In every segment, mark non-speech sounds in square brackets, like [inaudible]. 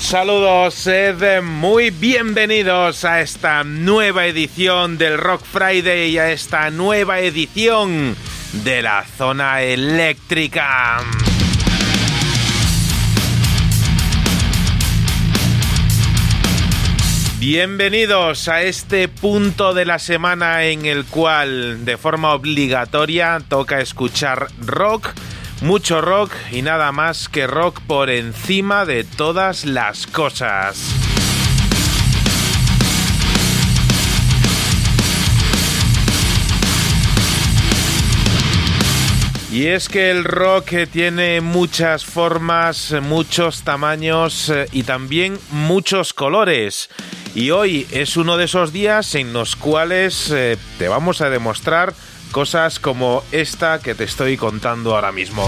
saludo, sed muy bienvenidos a esta nueva edición del Rock Friday y a esta nueva edición de la zona eléctrica. Bienvenidos a este punto de la semana en el cual de forma obligatoria toca escuchar rock, mucho rock y nada más que rock por encima de todas las cosas. Y es que el rock tiene muchas formas, muchos tamaños eh, y también muchos colores. Y hoy es uno de esos días en los cuales eh, te vamos a demostrar cosas como esta que te estoy contando ahora mismo.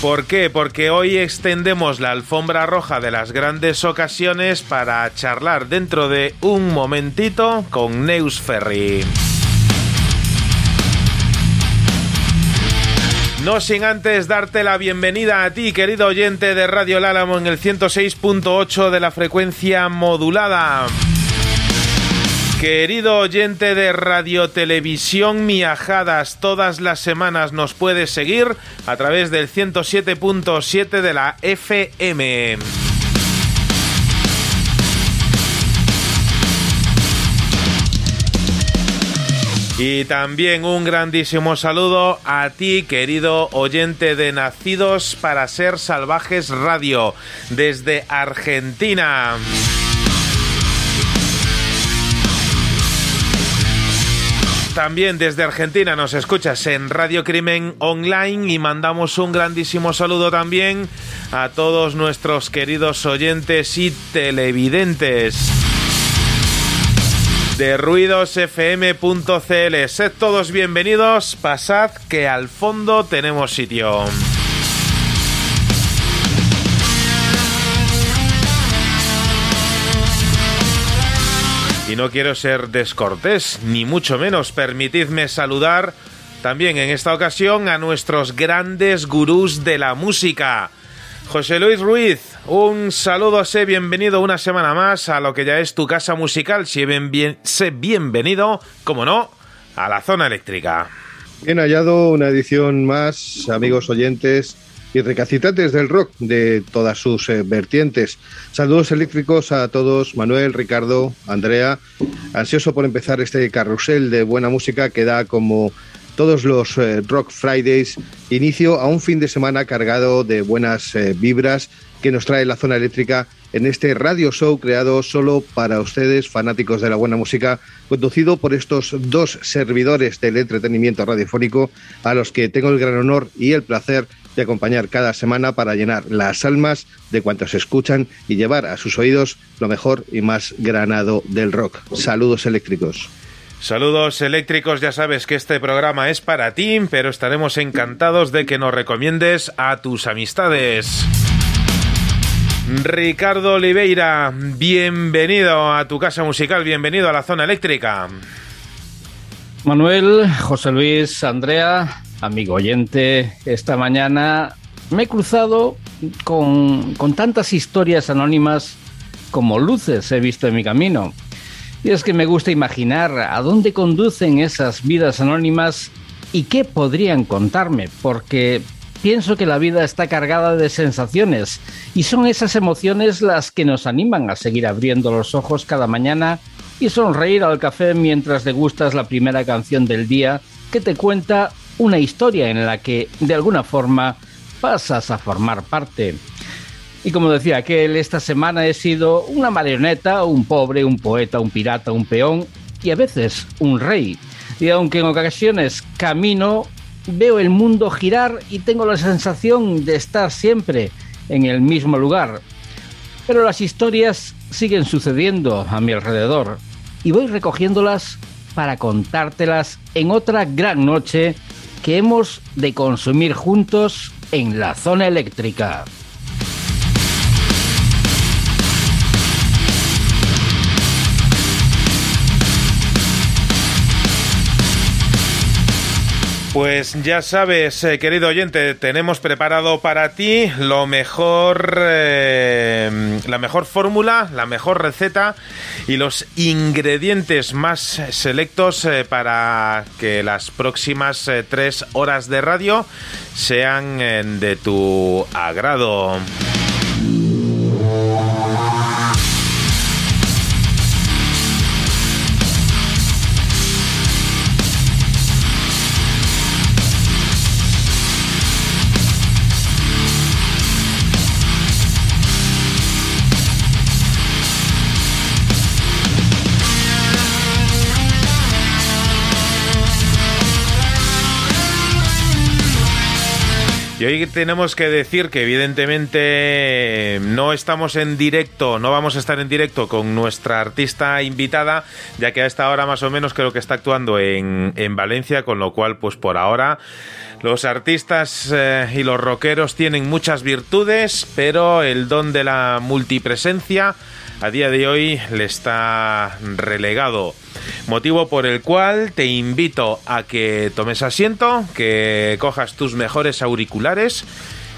¿Por qué? Porque hoy extendemos la alfombra roja de las grandes ocasiones para charlar dentro de un momentito con Neus Ferry. No sin antes darte la bienvenida a ti, querido oyente de Radio El Álamo en el 106.8 de la frecuencia modulada. Querido oyente de Radio Televisión Miajadas, todas las semanas nos puedes seguir a través del 107.7 de la FM. Y también un grandísimo saludo a ti, querido oyente de Nacidos para Ser Salvajes Radio, desde Argentina. También desde Argentina nos escuchas en Radio Crimen Online y mandamos un grandísimo saludo también a todos nuestros queridos oyentes y televidentes de ruidosfm.cl. Sed todos bienvenidos, pasad que al fondo tenemos sitio. Y no quiero ser descortés, ni mucho menos. Permitidme saludar también en esta ocasión a nuestros grandes gurús de la música. José Luis Ruiz, un saludo, sé bienvenido una semana más a lo que ya es tu casa musical. Sé, bien, sé bienvenido, como no, a la zona eléctrica. Bien hallado, una edición más, amigos oyentes y recacitantes del rock de todas sus eh, vertientes. Saludos eléctricos a todos, Manuel, Ricardo, Andrea, ansioso por empezar este carrusel de buena música que da como todos los eh, Rock Fridays inicio a un fin de semana cargado de buenas eh, vibras que nos trae la zona eléctrica en este radio show creado solo para ustedes, fanáticos de la buena música, conducido por estos dos servidores del entretenimiento radiofónico a los que tengo el gran honor y el placer y acompañar cada semana para llenar las almas de cuantos escuchan y llevar a sus oídos lo mejor y más granado del rock. Saludos eléctricos. Saludos eléctricos, ya sabes que este programa es para ti, pero estaremos encantados de que nos recomiendes a tus amistades. Ricardo Oliveira, bienvenido a tu casa musical, bienvenido a la zona eléctrica. Manuel, José Luis, Andrea, amigo oyente, esta mañana me he cruzado con, con tantas historias anónimas como luces he visto en mi camino. Y es que me gusta imaginar a dónde conducen esas vidas anónimas y qué podrían contarme, porque pienso que la vida está cargada de sensaciones y son esas emociones las que nos animan a seguir abriendo los ojos cada mañana y sonreír al café mientras degustas la primera canción del día que te cuenta una historia en la que de alguna forma pasas a formar parte. Y como decía aquel, esta semana he sido una marioneta, un pobre, un poeta, un pirata, un peón y a veces un rey. Y aunque en ocasiones camino, veo el mundo girar y tengo la sensación de estar siempre en el mismo lugar. Pero las historias siguen sucediendo a mi alrededor y voy recogiéndolas para contártelas en otra gran noche que hemos de consumir juntos en la zona eléctrica. Pues ya sabes, eh, querido oyente, tenemos preparado para ti lo mejor, eh, la mejor fórmula, la mejor receta y los ingredientes más selectos eh, para que las próximas tres horas de radio sean de tu agrado. Y hoy tenemos que decir que evidentemente no estamos en directo, no vamos a estar en directo con nuestra artista invitada, ya que a esta hora más o menos creo que está actuando en, en Valencia, con lo cual pues por ahora los artistas eh, y los rockeros tienen muchas virtudes, pero el don de la multipresencia a día de hoy le está relegado. Motivo por el cual te invito a que tomes asiento, que cojas tus mejores auriculares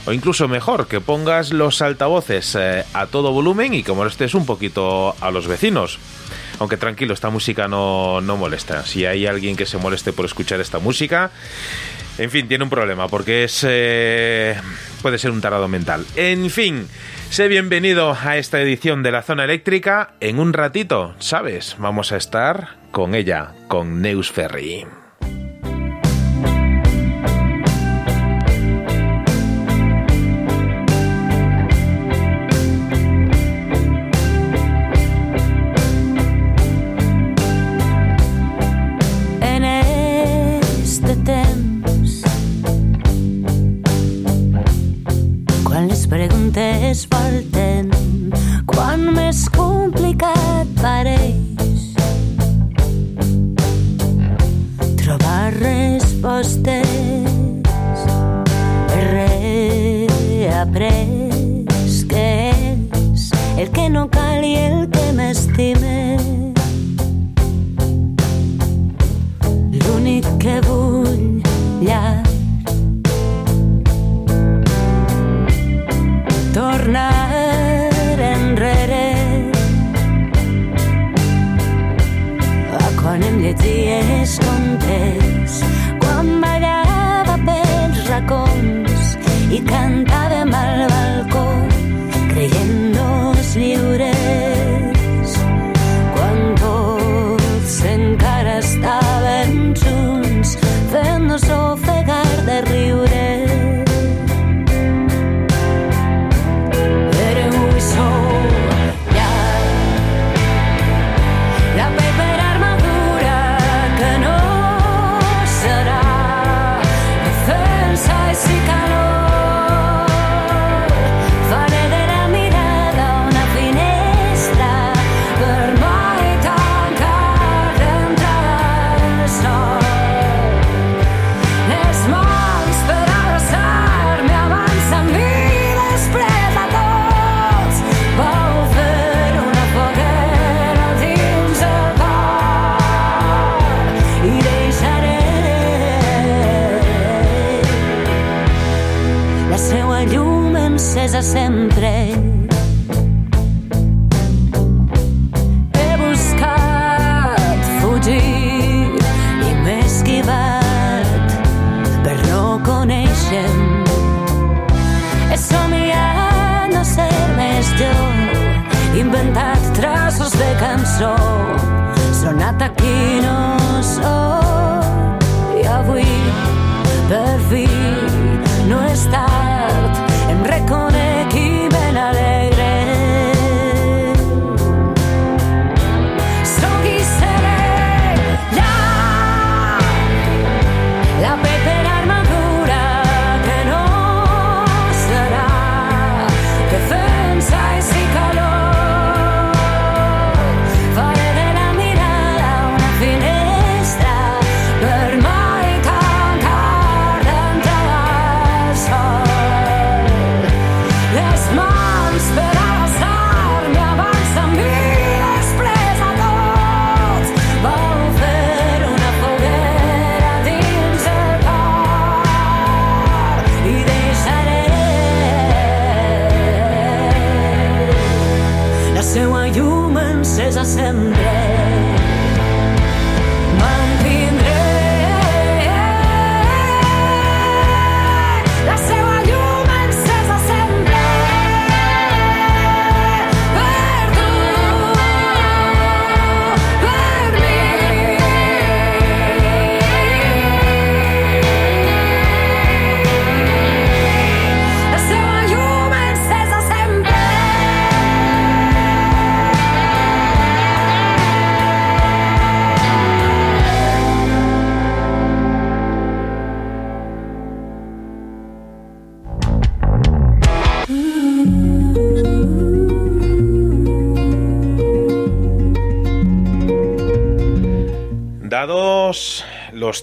o incluso mejor, que pongas los altavoces eh, a todo volumen y que molestes un poquito a los vecinos. Aunque tranquilo, esta música no, no molesta. Si hay alguien que se moleste por escuchar esta música, en fin, tiene un problema porque es eh, puede ser un tarado mental. En fin, sé bienvenido a esta edición de la zona eléctrica. En un ratito, ¿sabes? Vamos a estar con ella, con Neus Ferry. Preguntes falten. Quan més complicat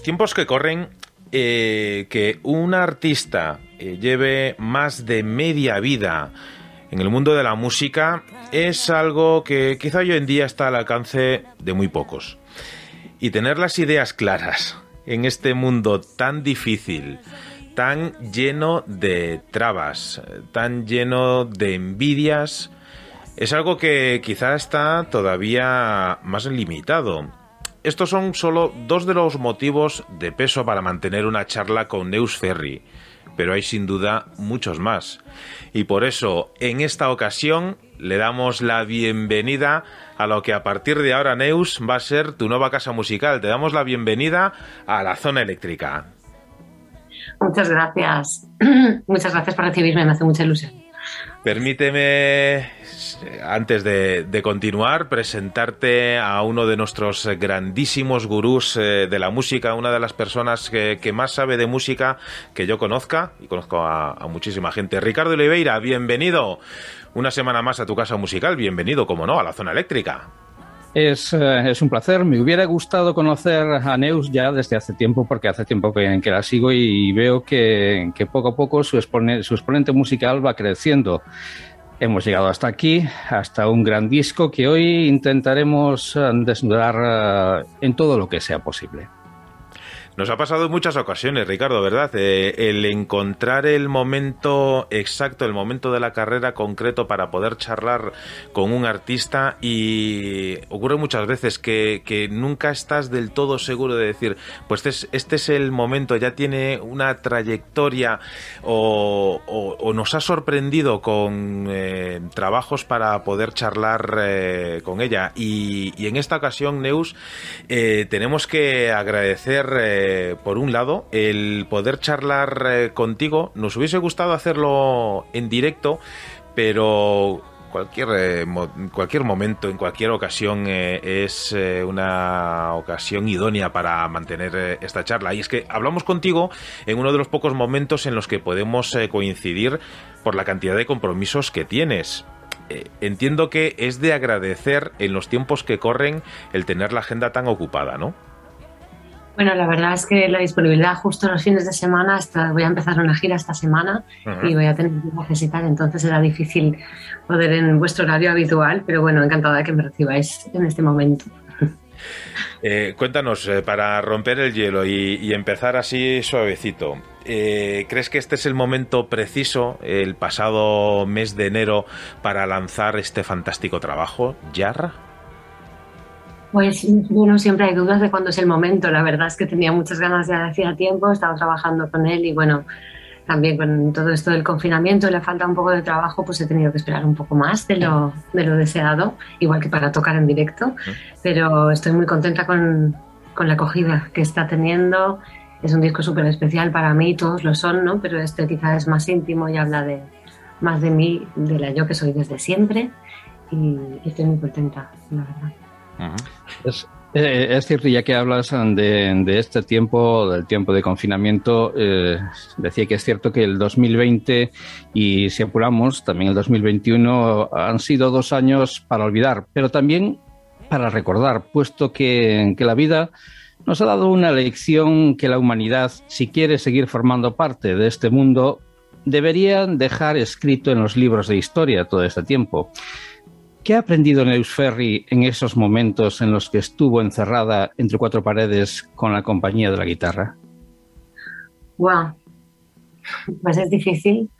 tiempos que corren, eh, que un artista eh, lleve más de media vida en el mundo de la música es algo que quizá hoy en día está al alcance de muy pocos. Y tener las ideas claras en este mundo tan difícil, tan lleno de trabas, tan lleno de envidias, es algo que quizá está todavía más limitado. Estos son solo dos de los motivos de peso para mantener una charla con Neus Ferry, pero hay sin duda muchos más. Y por eso, en esta ocasión, le damos la bienvenida a lo que a partir de ahora, Neus, va a ser tu nueva casa musical. Te damos la bienvenida a la zona eléctrica. Muchas gracias. [clears throat] Muchas gracias por recibirme, me hace mucha ilusión. Permíteme, antes de, continuar, presentarte a uno de nuestros grandísimos gurús eh, de la música, una de las personas que, más sabe de música que yo conozca, y conozco a, muchísima gente. Ricardo Oliveira, bienvenido una semana más a tu casa musical, bienvenido, como no, a la zona eléctrica. Es, eh, es, un placer. Me hubiera gustado conocer a Neus ya desde hace tiempo, porque hace tiempo que, que la sigo y veo que, poco a poco su, exponente, musical va creciendo. Hemos llegado hasta aquí, hasta un gran disco que hoy intentaremos eh, desnudar en todo lo que sea posible. Nos ha pasado en muchas ocasiones, Ricardo, ¿verdad? Eh, el encontrar el momento exacto, el momento de la carrera concreto para poder charlar con un artista y ocurre muchas veces que, nunca estás del todo seguro de decir, pues este es, este es el momento, ya tiene una trayectoria o, o, nos ha sorprendido con eh, trabajos para poder charlar eh, con ella. Y, y, en esta ocasión, Neus, tenemos que agradecer por un lado, el poder charlar eh, contigo. Nos hubiese gustado hacerlo en directo, pero cualquier, eh, cualquier momento, en cualquier ocasión, eh, es eh, una ocasión idónea para mantener eh, esta charla. Y es que hablamos contigo en uno de los pocos momentos en los que podemos eh, coincidir por la cantidad de compromisos que tienes. Eh, entiendo que es de agradecer en los tiempos que corren el tener la agenda tan ocupada, ¿no? Bueno, la verdad es que la disponibilidad justo los fines de semana, hasta, voy a empezar una gira esta semana uh -huh. y voy a tener que necesitar, entonces era difícil poder en vuestro horario habitual, pero bueno, encantada de que me recibáis en este momento. [laughs] Eh, cuéntanos, eh, para romper el hielo y, empezar así suavecito, eh, ¿crees que este es el momento preciso, el pasado mes de enero, para lanzar este fantástico trabajo, Yarra? Pues bueno, siempre hay dudas de cuándo es el momento. La verdad es que tenía muchas ganas ya de hacía tiempo, he estado trabajando con él y bueno, también con todo esto del confinamiento y le falta un poco de trabajo, pues he tenido que esperar un poco más de lo, de lo deseado, igual que para tocar en directo, pero estoy muy contenta con, con la acogida que está teniendo. Es un disco súper especial para mí, todos lo son, ¿no? Pero este quizás es más íntimo y habla de más de mí, de la yo que soy desde siempre y estoy muy contenta, la verdad. Eh, es cierto, ya que hablas de, este tiempo, del tiempo de confinamiento, eh, decía que es cierto que el 2020 y si apuramos, también el 2021 han sido dos años para olvidar, pero también para recordar, puesto que, que la vida nos ha dado una lección que la humanidad, si quiere seguir formando parte de este mundo, debería dejar escrito en los libros de historia todo este tiempo. ¿Qué ha aprendido Neus Ferry en esos momentos en los que estuvo encerrada entre cuatro paredes con la compañía de la guitarra? Wow, pues es difícil.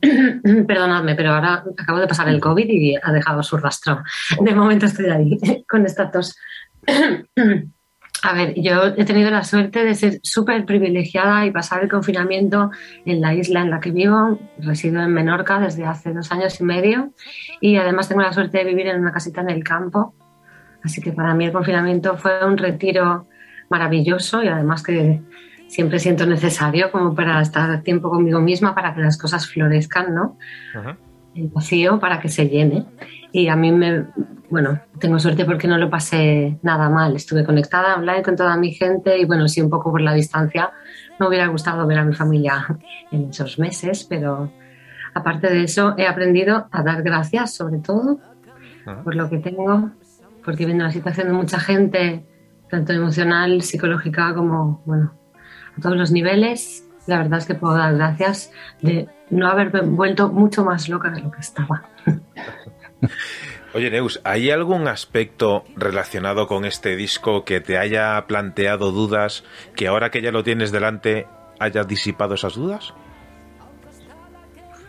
[clears throat] Perdonadme, pero ahora acabo de pasar el COVID y ha dejado su rastro. De momento estoy ahí [laughs] con esta tos. [clears throat] A ver, yo he tenido la suerte de ser súper privilegiada y pasar el confinamiento en la isla en la que vivo. Resido en Menorca desde hace dos años y medio y además tengo la suerte de vivir en una casita en el campo. Así que para mí el confinamiento fue un retiro maravilloso y además que siempre siento necesario como para estar tiempo conmigo misma para que las cosas florezcan, ¿no? El vacío para que se llene. Y a mí me, bueno, tengo suerte porque no lo pasé nada mal. Estuve conectada online con toda mi gente y bueno, sí, un poco por la distancia. Me hubiera gustado ver a mi familia [laughs] en esos meses, pero aparte de eso, he aprendido a dar gracias, sobre todo, ah. por lo que tengo, porque viendo la situación de mucha gente, tanto emocional, psicológica como, bueno, a todos los niveles, la verdad es que puedo dar gracias de no haberme vuelto mucho más loca de lo que estaba. [laughs] Oye, Neus, ¿hay algún aspecto relacionado con este disco que te haya planteado dudas, que ahora que ya lo tienes delante haya disipado esas dudas?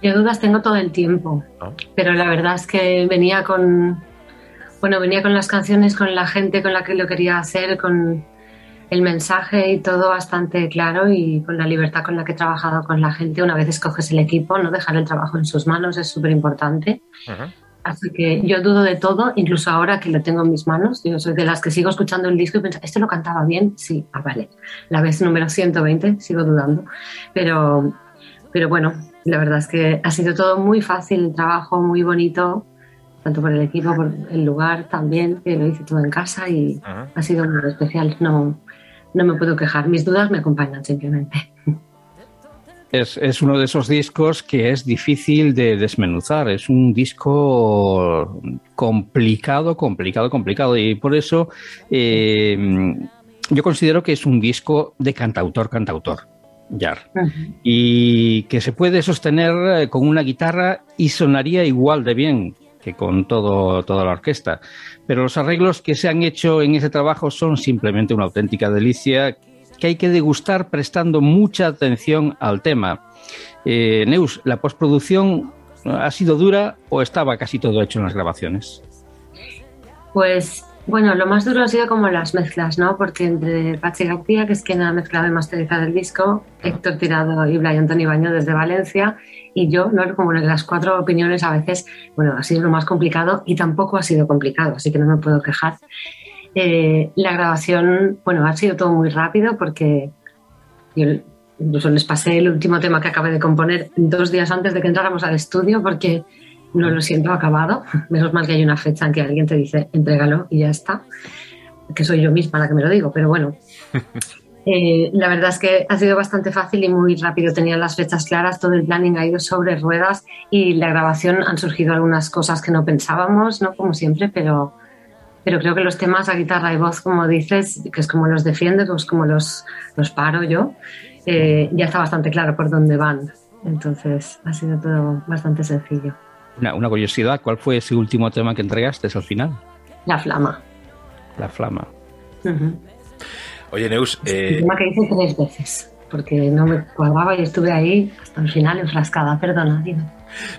Yo dudas tengo todo el tiempo, pero la verdad es que venía con, bueno, venía con las canciones, con la gente con la que lo quería hacer, con el mensaje y todo bastante claro y con la libertad con la que he trabajado con la gente. Una vez escoges el equipo, no dejar el trabajo en sus manos es súper importante. Así que yo dudo de todo, incluso ahora que lo tengo en mis manos. Yo soy de las que sigo escuchando el disco y pienso, ¿este lo cantaba bien? Sí, ah, vale. La vez número 120, sigo dudando. Pero, pero bueno, la verdad es que ha sido todo muy fácil, el trabajo muy bonito, tanto por el equipo, por el lugar también, que lo hice todo en casa y ha sido muy especial. No, no me puedo quejar. Mis dudas me acompañan simplemente. Es, uno de esos discos que es difícil de desmenuzar. Es un disco complicado, complicado, complicado. Y por eso eh, yo considero que es un disco de cantautor, cantautor. Yar. Y que se puede sostener eh, con una guitarra y sonaría igual de bien con todo, toda la orquesta. Pero los arreglos que se han hecho en ese trabajo son simplemente una auténtica delicia que hay que degustar prestando mucha atención al tema. Eh, Neus, ¿la postproducción ha sido dura o estaba casi todo hecho en las grabaciones? Pues bueno, lo más duro ha sido como las mezclas, ¿no? Porque entre Pachi García, que es quien ha mezclado y masterizado el disco, Héctor Tirado y Blay Antonio Baño desde Valencia, y yo, ¿no? Como las cuatro opiniones a veces, bueno, ha sido lo más complicado y tampoco ha sido complicado, así que no me puedo quejar. Eh, la grabación, bueno, ha sido todo muy rápido porque yo incluso les pasé el último tema que acabé de componer dos días antes de que entráramos al estudio porque no lo siento acabado. Menos mal que hay una fecha en que alguien te dice entrégalo y ya está. Que soy yo misma la que me lo digo, pero bueno. [laughs] Eh, la verdad es que ha sido bastante fácil y muy rápido. Tenía las fechas claras, todo el planning ha ido sobre ruedas y la grabación han surgido algunas cosas que no pensábamos, ¿no? Como siempre, pero, pero creo que los temas a guitarra y voz, como dices, que es como los defiendo, pues como los, los paro yo, eh, ya está bastante claro por dónde van. Entonces ha sido todo bastante sencillo. Una, una curiosidad, ¿cuál fue ese último tema que entregaste al final? La flama. La flama. Oye, Neus, El eh, tema que hice tres veces, porque no me cuadraba y estuve ahí hasta el final enfrascada. Perdona, dime.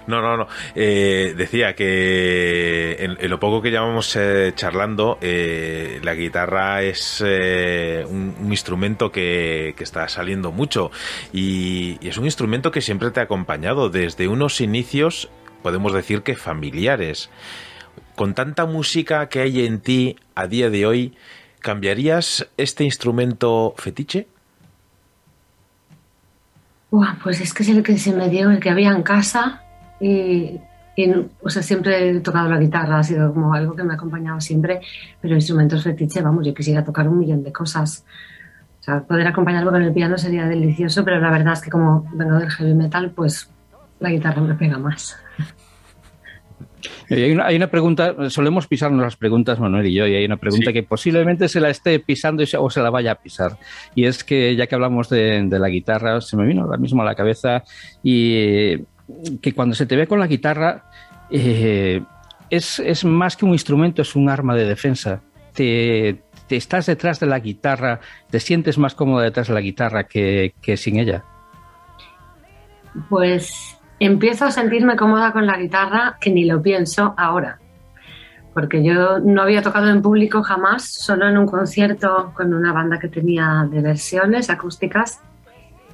no, no, no. Eh, decía que en, en lo poco que llevamos eh, charlando, eh, la guitarra es eh, un, un instrumento que, que está saliendo mucho y, y es un instrumento que siempre te ha acompañado desde unos inicios, podemos decir que familiares. Con tanta música que hay en ti a día de hoy, ¿cambiarías este instrumento fetiche? Buah, pues es que es el que se me dio, el que había en casa y, y, o sea, siempre he tocado la guitarra, ha sido como algo que me ha acompañado siempre, pero instrumentos fetiche, vamos, yo quisiera tocar un millón de cosas. O sea, poder acompañarlo con el piano sería delicioso, pero la verdad es que como vengo del heavy metal, pues la guitarra me pega más. Y Hay una, hay una pregunta, solemos pisarnos las preguntas, Manuel y yo, y hay una pregunta Sí. que posiblemente se la esté pisando y se- o se la vaya a pisar. Y es que ya que hablamos de, de la guitarra, se me vino ahora mismo a la cabeza y eh, que cuando se te ve con la guitarra eh, es, es más que un instrumento, es un arma de defensa. Te, te estás detrás de la guitarra, te sientes más cómodo detrás de la guitarra que, que sin ella. Pues empiezo a sentirme cómoda con la guitarra que ni lo pienso ahora. Porque yo no había tocado en público jamás, solo en un concierto con una banda que tenía de versiones acústicas.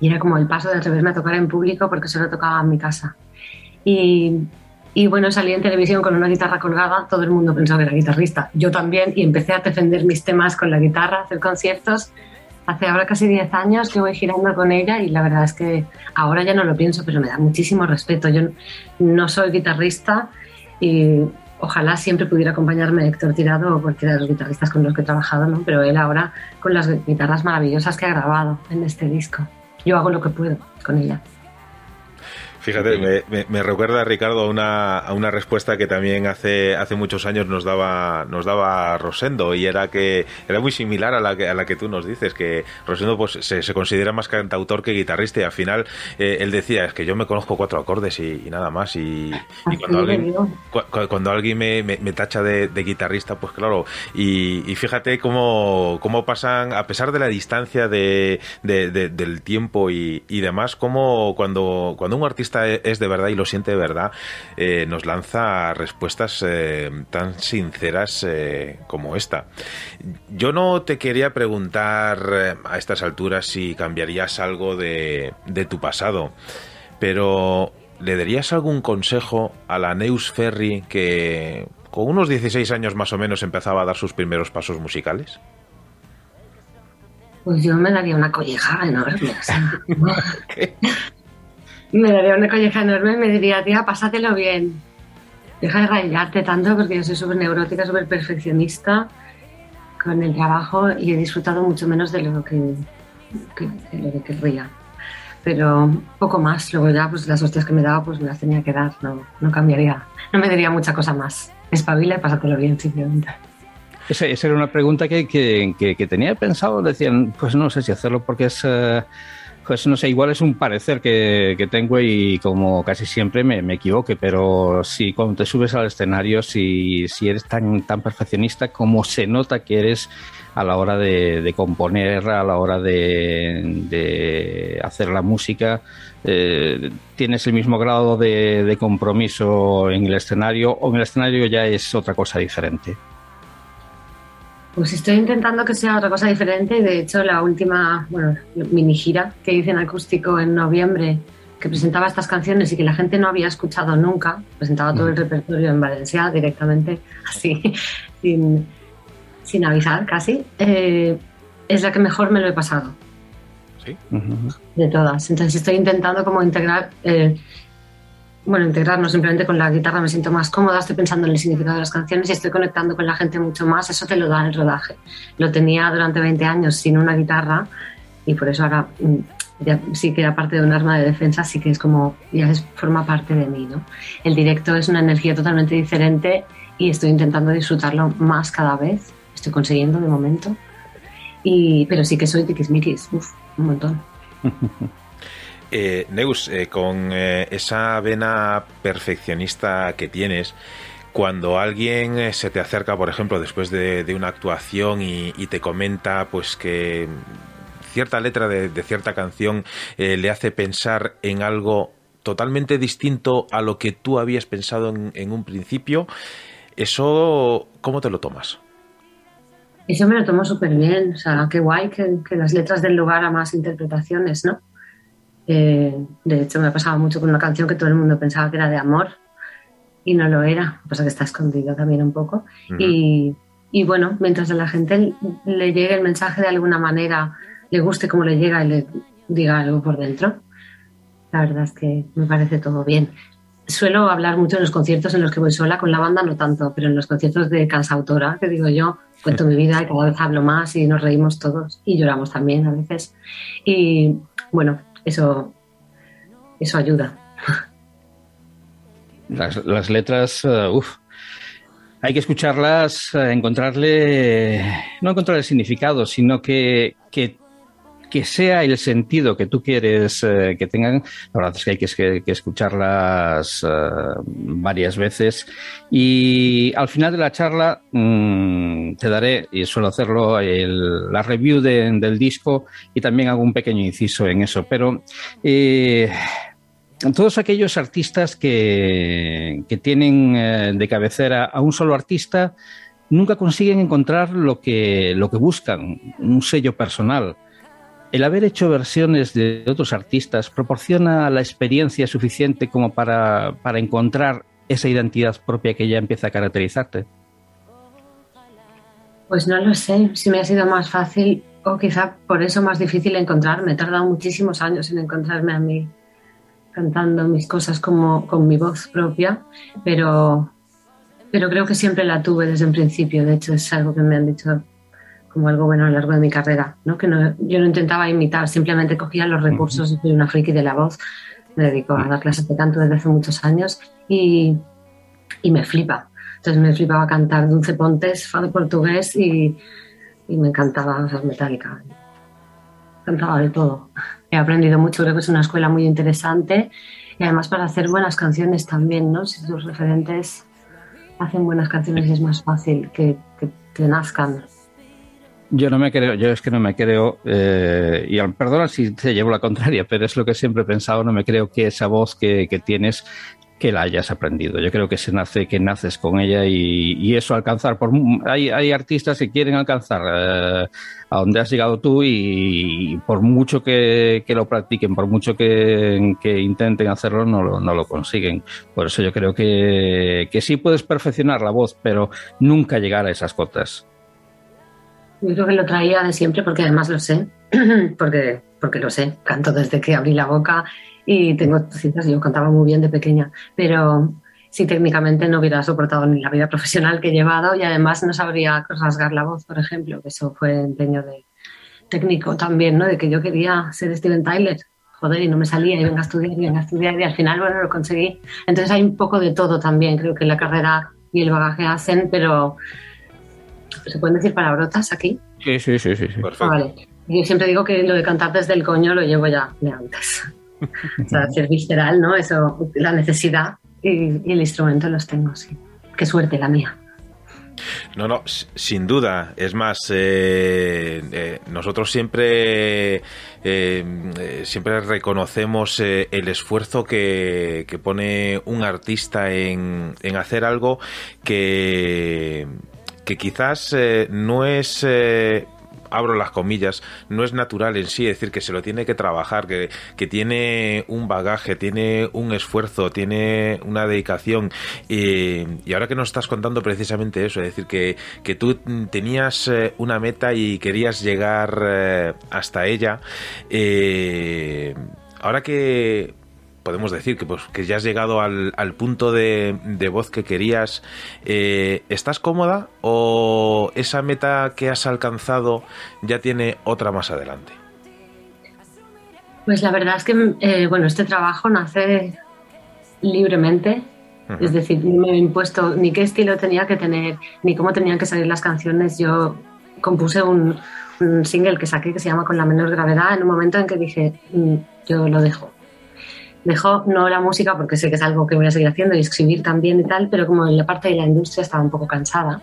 Y era como el paso de atreverme a tocar en público porque solo tocaba en mi casa. Y, y bueno, salí en televisión con una guitarra colgada, todo el mundo pensaba que era guitarrista. Yo también, y empecé a defender mis temas con la guitarra, hacer conciertos. Hace ahora casi 10 años que voy girando con ella y la verdad es que ahora ya no lo pienso, pero me da muchísimo respeto. Yo no soy guitarrista y ojalá siempre pudiera acompañarme Héctor Tirado o cualquiera de los guitarristas con los que he trabajado, ¿no? pero él ahora con las guitarras maravillosas que ha grabado en este disco. Yo hago lo que puedo con ella. Fíjate, me, me- me recuerda Ricardo a una, a una respuesta que también hace, hace muchos años nos daba, nos daba Rosendo y era que era muy similar a la que, a la que tú nos dices, que Rosendo pues, se, se considera más cantautor que guitarrista y al final eh, él decía, es que yo me conozco cuatro acordes y, y nada más y, y Así cuando alguien, cu- cu- cuando alguien me, me- tacha de, de guitarrista, pues claro, y, y fíjate cómo, cómo pasan, a pesar de la distancia de, de- de- del tiempo y, y demás, cómo cuando, cuando un artista e- es de verdad y lo siente de verdad, eh, nos lanza respuestas eh, tan sinceras eh, como esta. Yo no te quería preguntar a estas alturas si cambiarías algo de, de tu pasado, pero ¿le darías algún consejo a la Neus Ferry que con unos 16 años más o menos empezaba a dar sus primeros pasos musicales? Pues yo me daría una colleja enorme. o sea, [laughs] me daría una colleja enorme y me diría, tía, pásatelo bien. Deja de rayarte tanto porque yo soy súper neurótica, súper perfeccionista con el trabajo y he disfrutado mucho menos de lo que, que- de lo que querría. Pero poco más. Luego ya, pues las hostias que me daba, pues me las tenía que dar. No, no cambiaría. No me diría mucha cosa más. Espabila y pásatelo bien, simplemente. Esa, esa era una pregunta que, que- que- tenía pensado. Decían, pues no sé si hacerlo porque es, eh, pues no sé, igual es un parecer que, que tengo y como casi siempre me, me equivoque, pero si cuando te subes al escenario, si, si eres tan, tan perfeccionista como se nota que eres a la hora de, de componer, a la hora de, de hacer la música, eh, tienes el mismo grado de, de compromiso en el escenario o en el escenario ya es otra cosa diferente. Pues estoy intentando que sea otra cosa diferente y de hecho la última bueno, mini gira que hice en acústico en noviembre que presentaba estas canciones y que la gente no había escuchado nunca, presentaba todo el repertorio en Valencia directamente, [laughs] así, sin, sin avisar casi, eh, es la que mejor me lo he pasado ¿Sí? De todas. Entonces estoy intentando como integrar, eh, bueno, integrar no simplemente con la guitarra me siento más cómoda, estoy pensando en el significado de las canciones y estoy conectando con la gente mucho más, eso te lo da el rodaje. Lo tenía durante 20 años sin una guitarra y por eso ahora mm, ya sí que aparte de un arma de defensa, sí que es como, ya es, forma parte de mí, ¿no? El directo es una energía totalmente diferente y estoy intentando disfrutarlo más cada vez, estoy consiguiendo de momento, y, pero sí que soy tiquismiquis, uff, un montón. [laughs] Eh, Neus, eh, con eh, esa vena perfeccionista que tienes, cuando alguien eh, se te acerca, por ejemplo, después de, una actuación y, te comenta pues que cierta letra de, cierta canción le hace pensar en algo totalmente distinto a lo que tú habías pensado en, un principio, ¿eso cómo te lo tomas? Eso me lo tomo súper bien, o sea, qué guay que, las letras den lugar a más interpretaciones, ¿no? Eh, de hecho, me ha pasado mucho con una canción que todo el mundo pensaba que era de amor y no lo era, pasa que está escondido también un poco. y, y, bueno, mientras a la gente le llegue el mensaje de alguna manera, le guste cómo le llega y le diga algo por dentro, la verdad es que me parece todo bien. Suelo hablar mucho en los conciertos en los que voy sola, con la banda no tanto, pero en los conciertos de cansautora, que digo yo, cuento mi vida y cada vez hablo más y nos reímos todos y lloramos también a veces. Y bueno, eso, eso ayuda. Las, letras, uh, uff, hay que escucharlas, eh, encontrarle, no encontrarle significado, sino que, sea el sentido que tú quieres eh, que tengan. La verdad es que hay que, escucharlas eh, varias veces. Y al final de la charla mm, te daré, y suelo hacerlo, la review del disco y también hago un pequeño inciso en eso. Pero todos aquellos artistas que, tienen eh, de cabecera a un solo artista nunca consiguen encontrar lo que, lo que buscan, un sello personal. El haber hecho versiones de otros artistas proporciona la experiencia suficiente como para, para encontrar esa identidad propia que ya empieza a caracterizarte. Pues no lo sé, si me ha sido más fácil o quizá por eso más difícil encontrarme. He tardado muchísimos años en encontrarme a mí cantando mis cosas como con mi voz propia, pero, pero creo que siempre la tuve desde un principio. De hecho, es algo que me han dicho como algo bueno a lo largo de mi carrera, ¿no? que no, yo no intentaba imitar, simplemente cogía los recursos, de una friki de la voz, me dedico a dar clases de canto desde hace muchos años y, y me flipa. Entonces me flipaba cantar Dulce Pontes, fado portugués y, y me encantaba, o metálica. Cantaba de todo he aprendido mucho, creo que es una escuela muy interesante y además para hacer buenas canciones también, ¿no? Si tus referentes hacen buenas canciones es más fácil que, que, nazcan. Yo no me creo, yo es que no me creo, eh, y perdona si te llevo la contraria, pero es lo que siempre he pensado, no me creo que esa voz que, que tienes que la hayas aprendido. Yo creo que se nace, que naces con ella y, eso alcanzar. Por, hay, hay, artistas que quieren alcanzar eh, a donde has llegado tú y, por mucho que, lo practiquen, por mucho que, intenten hacerlo, no lo, no lo, consiguen. Por eso yo creo que, que sí puedes perfeccionar la voz, pero nunca llegar a esas cotas. Yo creo que lo traía de siempre porque además lo sé, [clears throat] porque, porque lo sé, canto desde que abrí la boca y tengo citas, yo cantaba muy bien de pequeña, pero sí técnicamente no hubiera soportado ni la vida profesional que he llevado y además no sabría rasgar la voz, por ejemplo, que eso fue empeño de técnico también, ¿no? De que yo quería ser Steven Tyler, joder, y no me salía, y venga a estudiar, y venga a estudiar, y al final, bueno, lo conseguí. Entonces hay un poco de todo también, creo que la carrera y el bagaje hacen, pero ¿se pueden decir palabrotas aquí? Sí, sí, sí, sí. vale. Yo siempre digo que lo de cantar desde el coño lo llevo ya de antes. [laughs] o sea, ser visceral, ¿no? Eso, la necesidad y, el instrumento los tengo, sí. Qué suerte la mía. No, no, sin duda. Es más, eh, eh, nosotros siempre, eh, siempre reconocemos el esfuerzo que, que, pone un artista en, en hacer algo que, que quizás no es abro las comillas, no es natural en sí, es decir, que se lo tiene que trabajar, que, que tiene un bagaje, tiene un esfuerzo, tiene una dedicación. y ahora que nos estás contando precisamente eso, es decir, que, que tú tenías eh, una meta y querías llegar eh, hasta ella, eh, ahora que podemos decir que, pues, que ya has llegado al, punto de, voz que querías. Eh, ¿Estás cómoda o esa meta que has alcanzado ya tiene otra más adelante? Pues la verdad es que eh, bueno, este trabajo nace libremente. Es decir, no me he impuesto ni qué estilo tenía que tener, ni cómo tenían que salir las canciones. Yo compuse un, single que saqué que se llama Con la menor gravedad en un momento en que dije, mm, yo lo dejo Dejo no la música porque sé que es algo que voy a seguir haciendo y escribir también y tal, pero como en la parte de la industria estaba un poco cansada.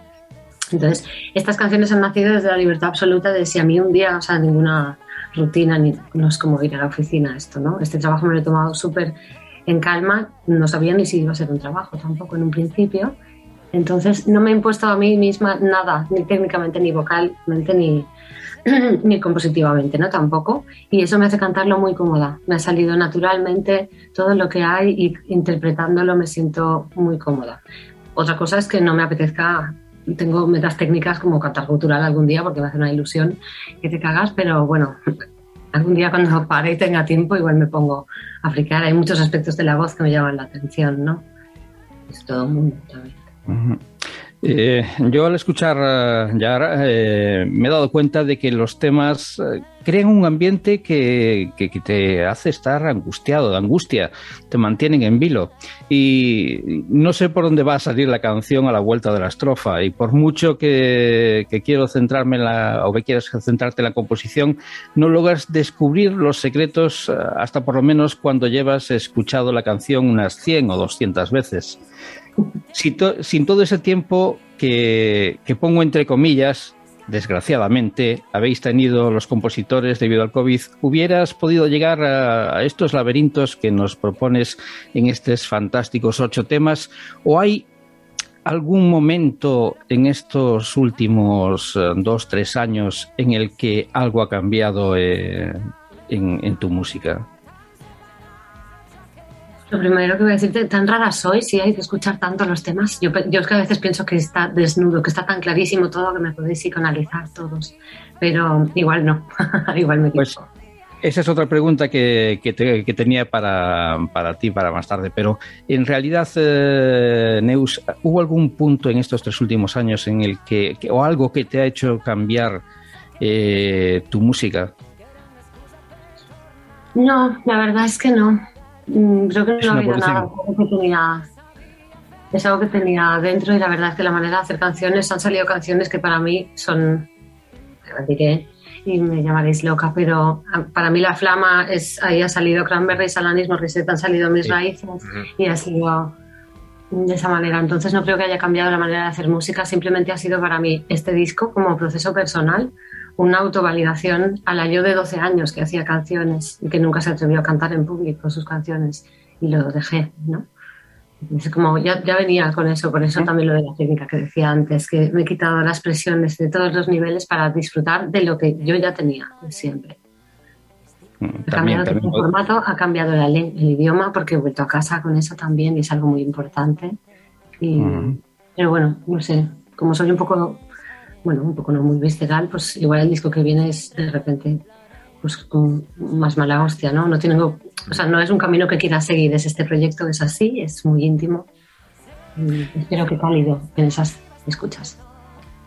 Entonces, estas canciones han nacido desde la libertad absoluta de si a mí un día, o sea, ninguna rutina, ni, no es como ir a la oficina esto, ¿no? Este trabajo me lo he tomado súper en calma, no sabía ni si iba a ser un trabajo tampoco en un principio. Entonces, no me he impuesto a mí misma nada, ni técnicamente, ni vocalmente, ni, [clears throat] ni compositivamente, ¿no? Tampoco. Y eso me hace cantarlo muy cómoda. Me ha salido naturalmente todo lo que hay y interpretándolo me siento muy cómoda. Otra cosa es que no me apetezca, tengo metas técnicas como cantar cultural algún día porque me hace una ilusión que te cagas, pero bueno, [laughs] algún día cuando [laughs] pare y tenga tiempo igual me pongo a fricar. Hay muchos aspectos de la voz que me llaman la atención, ¿no? Es todo un mundo. Eh, yo al escuchar uh, Yara eh, me he dado cuenta de que los temas eh, crean un ambiente que, que, te hace estar angustiado, de angustia, te mantienen en vilo. Y no sé por dónde va a salir la canción a la vuelta de la estrofa. Y por mucho que, que quiero centrarme en la, o que quieras centrarte en la composición, no logras descubrir los secretos hasta por lo menos cuando llevas escuchado la canción unas 100 o 200 veces. Sin todo ese tiempo que, pongo entre comillas, desgraciadamente, habéis tenido los compositores debido al COVID, ¿hubieras podido llegar a, estos laberintos que nos propones en estos fantásticos ocho temas? ¿O hay algún momento en estos últimos uh, dos, tres años en el que algo ha cambiado eh, en tu música? Lo primero que voy a decirte, tan rara soy si hay que escuchar tanto los temas. Yo, yo es que a veces pienso que está desnudo, que está tan clarísimo todo que me podéis psicoanalizar todos. Pero igual no, [laughs] igual me pues, esa es otra pregunta que, que, te, que tenía para, para, ti, para más tarde. Pero en realidad, eh, Neus, ¿hubo algún punto en estos tres últimos años en el que, que o algo que te ha hecho cambiar eh, tu música? No, la verdad es que no. Mm, creo que no ha habido nada. Que tenía, es algo que tenía dentro y la verdad es que la manera de hacer canciones han salido canciones que para mí son. diré y me llamaréis loca, pero para mí la flama es. Ahí ha salido Cranberries, Alanis Morissette, han salido mis sí. raíces uh -huh. y ha sido de esa manera. Entonces no creo que haya cambiado la manera de hacer música, simplemente ha sido para mí este disco como proceso personal una autovalidación a la yo de 12 años que hacía canciones y que nunca se atrevió a cantar en público sus canciones y lo dejé, ¿no? Es como ya, ya venía con eso, por eso también lo de la técnica que decía antes, que me he quitado las presiones de todos los niveles para disfrutar de lo que yo ya tenía siempre. Mm, Ha cambiado el formato, ha cambiado la, el idioma porque he vuelto a casa con eso también y es algo muy importante. Y, mm. Pero bueno, no sé, como soy un poco bueno, un poco no muy visceral, pues igual el disco que viene es de repente pues más mala hostia, ¿no? No tengo, o sea, no es un camino que quiera seguir, es este proyecto, es así, es muy íntimo. Espero que cálido en esas escuchas.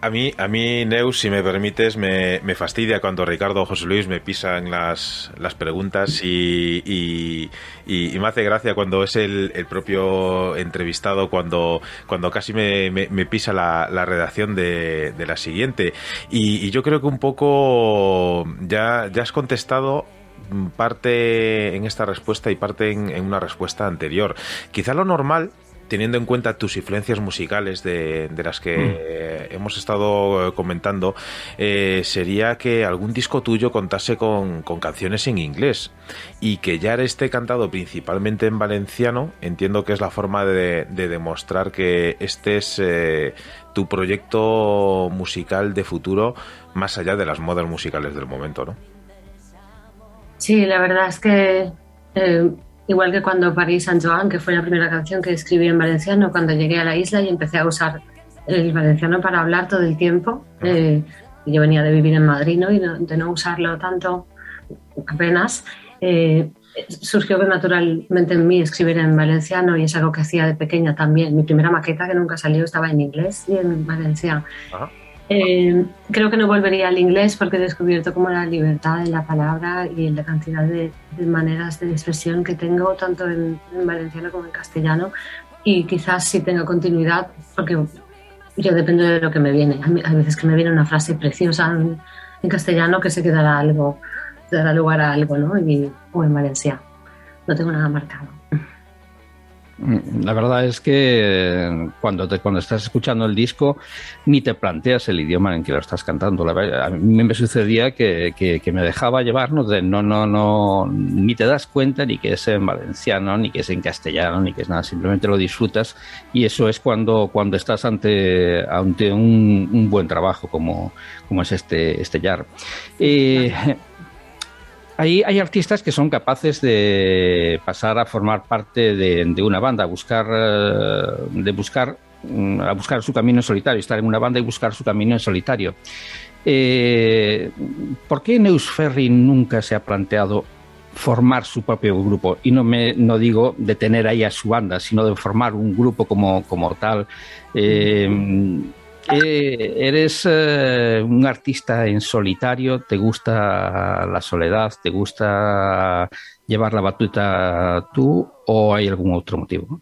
A mí, a mí, Neus, si me permites, me, me fastidia cuando Ricardo o José Luis me pisan las, las preguntas y, y, me hace gracia cuando es el, el propio entrevistado, cuando, cuando casi me, me, me pisa la, la redacción de, de, la siguiente. Y, yo creo que un poco ya, ya has contestado parte en esta respuesta y parte en, en una respuesta anterior. Quizá lo normal teniendo en cuenta tus influencias musicales de, de las que mm. hemos estado comentando, eh, sería que algún disco tuyo contase con, con, canciones en inglés y que ya esté cantado principalmente en valenciano, entiendo que es la forma de, de demostrar que este es eh, tu proyecto musical de futuro más allá de las modas musicales del momento, ¿no? Sí, la verdad es que eh, Igual que cuando París San Joan, que fue la primera canción que escribí en valenciano cuando llegué a la isla y empecé a usar el valenciano para hablar todo el tiempo. Eh, yo venía de vivir en Madrid ¿no? y de no usarlo tanto apenas. Eh, surgió naturalmente en mí escribir en valenciano y es algo que hacía de pequeña también. Mi primera maqueta que nunca salió estaba en inglés y en valenciano. Eh, creo que no volvería al inglés porque he descubierto como la libertad en la palabra y en la cantidad de, de maneras de expresión que tengo, tanto en, en, valenciano como en castellano. Y quizás sí tenga continuidad porque yo dependo de lo que me viene. Hay veces que me viene una frase preciosa en, en castellano que se quedará algo, dará lugar a algo, ¿no? Y, o en valenciano. no tengo nada marcado. La verdad es que cuando, te, cuando estás escuchando el disco ni te planteas el idioma en que lo estás cantando. a mí me sucedía que, que, me dejaba llevar, ¿no? De, no, no, no, ni te das cuenta ni que es en valenciano, ni que es en castellano, ni que es nada, simplemente lo disfrutas y eso es cuando, cuando estás ante, ante un, buen trabajo como, como es este, este Yar. Eh, hay, hay, artistas que son capaces de pasar a formar parte de, una banda, buscar, eh, de buscar, mm, a buscar su camino en solitario, estar en una banda y buscar su camino en solitario. Eh, ¿Por qué Neus Ferry nunca se ha planteado formar su propio grupo? Y no, me, no digo de tener ahí a su banda, sino de formar un grupo como, como tal. Eh, eh, eres eh, un artista en solitario, te gusta la soledad, te gusta llevar la batuta tú o hay algún otro motivo?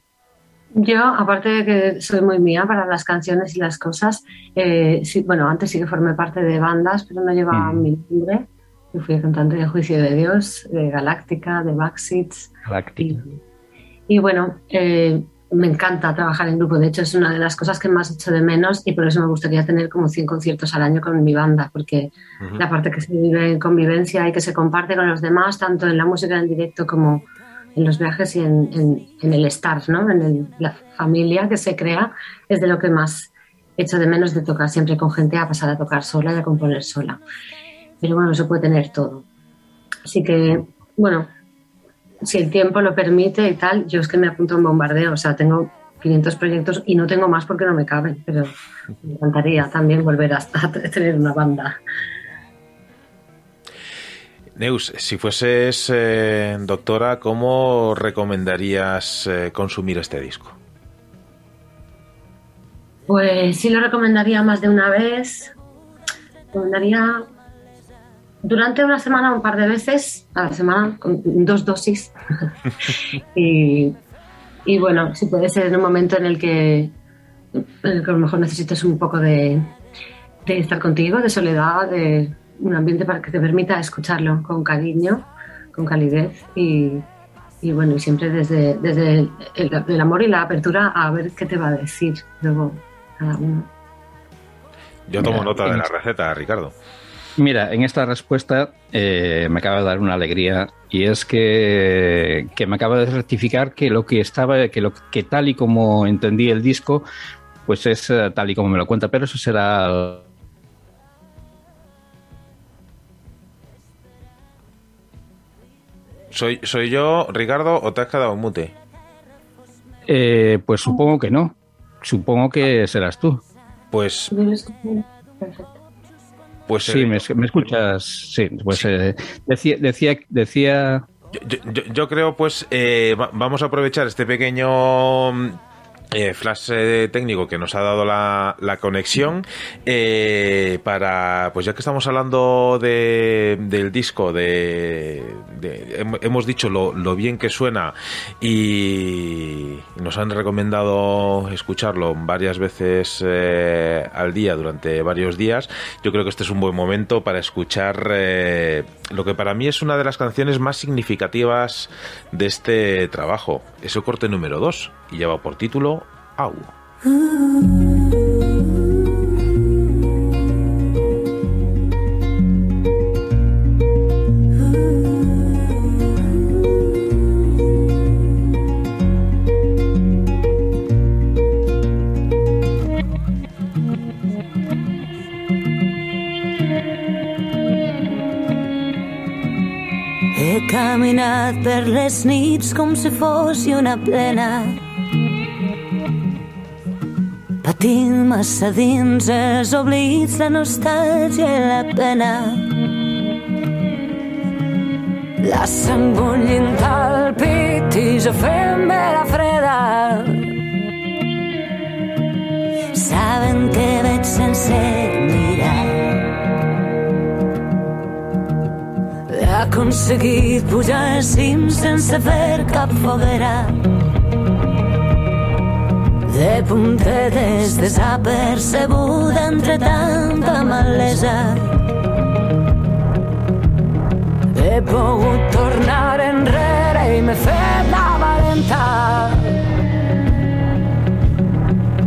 Yo, aparte de que soy muy mía para las canciones y las cosas, eh, sí, bueno, antes sí que formé parte de bandas, pero no llevaba mi nombre. Yo fui cantante de Juicio de Dios, de Galáctica, de Backseats. Galáctica. Y, y bueno, me encanta trabajar en grupo. De hecho, es una de las cosas que más echo de menos y por eso me gustaría tener como 100 conciertos al año con mi banda, porque la parte que se vive en convivencia y que se comparte con los demás, tanto en la música en directo como en los viajes y en, el estar, ¿no? en la familia que se crea, es de lo que más echo de menos de tocar siempre con gente a pasar a tocar sola y a componer sola. Pero bueno, se puede tener todo. Así que, bueno, si el tiempo lo permite y tal, yo es que me apunto a un bombardeo, o sea, tengo 500 proyectos y no tengo más porque no me caben, pero me encantaría también volver a, tener una banda. Neus, si fueses eh, doctora, ¿cómo recomendarías eh, consumir este disco? Pues sí lo recomendaría más de una vez. Recomendaría durante una semana un par de veces a la semana con dos dosis. [laughs] Y, bueno si puede ser en un momento en el que a lo mejor necesites un poco de, estar contigo de soledad de un ambiente para que te permita escucharlo con cariño con calidez y, bueno y siempre desde, desde el, amor y la apertura a ver qué te va a decir luego cada uno. Yo tomo nota de la receta Ricardo Mira, en esta respuesta eh, me acaba de dar una alegría y es que, me acaba de rectificar que lo que estaba, que lo que tal y como entendí el disco, pues es eh, tal y como me lo cuenta, pero eso será ¿Soy, ¿Soy yo, Ricardo, o te has quedado mute? Eh, pues supongo que no. Supongo que serás tú. Pues. Pues, sí, eh, me, escuchas. Sí, pues eh, decía, decía, decía. Yo, creo, pues, eh, vamos a aprovechar este pequeño eh, flash eh, técnico que nos ha dado la, conexión eh, para pues ya que estamos hablando de, del disco de, hemos dicho lo, bien que suena y nos han recomendado escucharlo varias veces al día durante varios días. Yo creo que este es un buen momento para escuchar lo que para mí es una de las canciones más significativas de este trabajo. Ese corte número 2 y lleva por título Au. He caminat per les nits com si fos una plena Patint massa dins els oblits, la nostàlgia i la pena. La sang bullint al pit i jo fem la freda. Saben que veig sense mirar. He aconseguit pujar al cim sense fer cap foguera de puntetes desapercebuda entre tanta malesa. He pogut tornar enrere i m'he fet ciutat.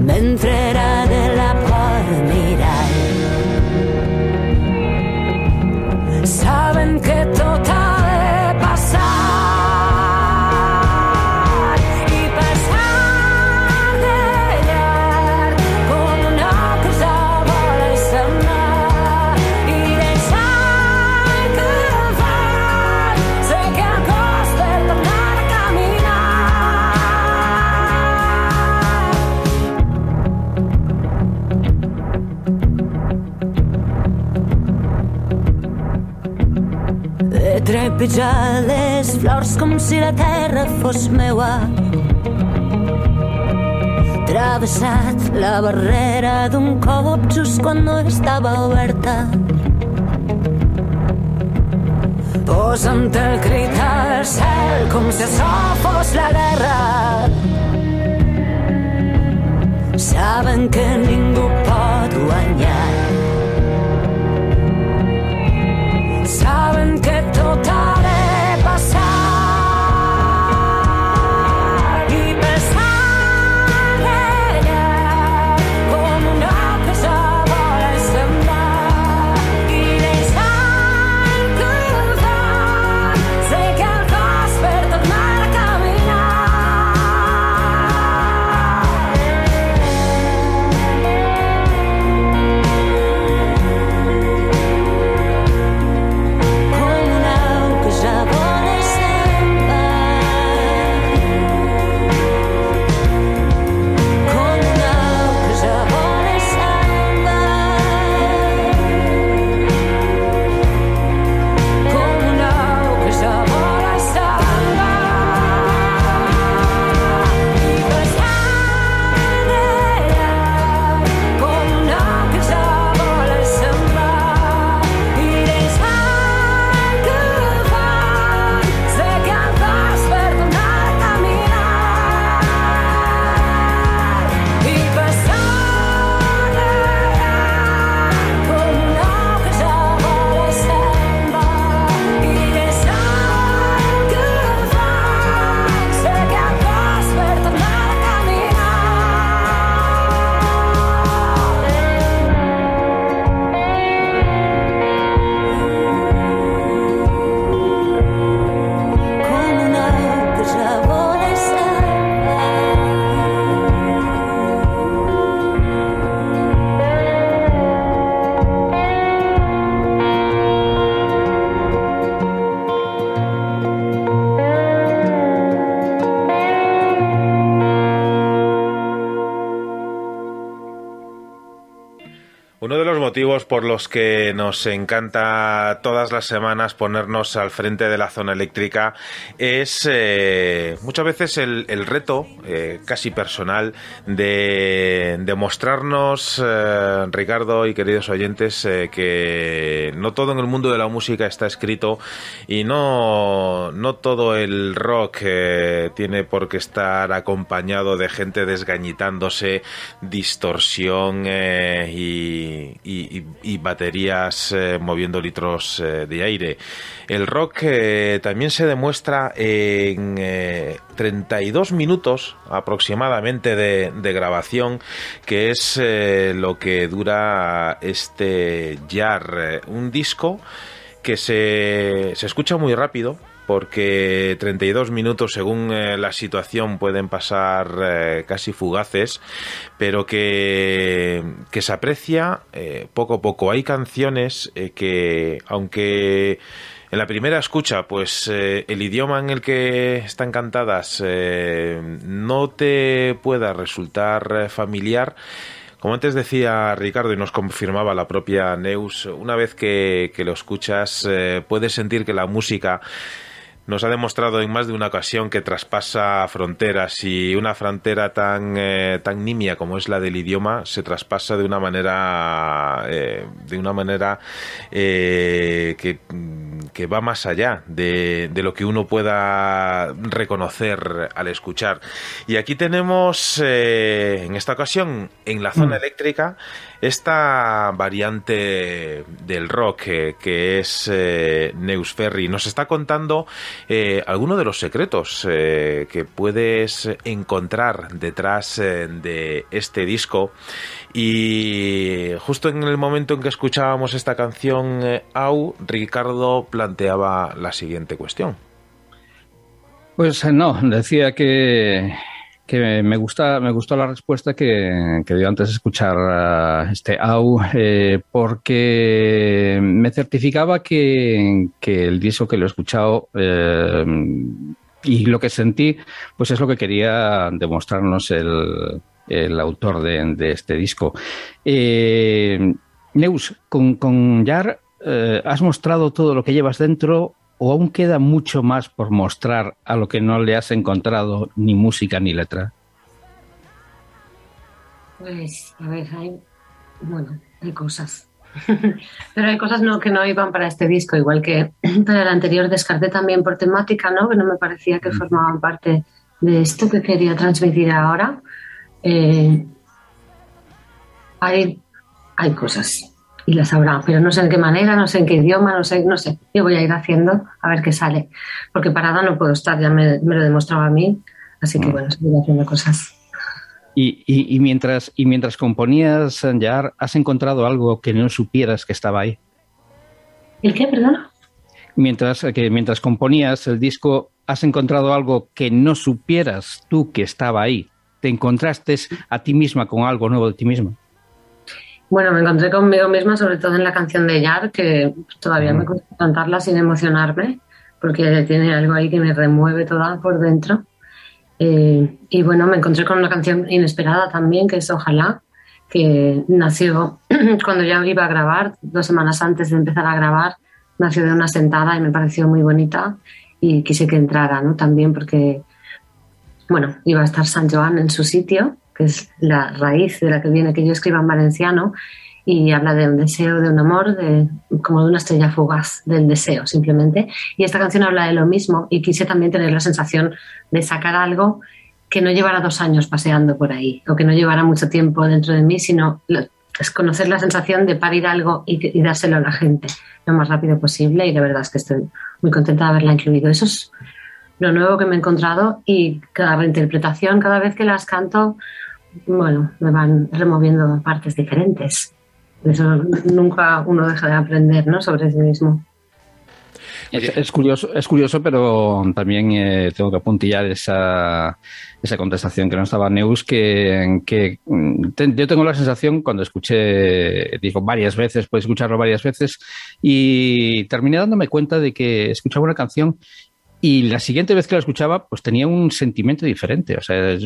Mentre era de la por mirall. Saben que tot trepitjar les flors com si la terra fos meua. Travessat la barrera d'un cop just quan no estava oberta. Posa'm el crit al cel com si això fos la guerra. Saben que ningú pot guanyar. Saben que por los que nos encanta todas las semanas ponernos al frente de la zona eléctrica es eh, muchas veces el reto eh, casi personal de, de mostrarnos, eh, Ricardo y queridos oyentes, eh, que no todo en el mundo de la música está escrito y no, no todo el rock tiene por qué estar acompañado de gente desgañitándose, distorsión y, baterías moviendo litros de aire. El rock también se demuestra en 32 minutos aproximadamente de, grabación, que es eh, lo que dura este Jar, un disco que se, se escucha muy rápido porque 32 minutos según eh, la situación pueden pasar eh, casi fugaces, pero que, que se aprecia poco a poco. Hay canciones que, aunque en la primera escucha, pues eh, el idioma en el que están cantadas eh, no te pueda resultar eh, familiar, como antes decía Ricardo y nos confirmaba la propia Neus, una vez que, lo escuchas puedes sentir que la música nos ha demostrado en más de una ocasión que traspasa fronteras y una frontera tan, tan nimia como es la del idioma se traspasa de una manera de una manera que, que va más allá de, de lo que uno pueda reconocer al escuchar. Y aquí tenemos, eh, en esta ocasión, en la zona eléctrica, esta variante del rock eh, que es eh, Neus Ferry. Nos está contando eh, algunos de los secretos que puedes encontrar detrás de este disco. Y justo en el momento en que escuchábamos esta canción, eh, Au, Ricardo planteaba la siguiente cuestión. Pues eh, no, decía que, que me gusta, me gustó la respuesta que, que dio antes de escuchar este AU, eh, porque me certificaba que, que el disco que lo he escuchado y lo que sentí, pues es lo que quería demostrarnos el, el autor de, de este disco. Eh, Neus, con, con Yar eh, has mostrado todo lo que llevas dentro o aún queda mucho más por mostrar a lo que no le has encontrado ni música ni letra? Pues, a ver, hay, bueno, hay cosas. [laughs] Pero hay cosas no, que no iban para este disco, igual que [clears throat] para el anterior descarté también por temática, ¿no? Que no me parecía que formaban parte de esto que quería transmitir ahora. Eh, hay, hay cosas y las habrá, pero no sé en qué manera, no sé en qué idioma, no sé, no sé. Yo voy a ir haciendo a ver qué sale, porque parada no puedo estar, ya me, me lo demostraba a mí, así que Mm. bueno, seguiré haciendo cosas. Y, y- y mientras, y mientras componías Yar, ¿has encontrado algo que no supieras que estaba ahí? ¿El qué, perdona? Mientras, que mientras componías el disco, ¿has encontrado algo que no supieras tú que estaba ahí? ¿Te encontraste a ti misma con algo nuevo de ti misma? Bueno, me encontré conmigo misma, sobre todo en la canción de Yar, que todavía me cuesta cantarla sin emocionarme, porque tiene algo ahí que me remueve toda por dentro. Eh, y bueno, me encontré con una canción inesperada también, que es Ojalá, que nació [clears throat] cuando ya iba a grabar, dos semanas antes de empezar a grabar, nació de una sentada y me pareció muy bonita y quise que entrara, ¿no? También porque, bueno, iba a estar San Joan en su sitio, que es la raíz de la que viene que yo escriba en valenciano, y habla de un deseo, de un amor, de, como de una estrella fugaz, del deseo simplemente. Y esta canción habla de lo mismo y quise también tener la sensación de sacar algo que no llevara dos años paseando por ahí o que no llevara mucho tiempo dentro de mí, sino es conocer la sensación de parir algo y, y dárselo a la gente lo más rápido posible y la verdad es que estoy muy contenta de haberla incluido. Eso es lo nuevo que me he encontrado y cada reinterpretación, cada vez que las canto, bueno, me van removiendo partes diferentes. Eso nunca uno deja de aprender ¿no? sobre sí mismo. Es, es curioso, es curioso, pero también eh, tengo que apuntillar esa, esa contestación que no estaba Neus, que, que mm, te- yo tengo la sensación cuando escuché, digo varias veces, puedes escucharlo varias veces, y terminé dándome cuenta de que escuchaba una canción y la siguiente vez que la escuchaba, pues tenía un sentimiento diferente, o sea,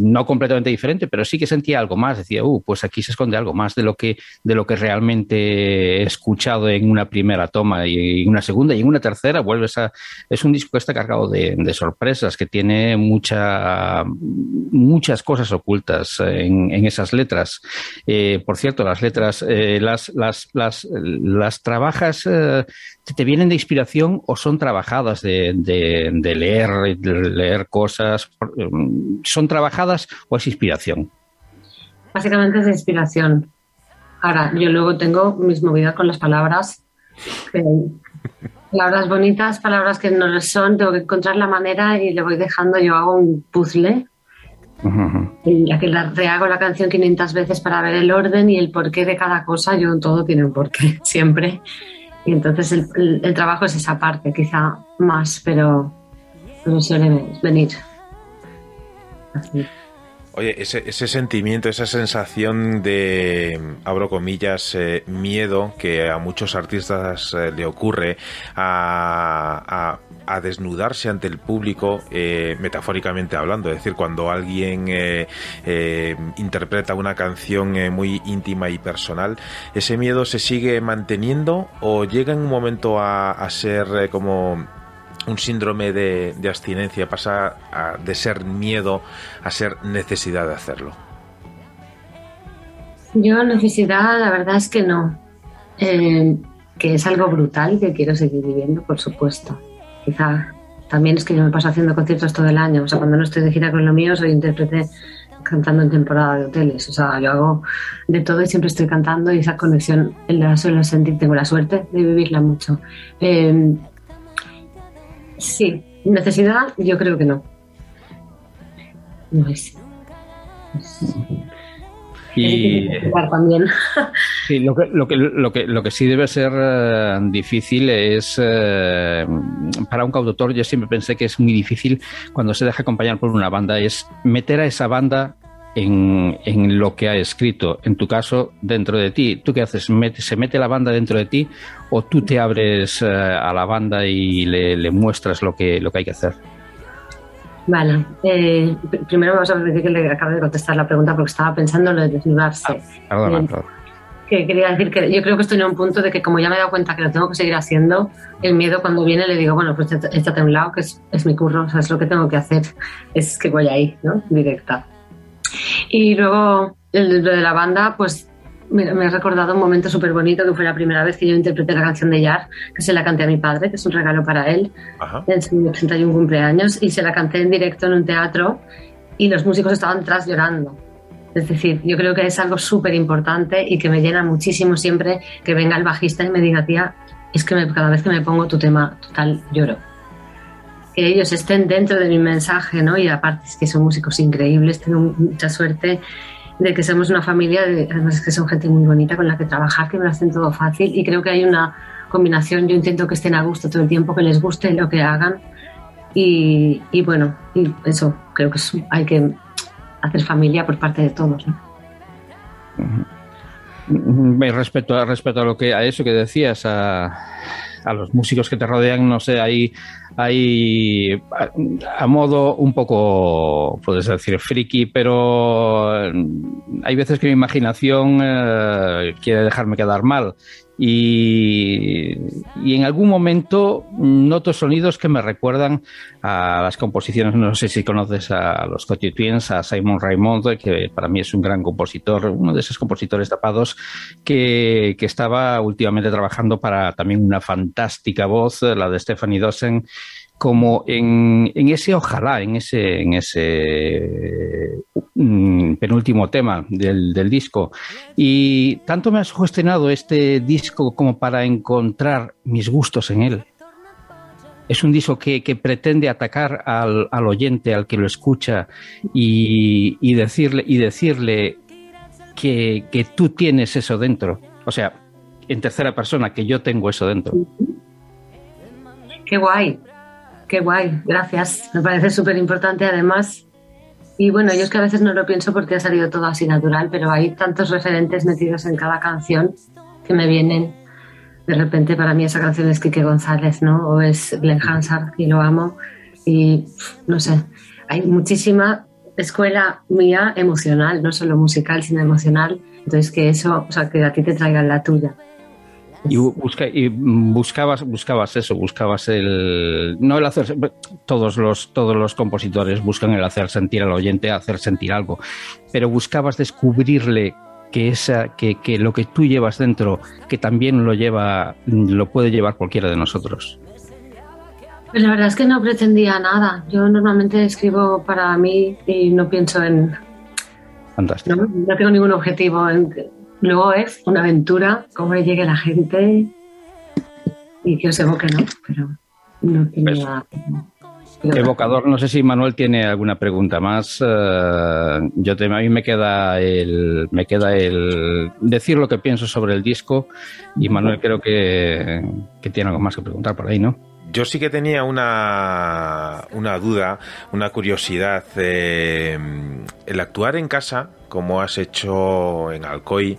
no completamente diferente, pero sí que sentía algo más, decía, uh, pues aquí se esconde algo más de lo que, de lo que realmente he escuchado en una primera toma y en una segunda y en una tercera vuelves a... Es un disco que está cargado de, de sorpresas, que tiene mucha, muchas cosas ocultas en, en esas letras. Eh, por cierto, las letras, eh, las, las, las, las trabajas, eh, te- te vienen de inspiración o son trabajadas de, de- de leer, de leer cosas. Mm, ¿Son trabajadas o es inspiración? Básicamente es de inspiración. Ahora, yo luego tengo mis movidas con las palabras. que- [laughs] palabras bonitas, palabras que no lo son, tengo que encontrar la manera y le voy dejando, yo hago un puzzle en la que la rehago la canción 500 veces para ver el orden y el porqué de cada cosa, yo todo tiene un porqué, [laughs] siempre. Y entonces el, el- el trabajo es esa parte, quizá más, pero, pero suele venir. Así. Oye, ese, ese sentimiento, esa sensación de, abro comillas, eh, miedo que a muchos artistas eh, le ocurre a, a- a desnudarse ante el público, eh, metafóricamente hablando. Es decir, cuando alguien eh, eh, interpreta una canción muy íntima y personal, ¿ese miedo se sigue manteniendo o llega en un momento a, a ser como un síndrome de, de abstinencia pasa a- de ser miedo a ser necesidad de hacerlo. Yo necesidad, la verdad es que no. Eh, que es algo brutal que quiero seguir viviendo, por supuesto. Quizá también es que yo me paso haciendo conciertos todo el año. O sea, cuando no estoy de gira con lo mío, soy intérprete cantando en temporada de hoteles. O sea, yo hago de todo y siempre estoy cantando y esa conexión la suelo sentir. Tengo la suerte de vivirla mucho. Eh, sí, necesidad, yo creo que no. No es. Y Es también. [laughs] sí, lo que, lo, que, lo, que, lo que sí debe ser eh, difícil es, eh, para un cantautor, yo siempre pensé que es muy difícil cuando se deja acompañar por una banda, es meter a esa banda en, en lo que ha escrito. En tu caso, dentro de ti, ¿tú qué haces? ¿Se mete la banda dentro de ti o tú te abres eh, a la banda y le, le muestras lo que, lo que hay que hacer? Vale, eh, pr- primero vamos a permitir que le acabe de contestar la pregunta porque estaba pensando en lo de desnudarse. Perdona, Bien. perdona. Que quería decir que yo creo que estoy en un punto de que como ya me he dado cuenta que lo tengo que seguir haciendo, el miedo cuando viene le digo, bueno, pues échate a un lado, que es, es mi curro, o sea, es lo que tengo que hacer, es que voy ahí, ¿no? Directa. Y luego el- lo de la banda, pues me, me ha recordado un momento súper bonito que fue la primera vez que yo interpreté la canción de Yar, que se la canté a mi padre, que es un regalo para él, Ajá. en su 81 cumpleaños y se la canté en directo en un teatro y los músicos estaban detrás llorando. Es decir, yo creo que es algo súper importante y que me llena muchísimo siempre que venga el bajista y me diga, tía, es que me- cada vez que me pongo tu tema, total, lloro. Que ellos estén dentro de mi mensaje, ¿no? Y aparte es que son músicos increíbles, tengo mucha suerte de que somos una familia, de, además que son gente muy bonita con la que trabajar, que me lo hacen todo fácil y creo que hay una combinación, yo intento que estén a gusto todo el tiempo, que les guste lo que hagan y, bueno, y eso, creo que hay que hacer familia por parte de todos. ¿no? Respecto a, a lo que a eso que decías, a, a los músicos que te rodean, no sé, hay, hay a, modo un poco, puedes decir, friki, pero eh, hay veces que mi imaginación eh, quiere dejarme quedar mal. Y, y en algún momento noto sonidos que me recuerdan a las composiciones, no sé si conoces a los Coty Twins, a Simon Raymond, que para mí es un gran compositor, uno de esos compositores tapados que, que estaba últimamente trabajando para también una fantástica voz, la de Stephanie Dossen, como en, ese ojalá, en ese, en ese mm, penúltimo tema del, disco. Y tanto me ha sugestionado este disco como para encontrar mis gustos en él. Es un disco que, pretende atacar al, oyente, al que lo escucha, y, y decirle, y decirle que, que, tú tienes eso dentro. O sea, en tercera persona, que yo tengo eso dentro. Qué guay, qué guay, gracias. Me parece súper importante además. Y bueno, yo es que a veces no lo pienso porque ha salido todo así natural, pero hay tantos referentes metidos en cada canción que me vienen. De repente para mí esa canción es Quique González, ¿no? O es Glenn Hansard, y lo amo. Y no sé, hay muchísima escuela mía emocional, no solo musical, sino emocional. Entonces que eso, o sea, que a ti te traigan la tuya. Y, busca, y buscabas, buscabas eso, buscabas el. No el hacer. Todos los, todos los compositores buscan el hacer sentir al oyente, hacer sentir algo. Pero buscabas descubrirle que, esa, que, que lo que tú llevas dentro, que también lo lleva, lo puede llevar cualquiera de nosotros. Pues la verdad es que no pretendía nada. Yo normalmente escribo para mí y no pienso en. Fantástico. No, no tengo ningún objetivo. En, luego es una aventura, cómo le llegue la gente y que os evoque, ¿no? Pero no tenía. Pues, evocador, no sé si Manuel tiene alguna pregunta más. Uh, yo te, a mí me queda el me queda el decir lo que pienso sobre el disco y Manuel creo que, que tiene algo más que preguntar por ahí, ¿no? Yo sí que tenía una, una duda, una curiosidad. Eh, el actuar en casa, como has hecho en Alcoy,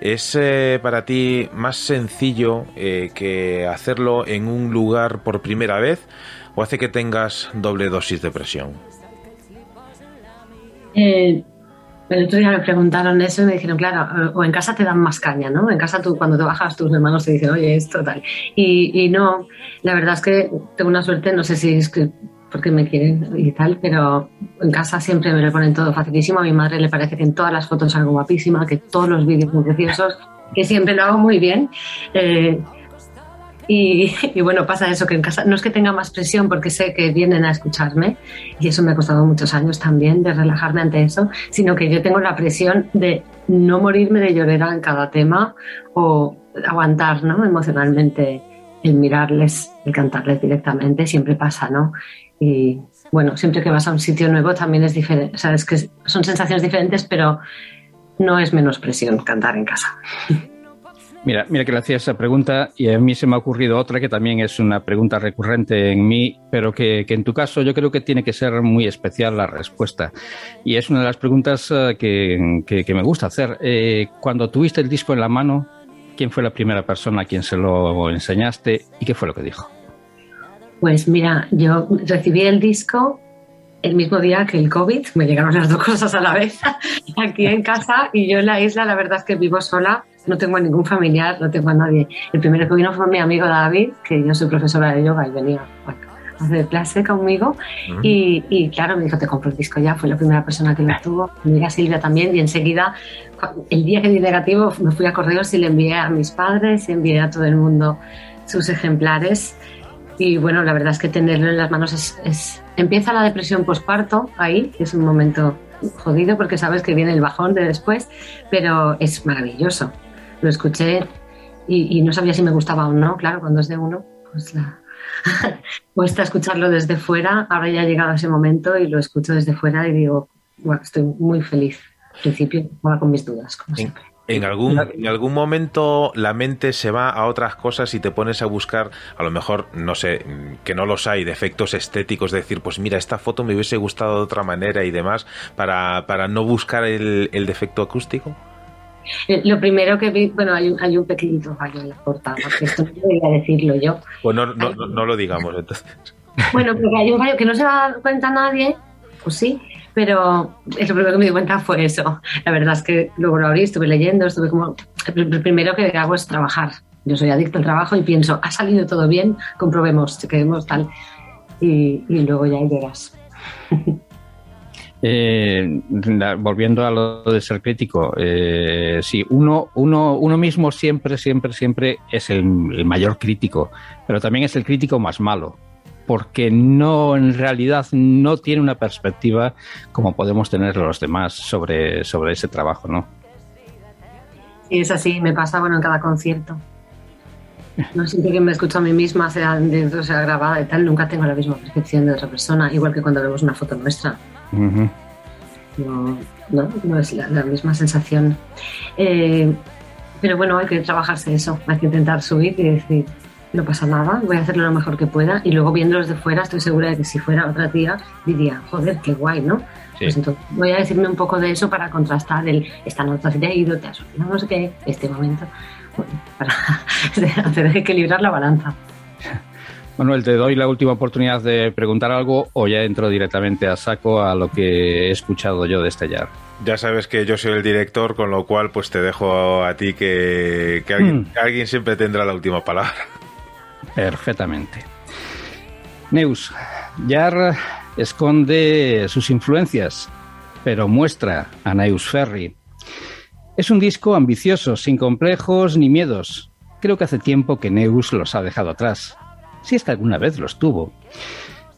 ¿es eh, para ti más sencillo eh, que hacerlo en un lugar por primera vez o hace que tengas doble dosis de presión? Eh, el otro día me preguntaron eso y me dijeron, claro, o en casa te dan más caña, ¿no? En casa tú, cuando te bajas, tus hermanos te dicen, oye, esto tal. Y, y no, la verdad es que tengo una suerte, no sé si es que porque me quieren y tal, pero en casa siempre me lo ponen todo facilísimo. A mi madre le parece que en todas las fotos salgo guapísima, que todos los vídeos son preciosos, que siempre lo hago muy bien. Eh, Y, y bueno, pasa eso, que en casa no es que tenga más presión porque sé que vienen a escucharme y eso me ha costado muchos años también de relajarme ante eso, sino que yo tengo la presión de no morirme de llorera en cada tema o aguantar ¿no? emocionalmente el mirarles, el cantarles directamente, siempre pasa, ¿no? Y bueno, siempre que vas a un sitio nuevo también es diferente, sabes que son sensaciones diferentes, pero no es menos presión cantar en casa. Mira, mira que le hacía esa pregunta y a mí se me ha ocurrido otra que también es una pregunta recurrente en mí, pero que, que en tu caso yo creo que tiene que ser muy especial la respuesta. Y es una de las preguntas eh, que, que- que me gusta hacer. Eh, cuando tuviste el disco en la mano, ¿quién fue la primera persona a quien se lo enseñaste y qué fue lo que dijo? Pues mira, yo recibí el disco el mismo día que el COVID, me llegaron las dos [laughs] cosas a la vez aquí en casa y yo en la isla la verdad es que vivo sola, no tengo a ningún familiar, no tengo a nadie. El primero que vino fue mi amigo David, que yo soy profesora de yoga y venía a hacer clase conmigo. Y, y, claro, me dijo, te compro el disco ya, fue la primera persona que lo tuvo, mi amiga Silvia también y enseguida, el día que di negativo, me fui a correos y le envié a mis padres y envié a todo el mundo sus ejemplares y bueno, la verdad es que tenerlo en las manos es, es... Empieza la depresión posparto ahí, que es un momento jodido porque sabes que viene el bajón de después, pero es maravilloso. Lo escuché y, y no sabía si me gustaba o no, claro, cuando es de uno, pues la... [laughs] cuesta escucharlo desde fuera. Ahora ya ha llegado ese momento y lo escucho desde fuera y digo, bueno, estoy muy feliz. Al principio, ahora con mis dudas, como siempre. En algún, en algún momento la mente se va a otras cosas y te pones a buscar, a lo mejor, no sé, que no los hay, defectos estéticos, de decir, pues mira, esta foto me hubiese gustado de otra manera y demás, para, para no buscar el, el defecto acústico. Eh, Lo primero que vi, bueno, hay un, hay un pequeñito fallo en la portada, que esto no debería decirlo yo. Pues no, no, no, no lo digamos entonces. Bueno, porque hay un fallo que no se va a dar cuenta nadie, pues sí, pero lo primero que me di cuenta fue eso. La verdad es que luego lo abrí, estuve leyendo, estuve como... Lo primero que hago es trabajar. Yo soy adicto al trabajo y pienso, ha salido todo bien, comprobemos, chequemos tal. Y, luego ya verás. [laughs] Eh, volviendo a lo de ser crítico, eh, sí, uno, uno, uno mismo siempre, siempre, siempre es el mayor crítico, pero también es el crítico más malo, porque no, en realidad, no tiene una perspectiva como podemos tener los demás sobre, sobre ese trabajo, ¿no? Y es así, me pasa bueno en cada concierto. No siempre que me escucho a mí misma, sea dentro, sea grabada y tal, nunca tengo la misma percepción de otra persona, igual que cuando vemos una foto nuestra. No, no, no es la, la misma sensación. Eh, pero bueno, hay que trabajarse eso, hay que intentar subir y decir, no pasa nada, voy a hacerlo lo mejor que pueda. Y luego viéndolos de fuera, estoy segura de que si fuera otra tía, diría, joder, qué guay, ¿no? Sí. Pues entonces voy a decirme un poco de eso para contrastar el, esta nota se te ha ido, te has olvidado, no sé qué, este momento, bueno, para [laughs] hacer equilibrar la balanza. [laughs] Manuel, te doy la última oportunidad de preguntar algo o ya entro directamente a saco a lo que he escuchado yo de Yar. Ya sabes que yo soy el director, con lo cual pues te dejo a ti que, que alguien, Mm. alguien siempre tendrá la última palabra. [laughs] Perfectamente. Neus, Jar esconde sus influencias, pero muestra a Neus Ferry. Es un disco ambicioso, sin complejos ni miedos. Creo que hace tiempo que Neus los ha dejado atrás, si es que alguna vez los tuvo.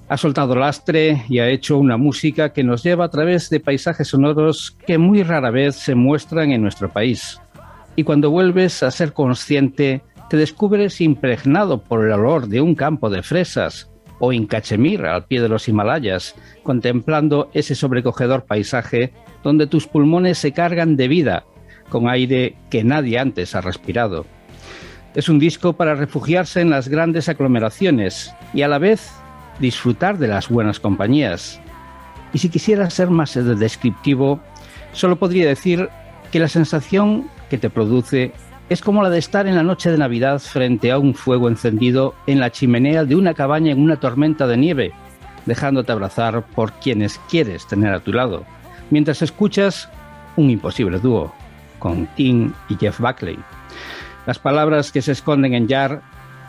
Ha soltado lastre y ha hecho una música que nos lleva a través de paisajes sonoros que muy rara vez se muestran en nuestro país. Y cuando vuelves a ser consciente, te descubres impregnado por el olor de un campo de fresas o en Cachemir, al pie de los Himalayas, contemplando ese sobrecogedor paisaje donde tus pulmones se cargan de vida, con aire que nadie antes ha respirado. Es un disco para refugiarse en las grandes aglomeraciones y a la vez disfrutar de las buenas compañías. Y si quisiera ser más descriptivo, solo podría decir que la sensación que te produce es como la de estar en la noche de Navidad frente a un fuego encendido en la chimenea de una cabaña en una tormenta de nieve, dejándote abrazar por quienes quieres tener a tu lado, mientras escuchas un imposible dúo con Tim y Jeff Buckley. Las palabras que se esconden en Jar,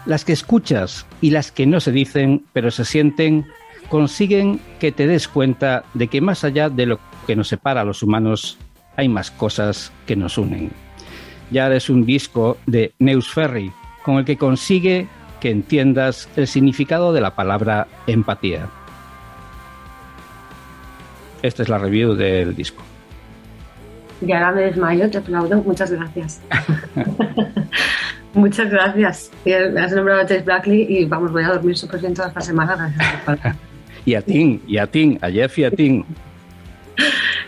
las que escuchas y las que no se dicen, pero se sienten, consiguen que te des cuenta de que más allá de lo que nos separa a los humanos, hay más cosas que nos unen. Jar es un disco de Neus Ferry, con el que consigue que entiendas el significado de la palabra empatía. Esta es la review del disco. Y ahora me desmayo, te aplaudo. Muchas gracias. [laughs] Muchas gracias. Y Has nombrado a Chase Blackley y vamos, voy a dormir súper bien toda esta semana. Gracias. [laughs] Y a Tim, y a Tim, a Jeff y a Tim,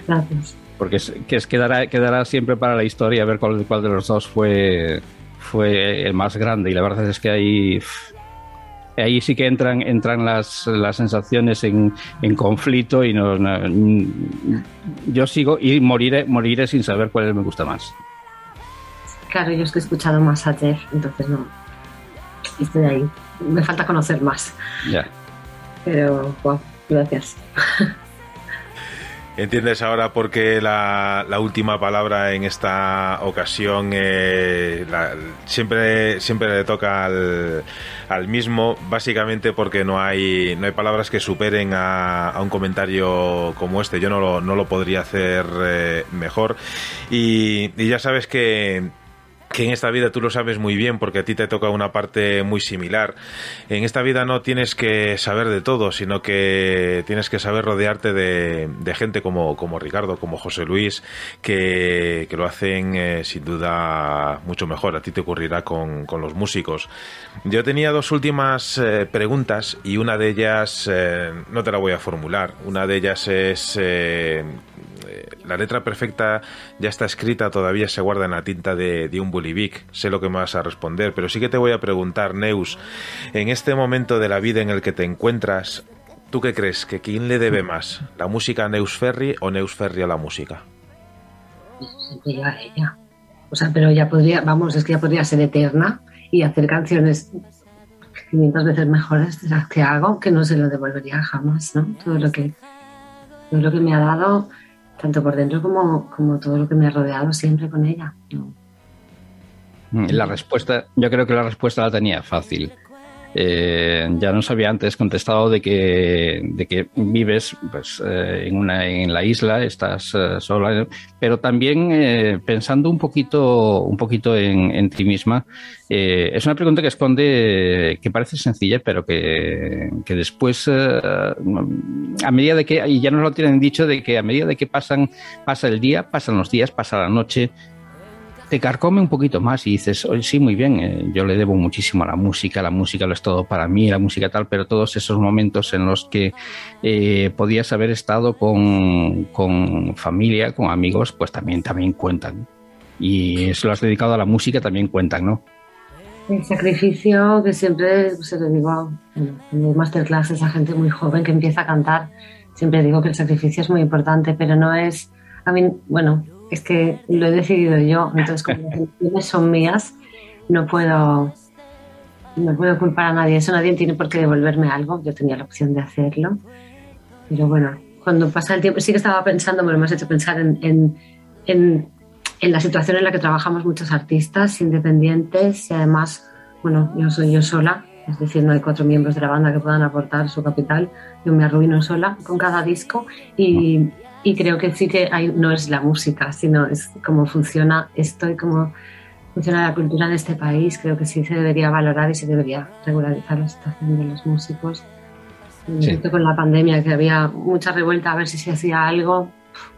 Gracias. Porque es, que es, quedará, quedará siempre para la historia ver cuál, cuál de los dos fue, fue el más grande. Y la verdad es que ahí, ahí sí que entran, entran las, las sensaciones en, en conflicto y no, no- yo sigo y moriré, moriré sin saber cuál me gusta más. Claro, yo es que he escuchado más a Jeff, entonces no. Estoy ahí. Me falta conocer más. Ya. Pero, wow, gracias. [laughs] ¿Entiendes ahora por qué la, la última palabra en esta ocasión eh, siempre, siempre le toca al, mismo? Básicamente porque no hay, no hay palabras que superen a, un comentario como este. Yo no lo, no lo podría hacer eh, mejor. Y ya sabes que que en esta vida tú lo sabes muy bien porque a ti te toca una parte muy similar. En esta vida no tienes que saber de todo, sino que tienes que saber rodearte de, de gente como, como Ricardo, como José Luis, que, que lo hacen eh, sin duda mucho mejor. A ti te ocurrirá con, con los músicos. Yo tenía dos últimas eh, preguntas y una de ellas eh, no te la voy a formular. Una de ellas es... eh, la letra perfecta ya está escrita, todavía se guarda en la tinta de, de un bulivic. Sé lo que me vas a responder, pero sí que te voy a preguntar, Neus, en este momento de la vida en el que te encuentras, ¿tú qué crees? ¿Que quién le debe más? ¿La música a Neus Ferri o Neus Ferri a la música? Yo a ella. O sea, pero ya podría, vamos, es que ya podría ser eterna y hacer canciones 500 veces mejores de las que hago, que no se lo devolvería jamás, ¿no? Todo lo que, todo lo que me ha dado, tanto por dentro como, como todo lo que me ha rodeado siempre con ella. ¿no? La respuesta, yo creo que la respuesta la tenía fácil. Eh, ya nos había antes contestado de que, de que vives pues, eh, en, una, en la isla, estás eh, sola, pero también pensando un poquito, un poquito en, en ti misma. Es una pregunta que esconde, que parece sencilla, pero que, que después, a medida de que, y ya nos lo tienen dicho, de que a medida de que pasan, pasa el día, pasan los días, pasa la noche, te carcome un poquito más y dices, oye, sí, muy bien, eh, yo le debo muchísimo a la música, la música lo es todo para mí, la música tal, pero todos esos momentos en los que eh, podías haber estado con, con familia, con amigos, pues también, también cuentan. Y si lo has dedicado a la música, también cuentan, ¿no? El sacrificio que siempre se lo digo en en masterclasses a gente muy joven que empieza a cantar, siempre digo que el sacrificio es muy importante, pero no es, a mí, bueno, es que lo he decidido yo, entonces como las elecciones son mías, no puedo, no puedo culpar a nadie, eso nadie tiene por qué devolverme algo, yo tenía la opción de hacerlo, pero bueno, cuando pasa el tiempo, sí que estaba pensando, me lo has hecho pensar en, en, en, en la situación en la que trabajamos muchos artistas independientes y además, bueno, yo soy yo sola, es decir, no hay cuatro miembros de la banda que puedan aportar su capital, yo me arruino sola con cada disco y, y creo que sí que hay, no es la música, sino es cómo funciona esto y cómo funciona la cultura en este país. Creo que sí se debería valorar y se debería regularizar la situación de los músicos. Sí. Con la pandemia, que había mucha revuelta a ver si se hacía algo,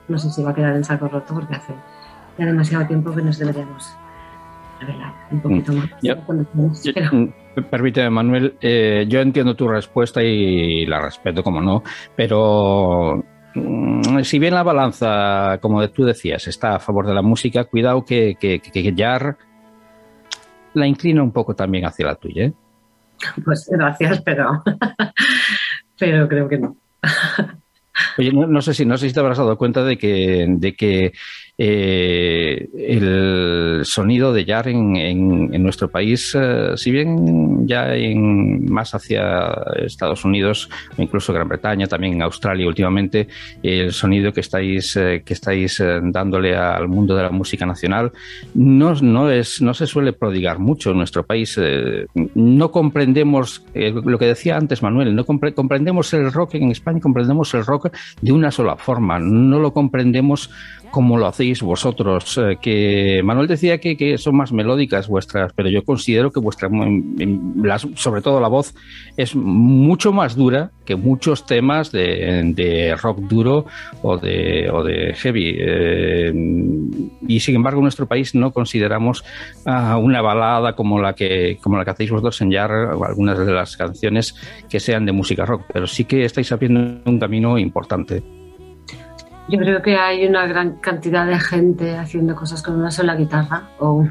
no sé si va a quedar en saco roto porque hace ya demasiado tiempo que nos deberíamos revelar un poquito más. Yo- Yo- pero- mm, Permíteme, Manuel, eh, yo entiendo tu respuesta y la respeto, como no, pero mm, si bien la balanza, como tú decías, está a favor de la música, cuidado que, que, que, Jar la inclina un poco también hacia la tuya. ¿eh? Pues gracias, pero, [laughs] pero creo que no. [laughs] Oye, no, no sé si no sé si te habrás dado cuenta de que, de que eh, el sonido de Jar en, en- nuestro país, eh, si bien ya en, más hacia Estados Unidos incluso Gran Bretaña, también Australia últimamente, el sonido que estáis eh, que estáis eh, dándole al mundo de la música nacional no, no es no se suele prodigar mucho en nuestro país. eh, no comprendemos lo que decía antes Manuel, no compre- comprendemos el rock en España, comprendemos el rock de una sola forma, no lo comprendemos como lo, hacéis vosotros. eh, que Manuel decía que, son más melódicas vuestras, pero yo considero que vuestra, sobre todo la voz, es mucho más dura que muchos temas de, rock duro o de, o de heavy. Eh, y sin embargo, en nuestro país no consideramos ah, una balada como la que como la que hacéis vosotros en Jar o algunas de las canciones que sean de música rock, pero sí que estáis abriendo un camino importante. Yo creo que hay una gran cantidad de gente haciendo cosas con una sola guitarra o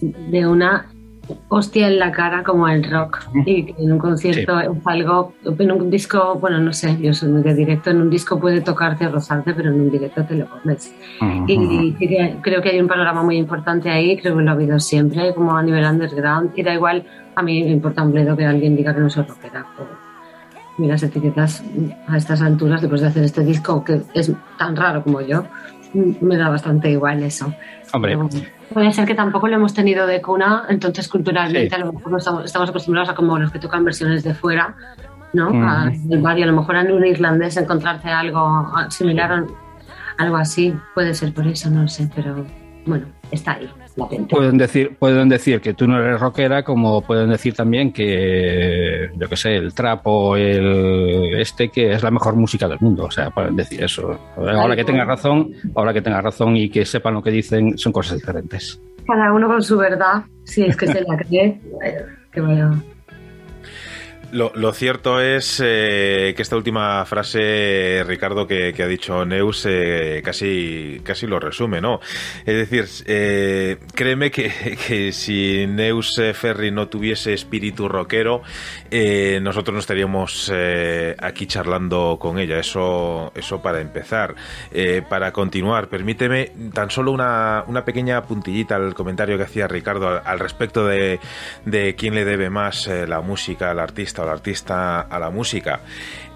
de una hostia en la cara como el rock y que en un concierto es algo, en un disco, bueno, no sé, yo soy muy de directo, en un disco puede tocarte rozarte, pero en un directo te lo comes. Y sí creo que hay un panorama muy importante ahí, creo que lo ha habido siempre, como a nivel underground, y da igual, a mí me importa un bledo que alguien diga que no soy rockera. o- y las etiquetas a estas alturas, después de hacer este disco que es tan raro como yo, me da bastante igual eso. Hombre, Pero puede ser que tampoco lo hemos tenido de cuna, entonces culturalmente Sí. a lo mejor estamos, estamos acostumbrados a como los que tocan versiones de fuera, ¿no? A- barrio, a lo mejor en un irlandés encontrarte algo similar o algo así, puede ser por eso, no lo sé, pero bueno, está ahí, latente. pueden decir, pueden decir que tú no eres rockera, como pueden decir también que, yo que sé, el trap o el este que es la mejor música del mundo. O sea, pueden decir eso. Ahora que tengas razón, ahora que tengas razón y que sepan lo que dicen, son cosas diferentes. Cada uno con su verdad, si es que se la cree, [laughs] que vaya. Lo, cierto es eh, que esta última frase, Ricardo, que, ha dicho Neus, eh, casi, casi lo resume, ¿no? Es decir, eh, créeme que, que si Neus Ferry no tuviese espíritu rockero, nosotros no estaríamos aquí charlando con ella. Eso, eso para empezar. Para continuar, permíteme tan solo una, una pequeña puntillita al comentario que hacía Ricardo al, respecto de, de quién le debe más la música al artista el artista a la música.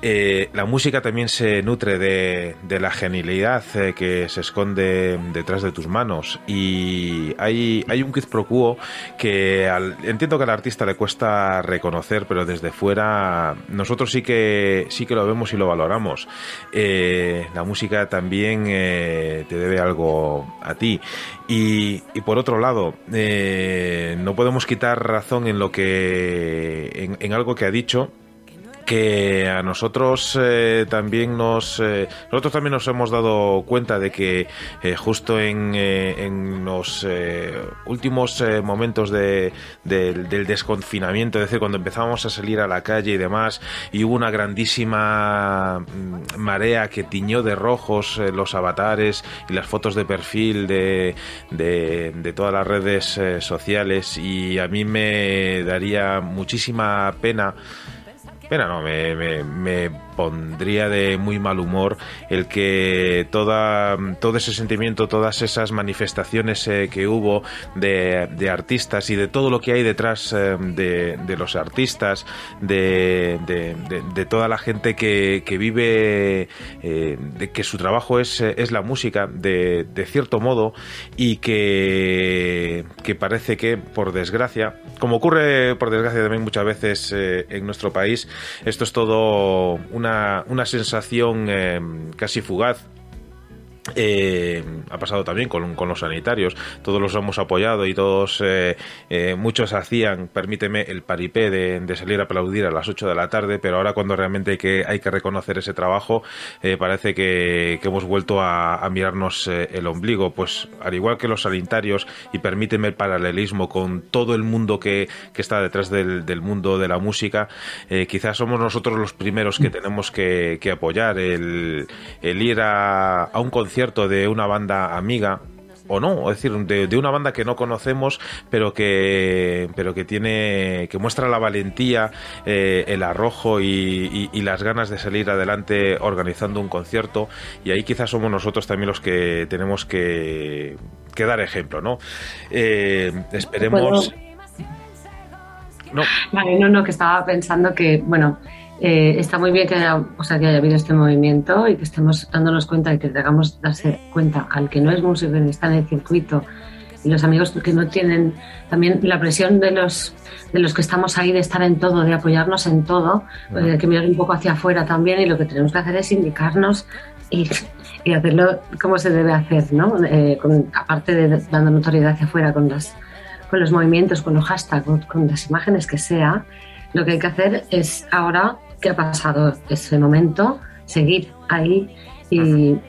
Eh, la música también se nutre de, de la genialidad eh, que se esconde detrás de tus manos y hay, hay un quid pro quo que al- entiendo que al artista le cuesta reconocer, pero desde fuera nosotros sí que sí que lo vemos y lo valoramos. Eh, la música también te debe algo a ti y, y por otro lado no podemos quitar razón en lo que en, en algo que ha dicho que a nosotros eh, también nos eh, nosotros también nos hemos dado cuenta de que eh, justo en, en los últimos momentos de, del- desconfinamiento, es decir, cuando empezábamos a salir a la calle y demás, y hubo una grandísima mm, marea que tiñó de rojos los avatares y las fotos de perfil de, de, de todas las redes sociales, y a mí me daría muchísima pena Pena, no, me, me- me pondría de muy mal humor el que toda, todo ese sentimiento, todas esas manifestaciones eh, que hubo de, artistas y de todo lo que hay detrás eh, de, los artistas, de, de- toda la gente que, vive, eh, de que su trabajo es, es la música, de, cierto modo, y que, que parece que, por desgracia, como ocurre por desgracia también muchas veces en nuestro país, esto es todo una, una sensación eh, casi fugaz. Eh, ha pasado también con, con los sanitarios, todos los hemos apoyado y todos, eh, eh, muchos hacían, permíteme, el paripé de, de salir a aplaudir a las 8 de la tarde, pero ahora cuando realmente hay que, hay que reconocer ese trabajo, eh, parece que, que hemos vuelto a, a mirarnos eh, el ombligo, pues al igual que los sanitarios, y permíteme el paralelismo con todo el mundo que, que está detrás del, del mundo de la música, eh, quizás somos nosotros los primeros que tenemos que, apoyar el, el ir a, a un concierto de una banda amiga o no, es decir, de, de una banda que no conocemos, pero que, pero que tiene, que muestra la valentía, eh, el arrojo y, y- y las ganas de salir adelante organizando un concierto. Y ahí quizás somos nosotros también los que tenemos que, que dar ejemplo, ¿no? Eh, esperemos. No, Vale, no, no, que estaba pensando que, bueno, eh, está muy bien que haya, o sea, que haya habido este movimiento y que estemos dándonos cuenta y que tengamos darse cuenta al que no es músico ni está en el circuito y los amigos que no tienen también la presión de los de los que estamos ahí de estar en todo, de apoyarnos en todo, pues, que mirar un poco hacia afuera también y lo que tenemos que hacer es indicarnos y, y hacerlo como se debe hacer, ¿no? Eh, con- aparte de dando notoriedad hacia afuera con las con los movimientos, con los hashtags, con, con las imágenes que sea, lo que hay que hacer es ahora que ha pasado ese momento, seguir ahí y,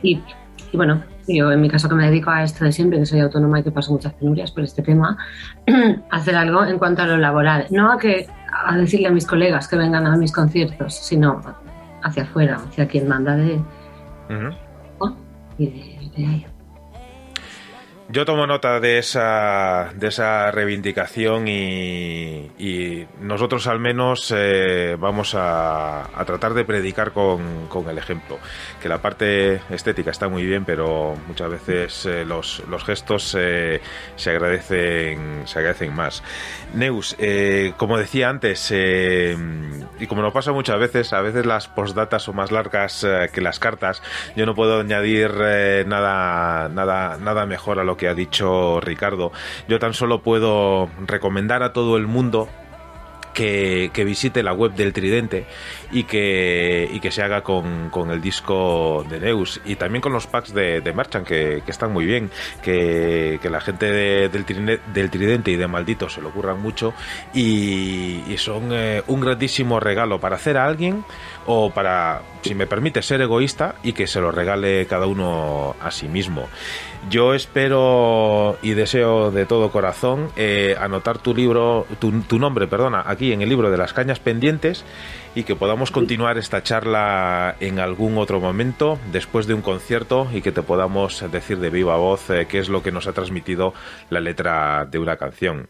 y- y bueno, yo en mi caso que me dedico a esto de siempre, que soy autónoma y que paso muchas penurias por este tema, [clears throat] hacer algo en cuanto a lo laboral. No a, que, a decirle a mis colegas que vengan a mis conciertos, sino hacia afuera, hacia quien manda de. ¿no? y de- de ahí. Yo tomo nota de esa, de esa reivindicación y, nosotros al menos eh, vamos a, a tratar de predicar con, con el ejemplo. Que la parte estética está muy bien, pero muchas veces eh, los, los gestos eh, se, agradecen, se agradecen más. Neus, eh, como decía antes, y como nos pasa muchas veces, a veces las postdatas son más largas que las cartas. Yo no puedo añadir nada, nada, nada mejor a lo que ha dicho Ricardo. Yo tan solo puedo recomendar a todo el mundo que, que visite la web del Tridente y que, que se haga con, con el disco de Neus y también con los packs de, de Merchant que, están muy bien, que, la gente de- del, Tridente, y de Maldito se lo ocurran mucho y, y son eh, un grandísimo regalo para hacer a alguien o para, si me permite, ser egoísta y que se lo regale cada uno a sí mismo. Yo espero y deseo de todo corazón eh, anotar tu libro, tu, nombre, perdona, aquí en el libro de las cañas pendientes y que podamos continuar esta charla en algún otro momento después de un concierto y que te podamos decir de viva voz eh, qué es lo que nos ha transmitido la letra de una canción.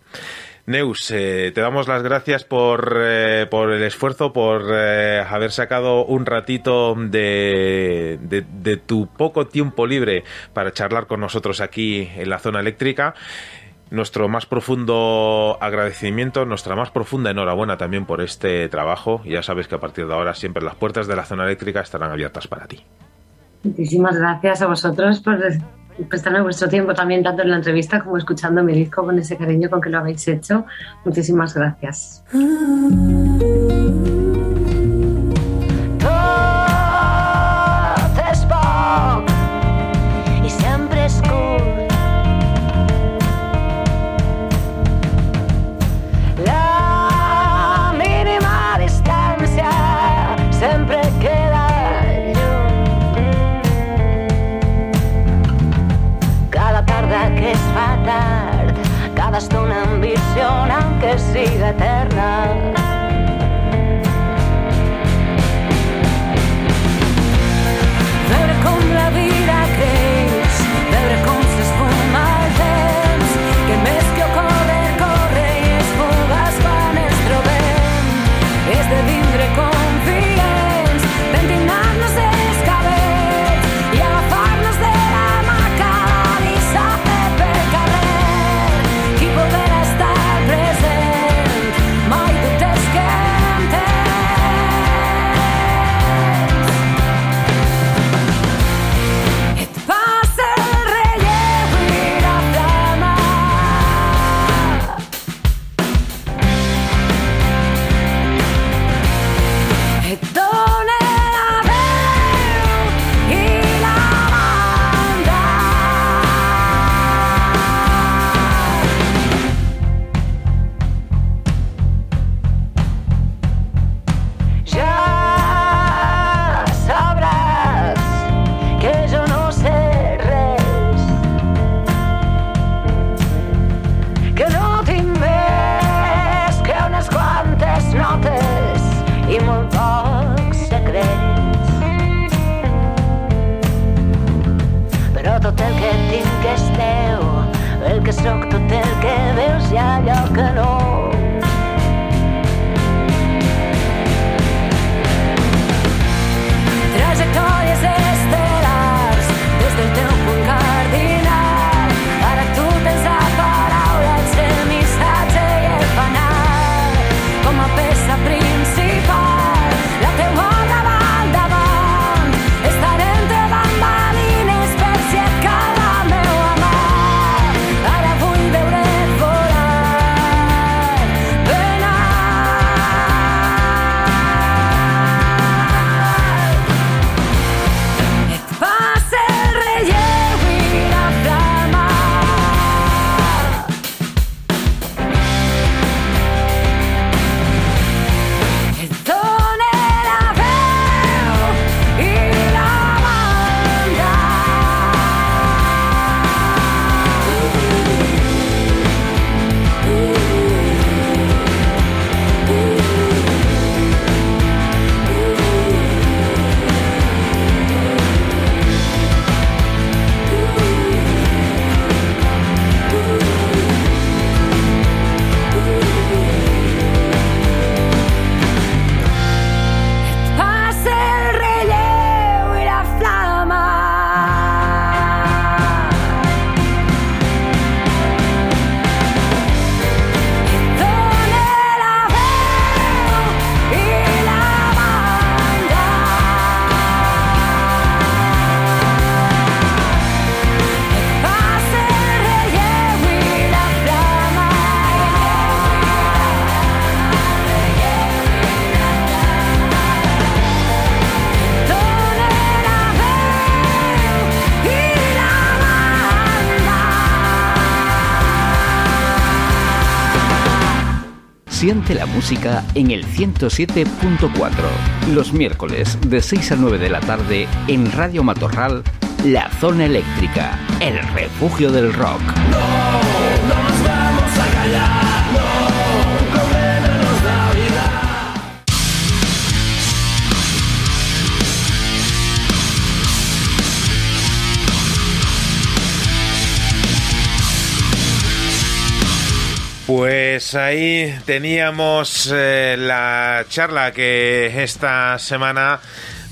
Neus, eh, te damos las gracias por, eh, por el esfuerzo, por eh, haber sacado un ratito de, de- de tu poco tiempo libre para charlar con nosotros aquí en la zona eléctrica. Nuestro más profundo agradecimiento, nuestra más profunda enhorabuena también por este trabajo. Ya sabes que a partir de ahora siempre las puertas de la zona eléctrica estarán abiertas para ti. Muchísimas gracias a vosotros por prestarme vuestro tiempo también, tanto en la entrevista como escuchando mi disco con ese cariño con que lo habéis hecho. Muchísimas gracias. até Siente la música en el 107.4. Los miércoles de 6 a 9 de la tarde en Radio Matorral, La Zona Eléctrica, el refugio del rock. Pues ahí teníamos eh, la charla que esta semana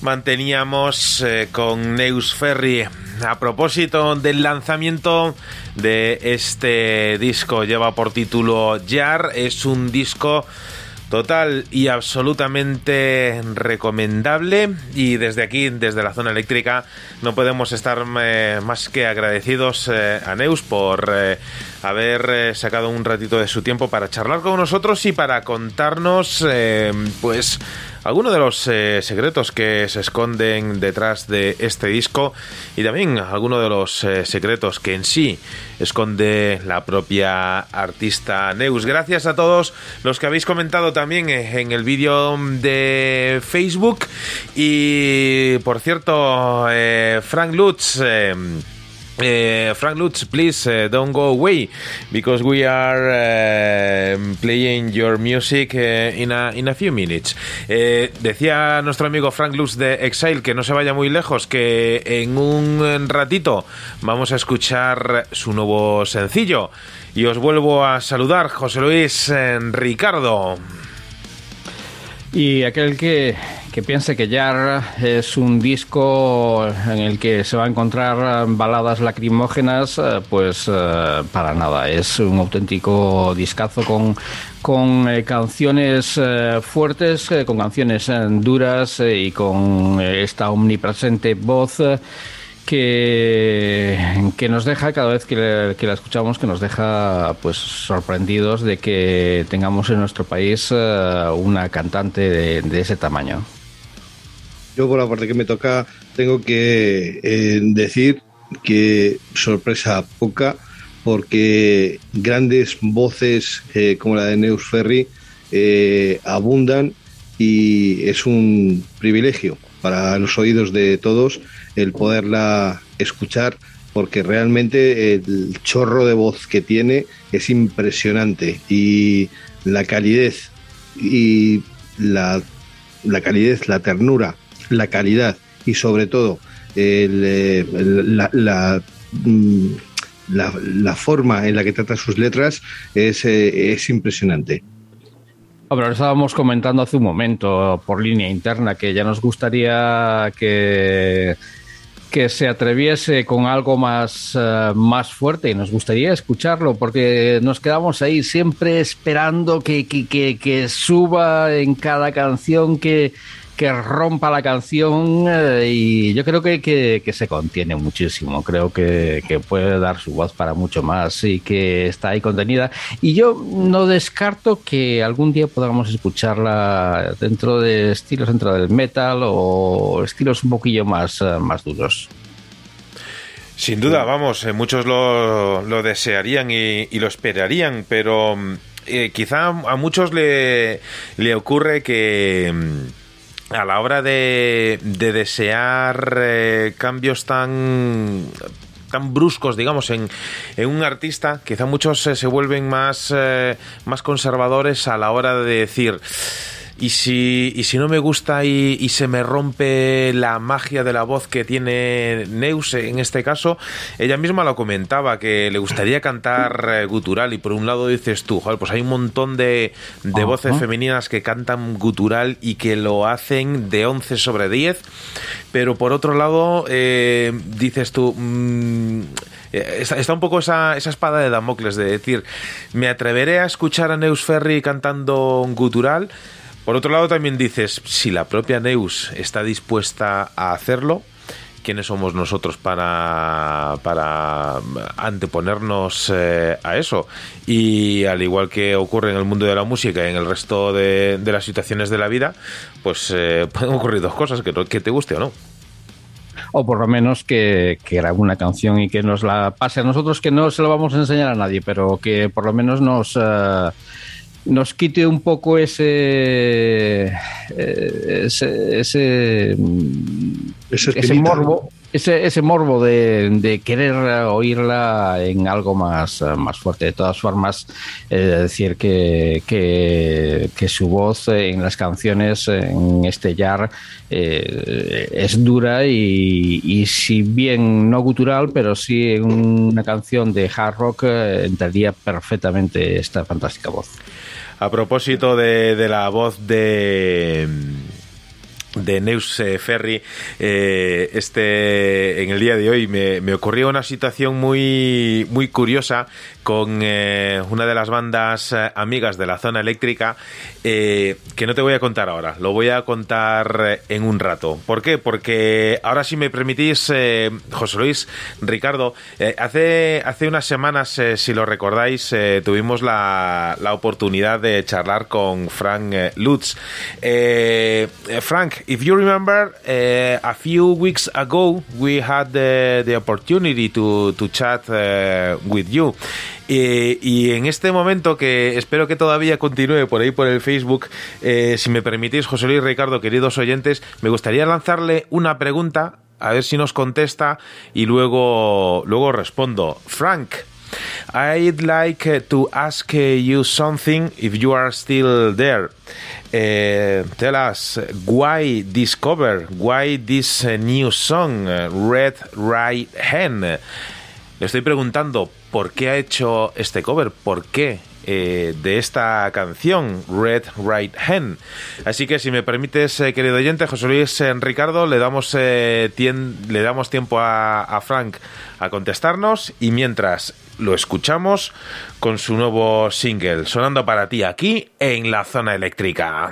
manteníamos eh, con Neus Ferry a propósito del lanzamiento de este disco. Lleva por título Jar. Es un disco total y absolutamente recomendable. Y desde aquí, desde la zona eléctrica, no podemos estar eh, más que agradecidos eh, a Neus por eh, haber sacado un ratito de su tiempo para charlar con nosotros y para contarnos pues algunos de los eh, secretos que se esconden detrás de este disco y también algunos de los eh, secretos que en sí esconde la propia artista Neus. Gracias a todos los que habéis comentado también eh, en el vídeo de Facebook y por cierto Frank Lutz Uh, Frank Lutz, please uh, don't go away because we are uh, playing your music in, a, in a few minutes. Decía nuestro amigo Frank Lutz de Exile que no se vaya muy lejos, que en un ratito vamos a escuchar su nuevo sencillo. Y os vuelvo a saludar, José Luis Ricardo. Y aquel que, que piense que Jar es un disco en el que se va a encontrar baladas lacrimógenas, eh, pues eh, para nada. Es un auténtico discazo con, con eh, canciones fuertes, con canciones duras y con esta omnipresente voz. que, que nos deja cada vez que, que la escuchamos que nos deja pues sorprendidos de que tengamos en nuestro país eh, una cantante de, de ese tamaño. Yo por la parte que me toca tengo que eh, decir que sorpresa poca porque grandes voces eh, como la de Neus Ferry eh, abundan y es un privilegio para los oídos de todos el poderla escuchar porque realmente el chorro de voz que tiene es impresionante y la calidez y la, la calidez, la ternura, la calidad y sobre todo la, mm, la- la forma en la que trata sus letras es, eh, es impresionante. Lo estábamos comentando hace un momento por línea interna que ya nos gustaría que, que se atreviese con algo más, eh, más fuerte y nos gustaría escucharlo porque nos quedamos ahí siempre esperando que, que- que suba en cada canción, que, que rompa la canción eh, y yo creo que, que- se contiene muchísimo, creo que, que puede dar su voz para mucho más y que está ahí contenida y yo no descarto que algún día podamos escucharla dentro de estilos dentro del metal o estilos un poquillo más, eh, más duros. Sin duda, vamos, eh, muchos lo, desearían y, lo esperarían, pero mm, quizá a muchos le, le ocurre que mm, a la hora de, de desear eh, cambios tan tan bruscos, digamos, en, en un artista, quizá muchos eh, se vuelven más, eh, más conservadores a la hora de decir, y si, y si no me gusta y, y se me rompe la magia de la voz que tiene Neus en este caso, ella misma lo comentaba, que le gustaría cantar eh, gutural y por un lado dices tú, joder, pues hay un montón de, de voces femeninas que cantan gutural y que lo hacen de 11 sobre 10, pero por otro lado eh, dices tú... mm, eh, Está, está un poco esa, esa espada de Damocles de decir, me atreveré a escuchar a Neus Ferry cantando gutural. Por otro lado, también dices, si la propia Neus está dispuesta a hacerlo, ¿quiénes somos nosotros para, anteponernos eh, a eso? Y al igual que ocurre en el mundo de la música y en el resto de, las situaciones de la vida, pues eh, pueden ocurrir dos cosas, que te guste o no. O por lo menos que, que grabe una canción y que nos la pase a nosotros, que no se lo vamos a enseñar a nadie, pero que por lo menos nos, eh, nos quite un poco ese eh, ese, ese, mm, ese morbo ese, ese morbo de, de querer oírla en algo más, más fuerte. De todas formas, decir que, que, que su voz en las canciones, en este Jar, eh, es dura y, y si bien no gutural, pero sí en una canción de hard rock eh, entraría perfectamente esta fantástica voz. A propósito de, la voz de de Neus eh, Ferry eh, este en el día de hoy me, me ocurrió una situación muy muy curiosa con eh, una de las bandas eh, amigas de la zona eléctrica eh, que no te voy a contar ahora lo voy a contar en un rato. ¿por qué? porque ahora si me permitís José Luis Ricardo hace, hace unas semanas si lo recordáis tuvimos la, la oportunidad de charlar con Frank Lutz. Frank if you remember a few weeks ago we had the, the opportunity to, to chat with you Eh, y en este momento que espero que todavía continúe por ahí por el Facebook, eh, si me permitís, José Luis Ricardo, queridos oyentes, me gustaría lanzarle una pregunta, a ver si nos contesta y luego, luego respondo. Frank, I'd like to ask you something if you are still there. Uh, tell us why this cover, why this new song, Red Right Hen. Le estoy preguntando por qué ha hecho este cover, por qué eh, de esta canción, Red Right Hen. Así que si me permites, eh, querido oyente, José Luis eh, Ricardo, le damos, le damos tiempo a Frank a contestarnos y mientras lo escuchamos con su nuevo single, sonando para ti aquí en la zona eléctrica.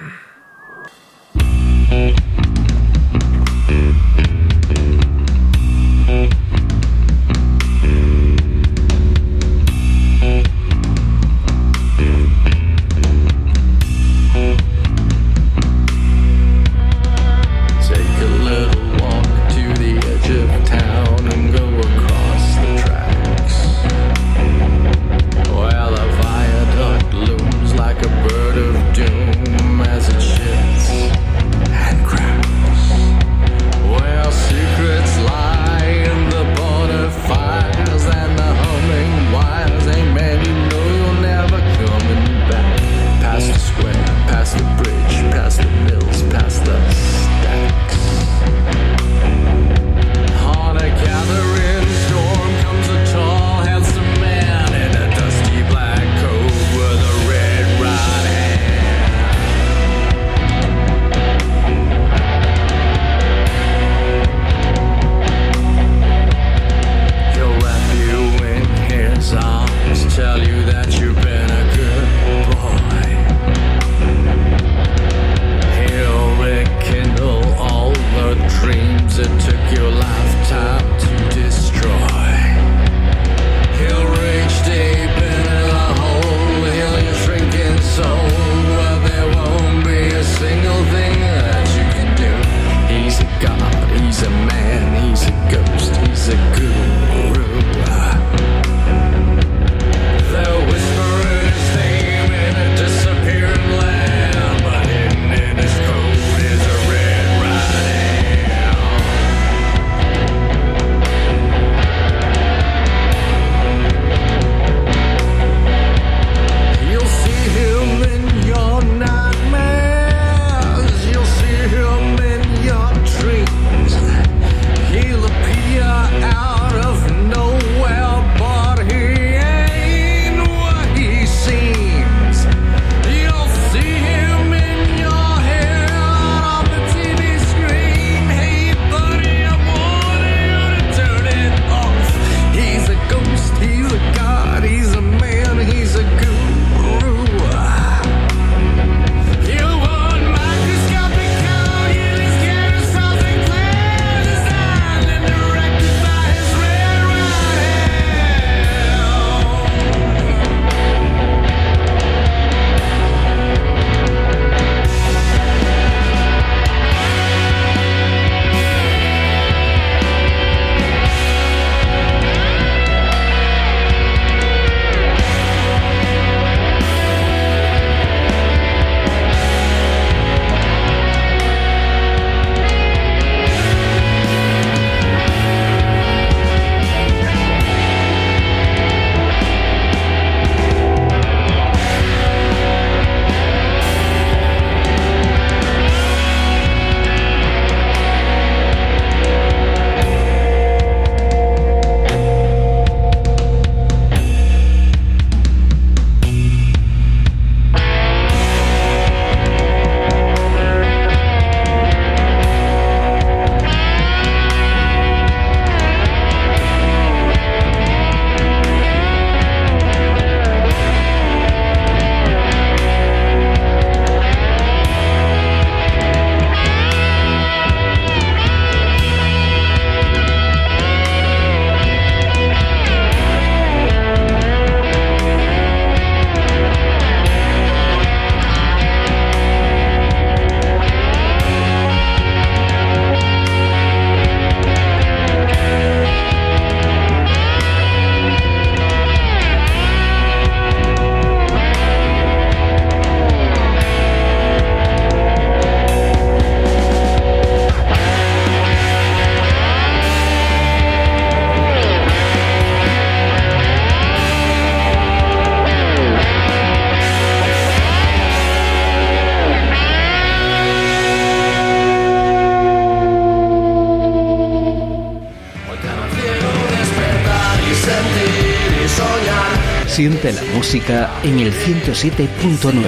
En el 107.9.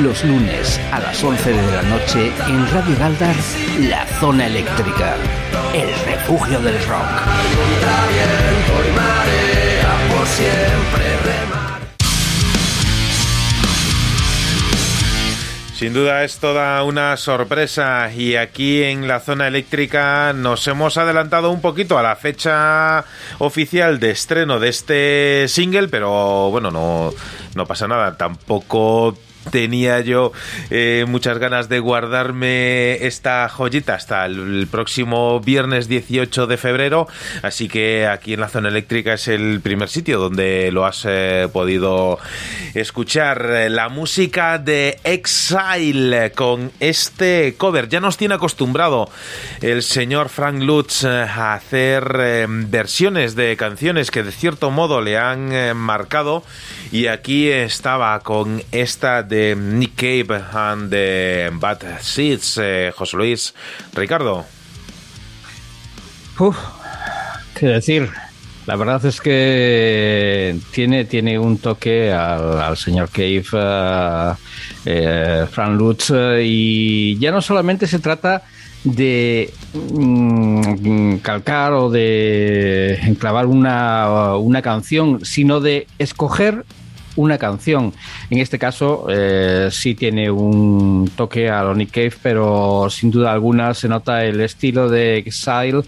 Los lunes a las 11 de la noche en Radio Galdar, La Zona Eléctrica. El refugio del rock. Sin duda es toda una sorpresa y aquí en la zona eléctrica nos hemos adelantado un poquito a la fecha oficial de estreno de este single, pero bueno, no, no pasa nada, tampoco tenía yo eh, muchas ganas de guardarme esta joyita hasta el próximo viernes 18 de febrero, así que aquí en la zona eléctrica es el primer sitio donde lo has eh, podido escuchar. Eh, La música de Exile con este cover. Ya nos tiene acostumbrado el señor Frank Lutz a hacer versiones de canciones que de cierto modo le han marcado y aquí estaba con esta de Nick Cave and the Bad Seeds, eh, José Luis Ricardo. Uf, qué decir. La verdad es que tiene, tiene un toque al, señor Cave, eh, eh, Frank Lutz, y ya no solamente se trata de mm, calcar o de enclavar una, una canción, sino de escoger una canción. En este caso, eh, sí tiene un toque a Lonnie Cave, pero sin duda alguna se nota el estilo de Exile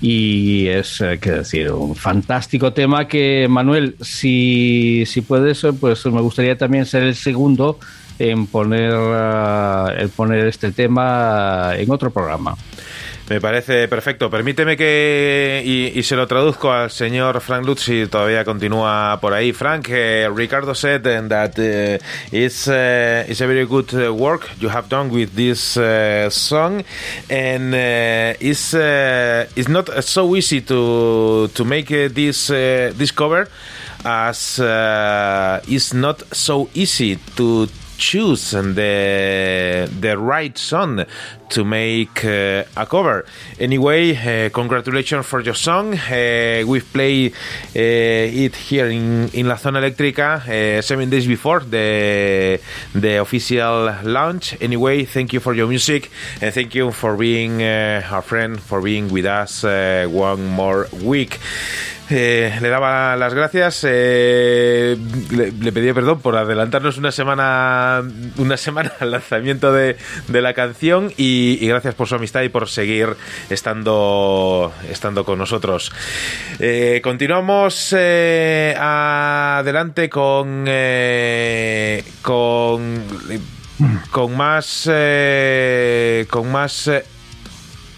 y es, eh, qué decir, un fantástico tema que, Manuel, si, si puedes, eh, pues me gustaría también ser el segundo en poner, ah, en poner este tema en otro programa. Me parece perfecto. Permíteme que, y, se lo traduzco al señor Frank Lutz si todavía continúa por ahí. Frank, eh, Ricardo said that uh, it's, uh, it's a very good work you have done with this song, and it's, it's not so easy to, to make this, this cover as it's not so easy to choose the the right song to make uh, a cover. Anyway, uh, congratulations for your song. Uh, we've played uh, it here in, in La Zona Eléctrica uh, seven days before the the official launch. Anyway, thank you for your music and thank you for being uh, our friend, for being with us one more week. Le daba las gracias, le, le pedía perdón por adelantarnos una semana, una semana al lanzamiento de, de la canción y, y gracias por su amistad y por seguir estando, estando con nosotros. Eh, continuamos eh, adelante con, eh, con, con más, eh, con más,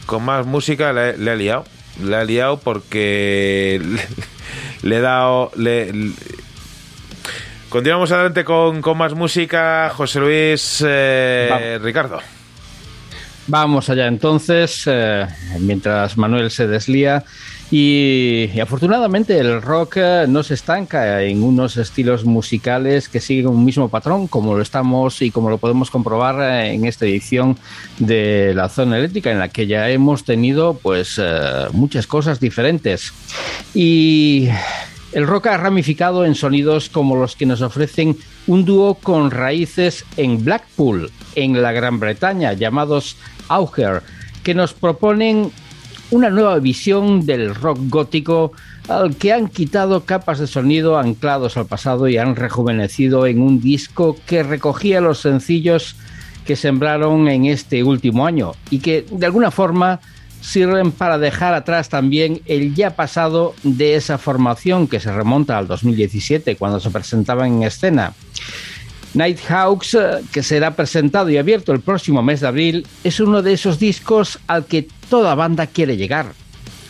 con más música. Le, le he liado le ha liado porque le, [laughs] le he dado. Le, le- Continuamos adelante con, con más música. José Luis eh. Ricardo. Vamos allá entonces, eh, mientras Manuel se deslía. Y, afortunadamente el rock eh, no se estanca en unos estilos musicales que siguen un mismo patrón, como lo estamos y como lo podemos comprobar eh, en esta edición de la zona eléctrica, en la que ya hemos tenido pues muchas cosas diferentes. Y el rock ha ramificado en sonidos como los que nos ofrecen un dúo con raíces en Blackpool, en la Gran Bretaña, llamados Auger, que nos proponen una nueva visión del rock gótico al que han quitado capas de sonido anclados al pasado y han rejuvenecido en un disco que recogía los sencillos que sembraron en este último año y que de alguna forma sirven para dejar atrás también el ya pasado de esa formación que se remonta al 2017 cuando se presentaban en escena. Nighthawks, eh, que será presentado y abierto el próximo mes de abril, es uno de esos discos al que toda banda quiere llegar.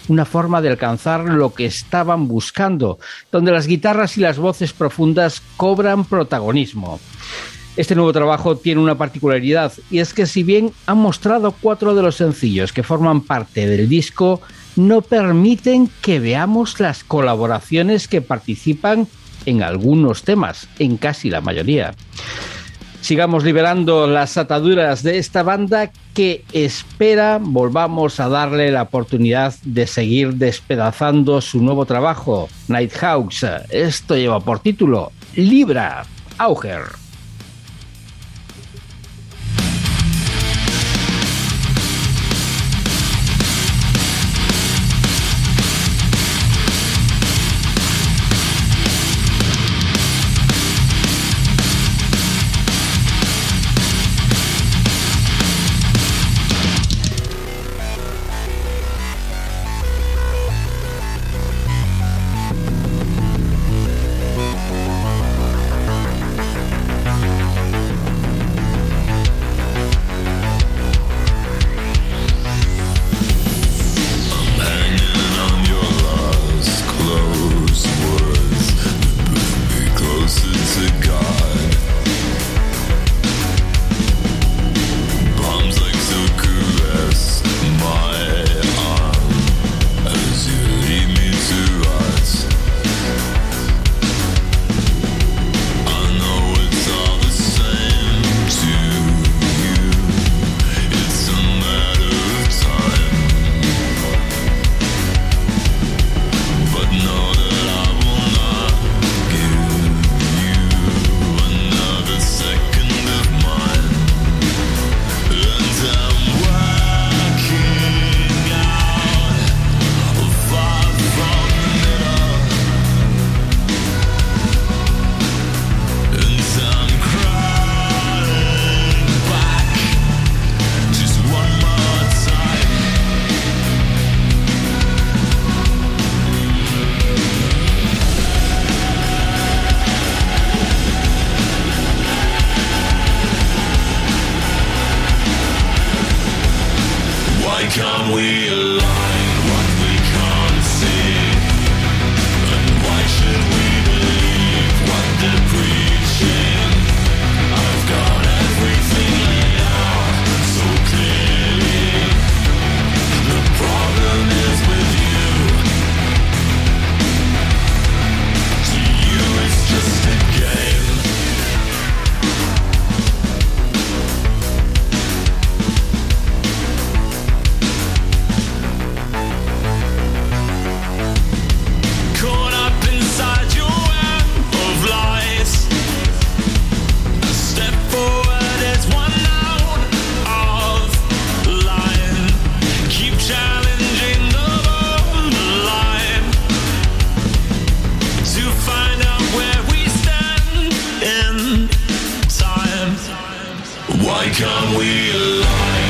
Una forma de alcanzar lo que estaban buscando, donde las guitarras y las voces profundas cobran protagonismo. Este nuevo trabajo tiene una particularidad y es que si bien han mostrado cuatro de los sencillos que forman parte del disco, no permiten que veamos las colaboraciones que participan en algunos temas, en casi la mayoría. Sigamos liberando las ataduras de esta banda que espera volvamos a darle la oportunidad de seguir despedazando su nuevo trabajo, Nighthawks. Esto lleva por título Libra Auger. Why can't we align?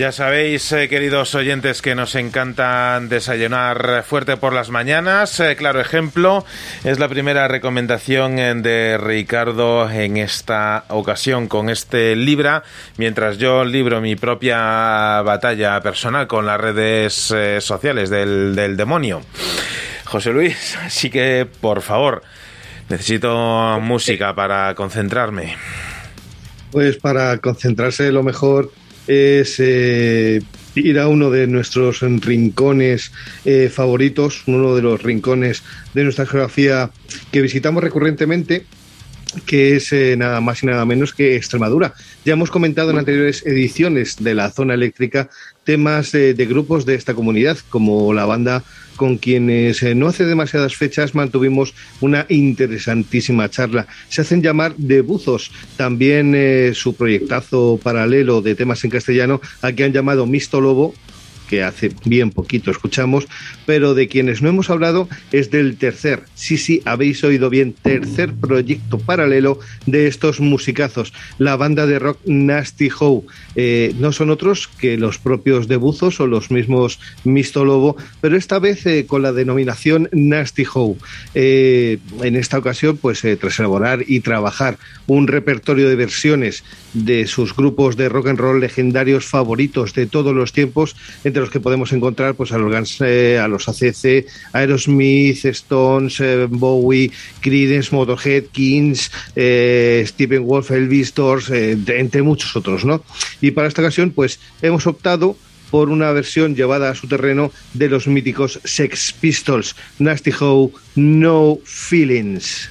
Ya sabéis, eh, queridos oyentes, que nos encantan desayunar fuerte por las mañanas. Eh, claro ejemplo, es la primera recomendación eh, de Ricardo en esta ocasión con este libra, mientras yo libro mi propia batalla personal con las redes sociales del, del demonio. José Luis, [laughs] así que, por favor, necesito música para concentrarme. Pues para concentrarse lo mejor es eh, ir a uno de nuestros rincones eh, favoritos, uno de los rincones de nuestra geografía que visitamos recurrentemente que es eh, nada más y nada menos que Extremadura. Ya hemos comentado en anteriores ediciones de la zona eléctrica temas de, de grupos de esta comunidad, como la banda con quienes eh, no hace demasiadas fechas mantuvimos una interesantísima charla. Se hacen llamar de Buzos, también eh, su proyectazo paralelo de temas en castellano, a que han llamado Misto Lobo, que hace bien poquito escuchamos, pero de quienes no hemos hablado es del tercer, sí, sí, habéis oído bien, tercer proyecto paralelo de estos musicazos, la banda de rock Nasty How. Eh, no son otros que los propios de Buzos o los mismos Misto Lobo, pero esta vez eh, con la denominación Nasty How. Eh, en esta ocasión, pues tras elaborar y trabajar un repertorio de versiones de sus grupos de rock and roll legendarios favoritos de todos los tiempos, entre los que podemos encontrar pues a los Guns, eh, a los ACC, Aerosmith, Stones, eh, Bowie, Creedence, Motorhead, Kings, eh, Stephen Wolf, Elvis, Doors, eh, entre muchos otros, ¿no? Y para esta ocasión, pues hemos optado por una versión llevada a su terreno de los míticos Sex Pistols, Nasty How, No Feelings.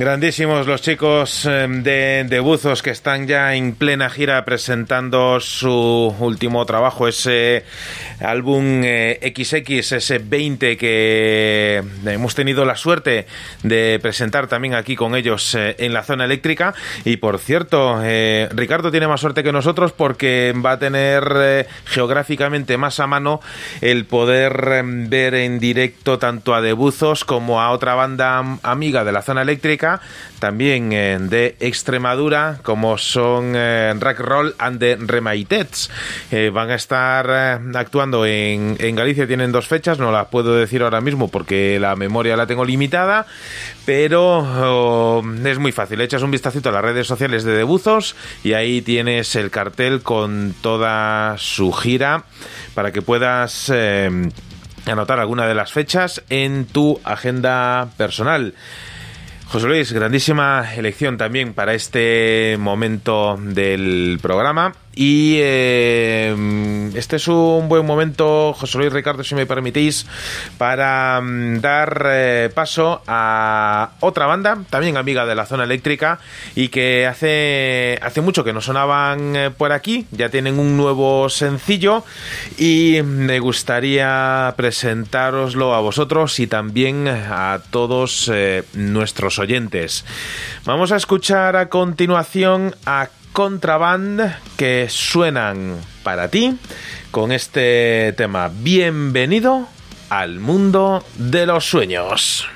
Grandísimos los chicos eh, de, de Buzos que están ya en plena gira presentando su último trabajo, ese álbum eh, XX, ese 20 que hemos tenido la suerte de presentar también aquí con ellos eh, en la zona eléctrica. Y por cierto, eh, Ricardo tiene más suerte que nosotros porque va a tener eh, geográficamente más a mano el poder eh, ver en directo tanto a Debuzos como a otra banda am- amiga de la zona eléctrica, también eh, de Extremadura, como son eh, Rack Roll and the Remaitets. Eh, van a estar eh, en Galicia, tienen dos fechas, no las puedo decir ahora mismo porque la memoria la tengo limitada, pero oh, es muy fácil. Echas un vistacito a las redes sociales de Debuzos y ahí tienes el cartel con toda su gira para que puedas eh, anotar alguna de las fechas en tu agenda personal. José Luis, grandísima elección también para este momento del programa. Y eh, este es un buen momento, José Luis Ricardo, si me permitís, para mm, dar eh, paso a otra banda, también amiga de la zona eléctrica, y que hace, hace mucho que no sonaban eh, por aquí, ya tienen un nuevo sencillo, y me gustaría presentároslo a vosotros y también a todos nuestros oyentes. Vamos a escuchar a continuación a Contraband que suenan para ti con este tema. Bienvenido al mundo de los sueños.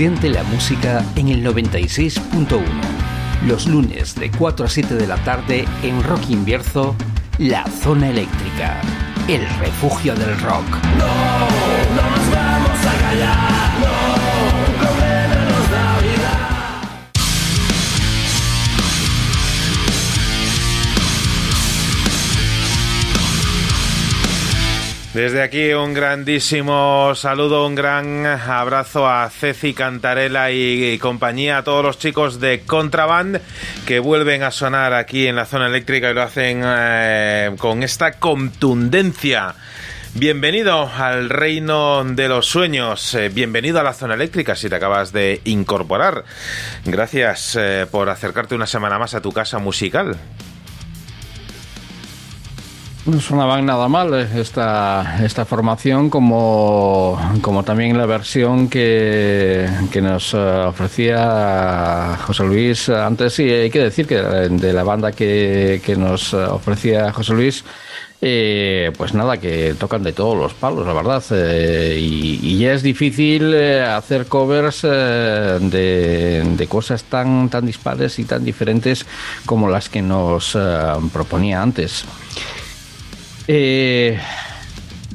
Siente la música en el 96.1. Los lunes de 4 a 7 de la tarde en Rock Invierzo, La Zona Eléctrica, el refugio del rock. Desde aquí un grandísimo saludo, un gran abrazo a Ceci Cantarela y, compañía, a todos los chicos de Contraband que vuelven a sonar aquí en la zona eléctrica y lo hacen eh, con esta contundencia. Bienvenido al reino de los sueños, eh, bienvenido a la zona eléctrica si te acabas de incorporar. Gracias eh, por acercarte una semana más a tu casa musical. No sonaban nada mal eh, esta, esta formación como, como también la versión que, que nos eh, ofrecía José Luis antes. Sí, hay que decir que de la banda que, que nos ofrecía José Luis, eh, pues nada, que tocan de todos los palos, la verdad. eh, y, y ya es difícil eh, hacer covers eh, de, de cosas tan, tan dispares y tan diferentes como las que nos eh, proponía antes. Eh,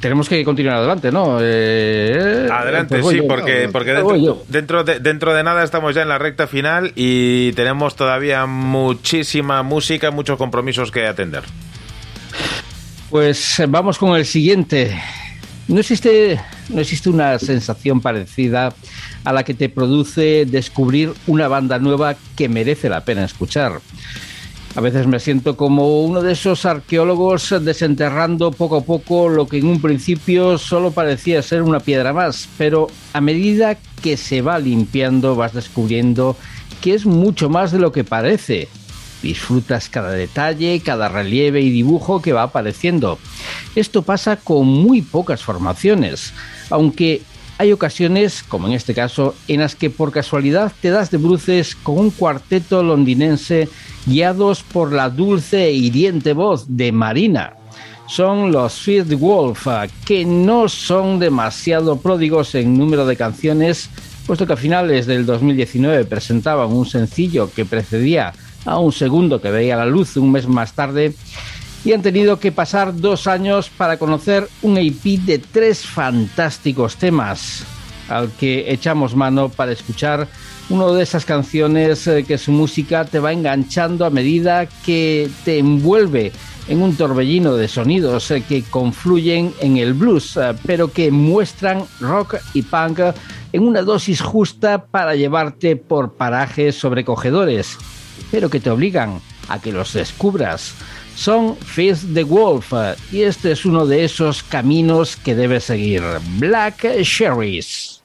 tenemos que continuar adelante, ¿no? Eh, Adelante, pues sí, yo. porque, porque Pues voy dentro, de, dentro de nada estamos ya en la recta final y tenemos todavía muchísima música, muchos compromisos que atender. Pues eh, vamos con el siguiente. No existe, no existe una sensación parecida a la que te produce descubrir una banda nueva que merece la pena escuchar. A veces me siento como uno de esos arqueólogos desenterrando poco a poco lo que en un principio solo parecía ser una piedra más, pero a medida que se va limpiando vas descubriendo que es mucho más de lo que parece. Disfrutas cada detalle, cada relieve y dibujo que va apareciendo. Esto pasa con muy pocas formaciones, aunque hay ocasiones, como en este caso, en las que por casualidad te das de bruces con un cuarteto londinense guiados por la dulce e hiriente voz de Marina. Son los Fifth Wolf, ah, que no son demasiado pródigos en número de canciones, puesto que a finales del 2019 presentaban un sencillo que precedía a un segundo que veía la luz un mes más tarde y han tenido que pasar dos años para conocer un EP de tres fantásticos temas al que echamos mano para escuchar una de esas canciones eh, que su música te va enganchando a medida que te envuelve en un torbellino de sonidos eh, que confluyen en el blues, eh, pero que muestran rock y punk en una dosis justa para llevarte por parajes sobrecogedores, pero que te obligan a que los descubras. Son Fist the Wolf y este es uno de esos caminos que debes seguir. Black Cherries.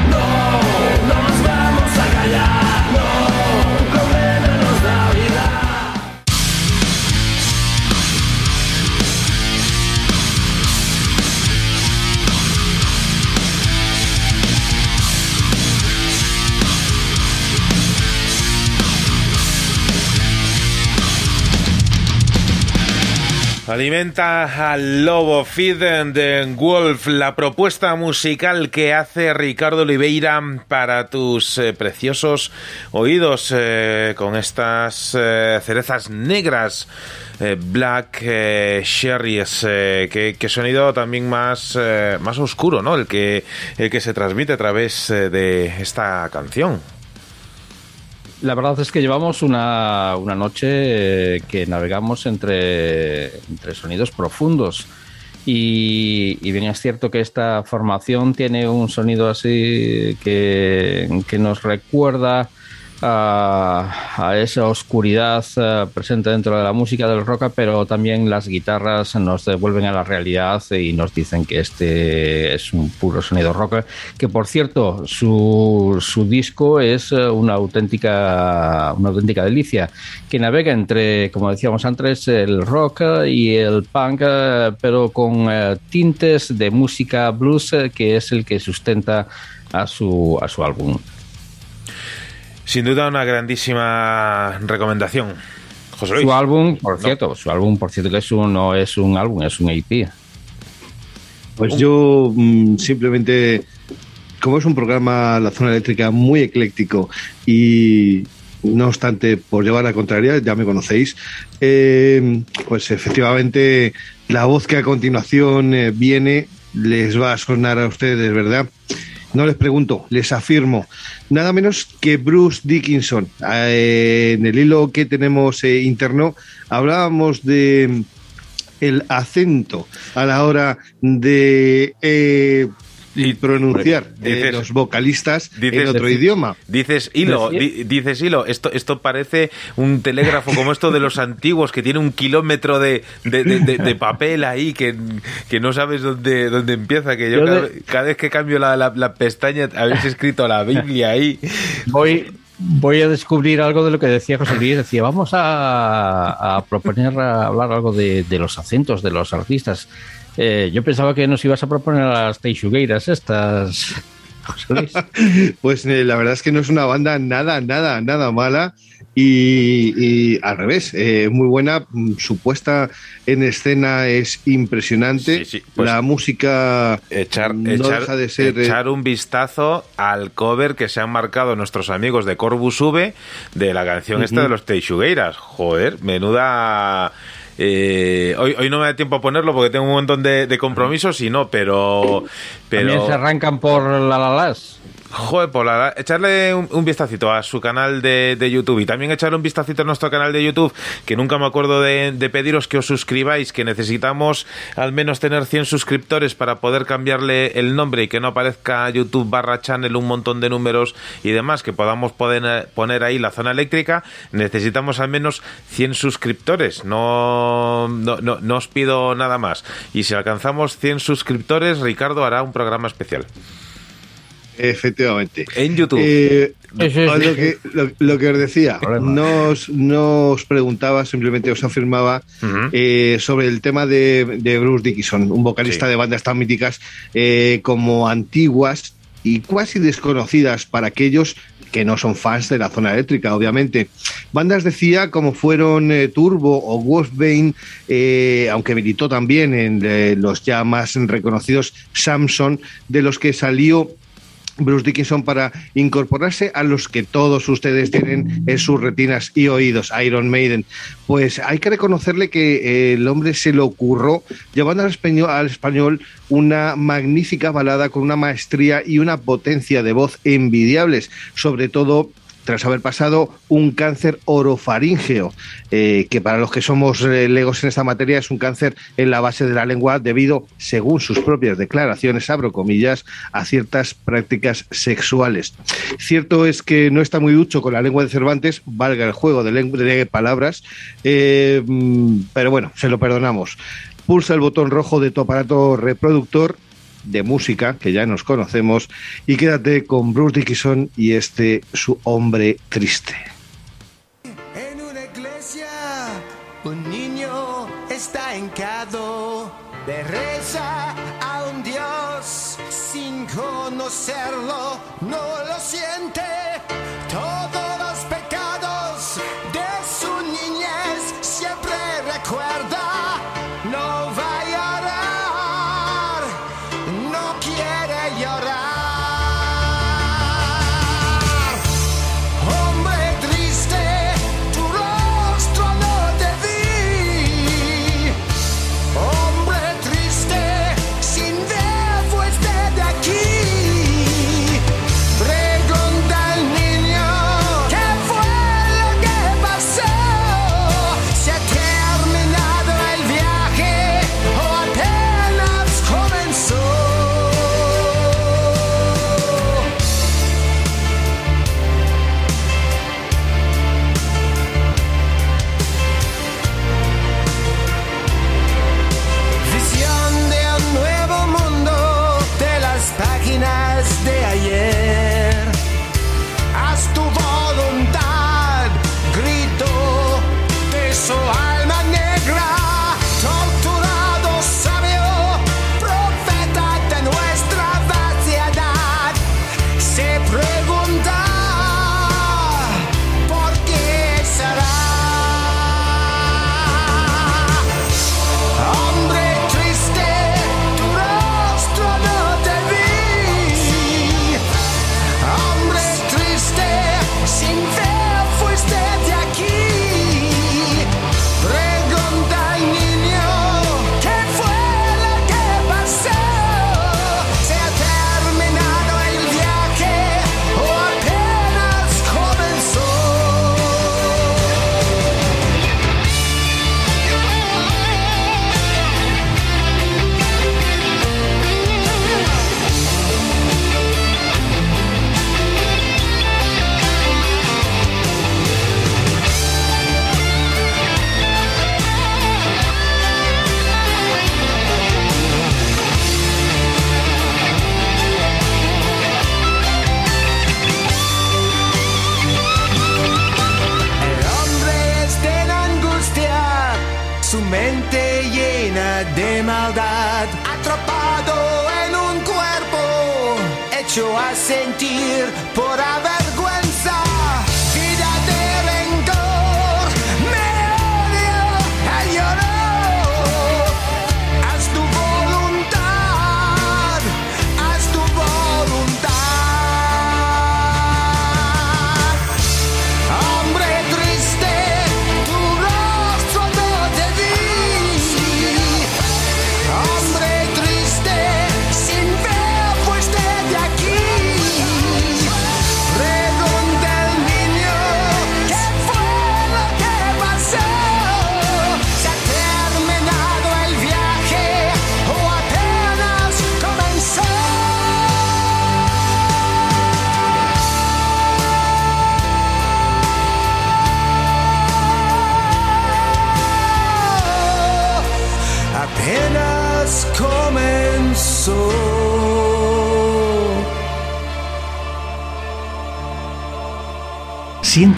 Alimenta al lobo Feed de Wolf, la propuesta musical que hace Ricardo Oliveira para tus eh, preciosos oídos eh, con estas eh, cerezas negras. eh, Black Cherries, eh, que, que sonido también más, más oscuro, ¿no? El que, el que se transmite a través de esta canción. La verdad es que llevamos una, una noche eh, que navegamos entre, entre sonidos profundos. Y, y bien es cierto que esta formación tiene un sonido así que, que nos recuerda a, esa oscuridad eh, presente dentro de la música del rock, pero también las guitarras nos devuelven a la realidad y nos dicen que este es un puro sonido rock. Que por cierto, su, su disco es eh, una auténtica, una auténtica delicia, que navega entre, como decíamos antes, el rock y el punk, eh, pero con tintes de música blues, que es el que sustenta a su, a su álbum. Sin duda una grandísima recomendación. José Luis. Su álbum, por No. cierto, su álbum, por cierto, que es un, no es un álbum, es un EP. Pues yo mm, simplemente, como es un programa La Zona Eléctrica muy ecléctico y no obstante, por llevar la contraria, ya me conocéis, eh, pues efectivamente la voz que a continuación eh, viene les va a sonar a ustedes, ¿verdad? No les pregunto, les afirmo, nada menos que Bruce Dickinson. Eh, en el hilo que tenemos eh, interno hablábamos de el acento a la hora de eh, y pronunciar eh, Dices- los vocalistas dices- en otro idioma. Dices hilo, di- dices hilo, esto, esto parece un telégrafo como esto de los antiguos que tiene un kilómetro de, de, de- de- de papel ahí que, que no sabes dónde, dónde empieza, que yo, Yo cada, de- cada vez que cambio la, la- la pestaña habéis escrito la Biblia ahí. Voy, voy a descubrir algo de lo que decía José Luis. Decía, vamos a, a proponer a hablar algo de, de los acentos de los artistas. Eh, yo pensaba que nos ibas a proponer a las teixugueiras estas. [laughs] Pues eh, la verdad es que no es una banda nada, nada, nada mala. Y, y al revés, eh, muy buena. mm, Su puesta en escena es impresionante. Sí, sí, pues- la música Echar, no echar, deja de ser. eh, echar un vistazo al cover que se han marcado nuestros amigos de Corbus V de la canción esta de los Teixugueiras. Joder, menuda. Eh, hoy, hoy no me da tiempo a ponerlo porque tengo un montón de, de compromisos y no, pero. También se pero arrancan por la la las. Joder, por la- echarle un, un vistacito a su canal de, de YouTube y también echarle un vistacito a nuestro canal de YouTube, que nunca me acuerdo de, de pediros que os suscribáis, que necesitamos al menos tener 100 suscriptores para poder cambiarle el nombre y que no aparezca YouTube barra channel un montón de números y demás, que podamos poder, poner ahí la zona eléctrica, necesitamos al menos 100 suscriptores, no, no, no, no os pido nada más. Y si alcanzamos 100 suscriptores, Ricardo hará un programa especial. Efectivamente. En YouTube. Eh, Sí, sí, lo, que, lo, lo que os decía, no os, no os preguntaba, simplemente os afirmaba eh, sobre el tema de, de Bruce Dickinson, un vocalista Sí. de bandas tan míticas eh, como antiguas y casi desconocidas para aquellos que no son fans de la zona eléctrica, obviamente. Bandas, decía, como fueron eh, Turbo o Wolfbane, eh, aunque militó también en eh, los ya más reconocidos Samson, de los que salió Bruce Dickinson para incorporarse a los que todos ustedes tienen en sus retinas y oídos, Iron Maiden. Pues hay que reconocerle que eh, el hombre se lo ocurrió llevando al español una magnífica balada con una maestría y una potencia de voz envidiables, sobre todo tras haber pasado un cáncer orofaríngeo, eh, que para los que somos eh, legos en esta materia es un cáncer en la base de la lengua debido, según sus propias declaraciones, abro comillas, a ciertas prácticas sexuales. Cierto es que no está muy ducho con la lengua de Cervantes, valga el juego de, de palabras, eh, mm, pero bueno, se lo perdonamos. Pulsa el botón rojo de tu aparato reproductor de música, que ya nos conocemos, y quédate con Bruce Dickinson y este su hombre triste. En una iglesia, un niño está hincado de reza a un Dios sin conocerlo, no lo siente.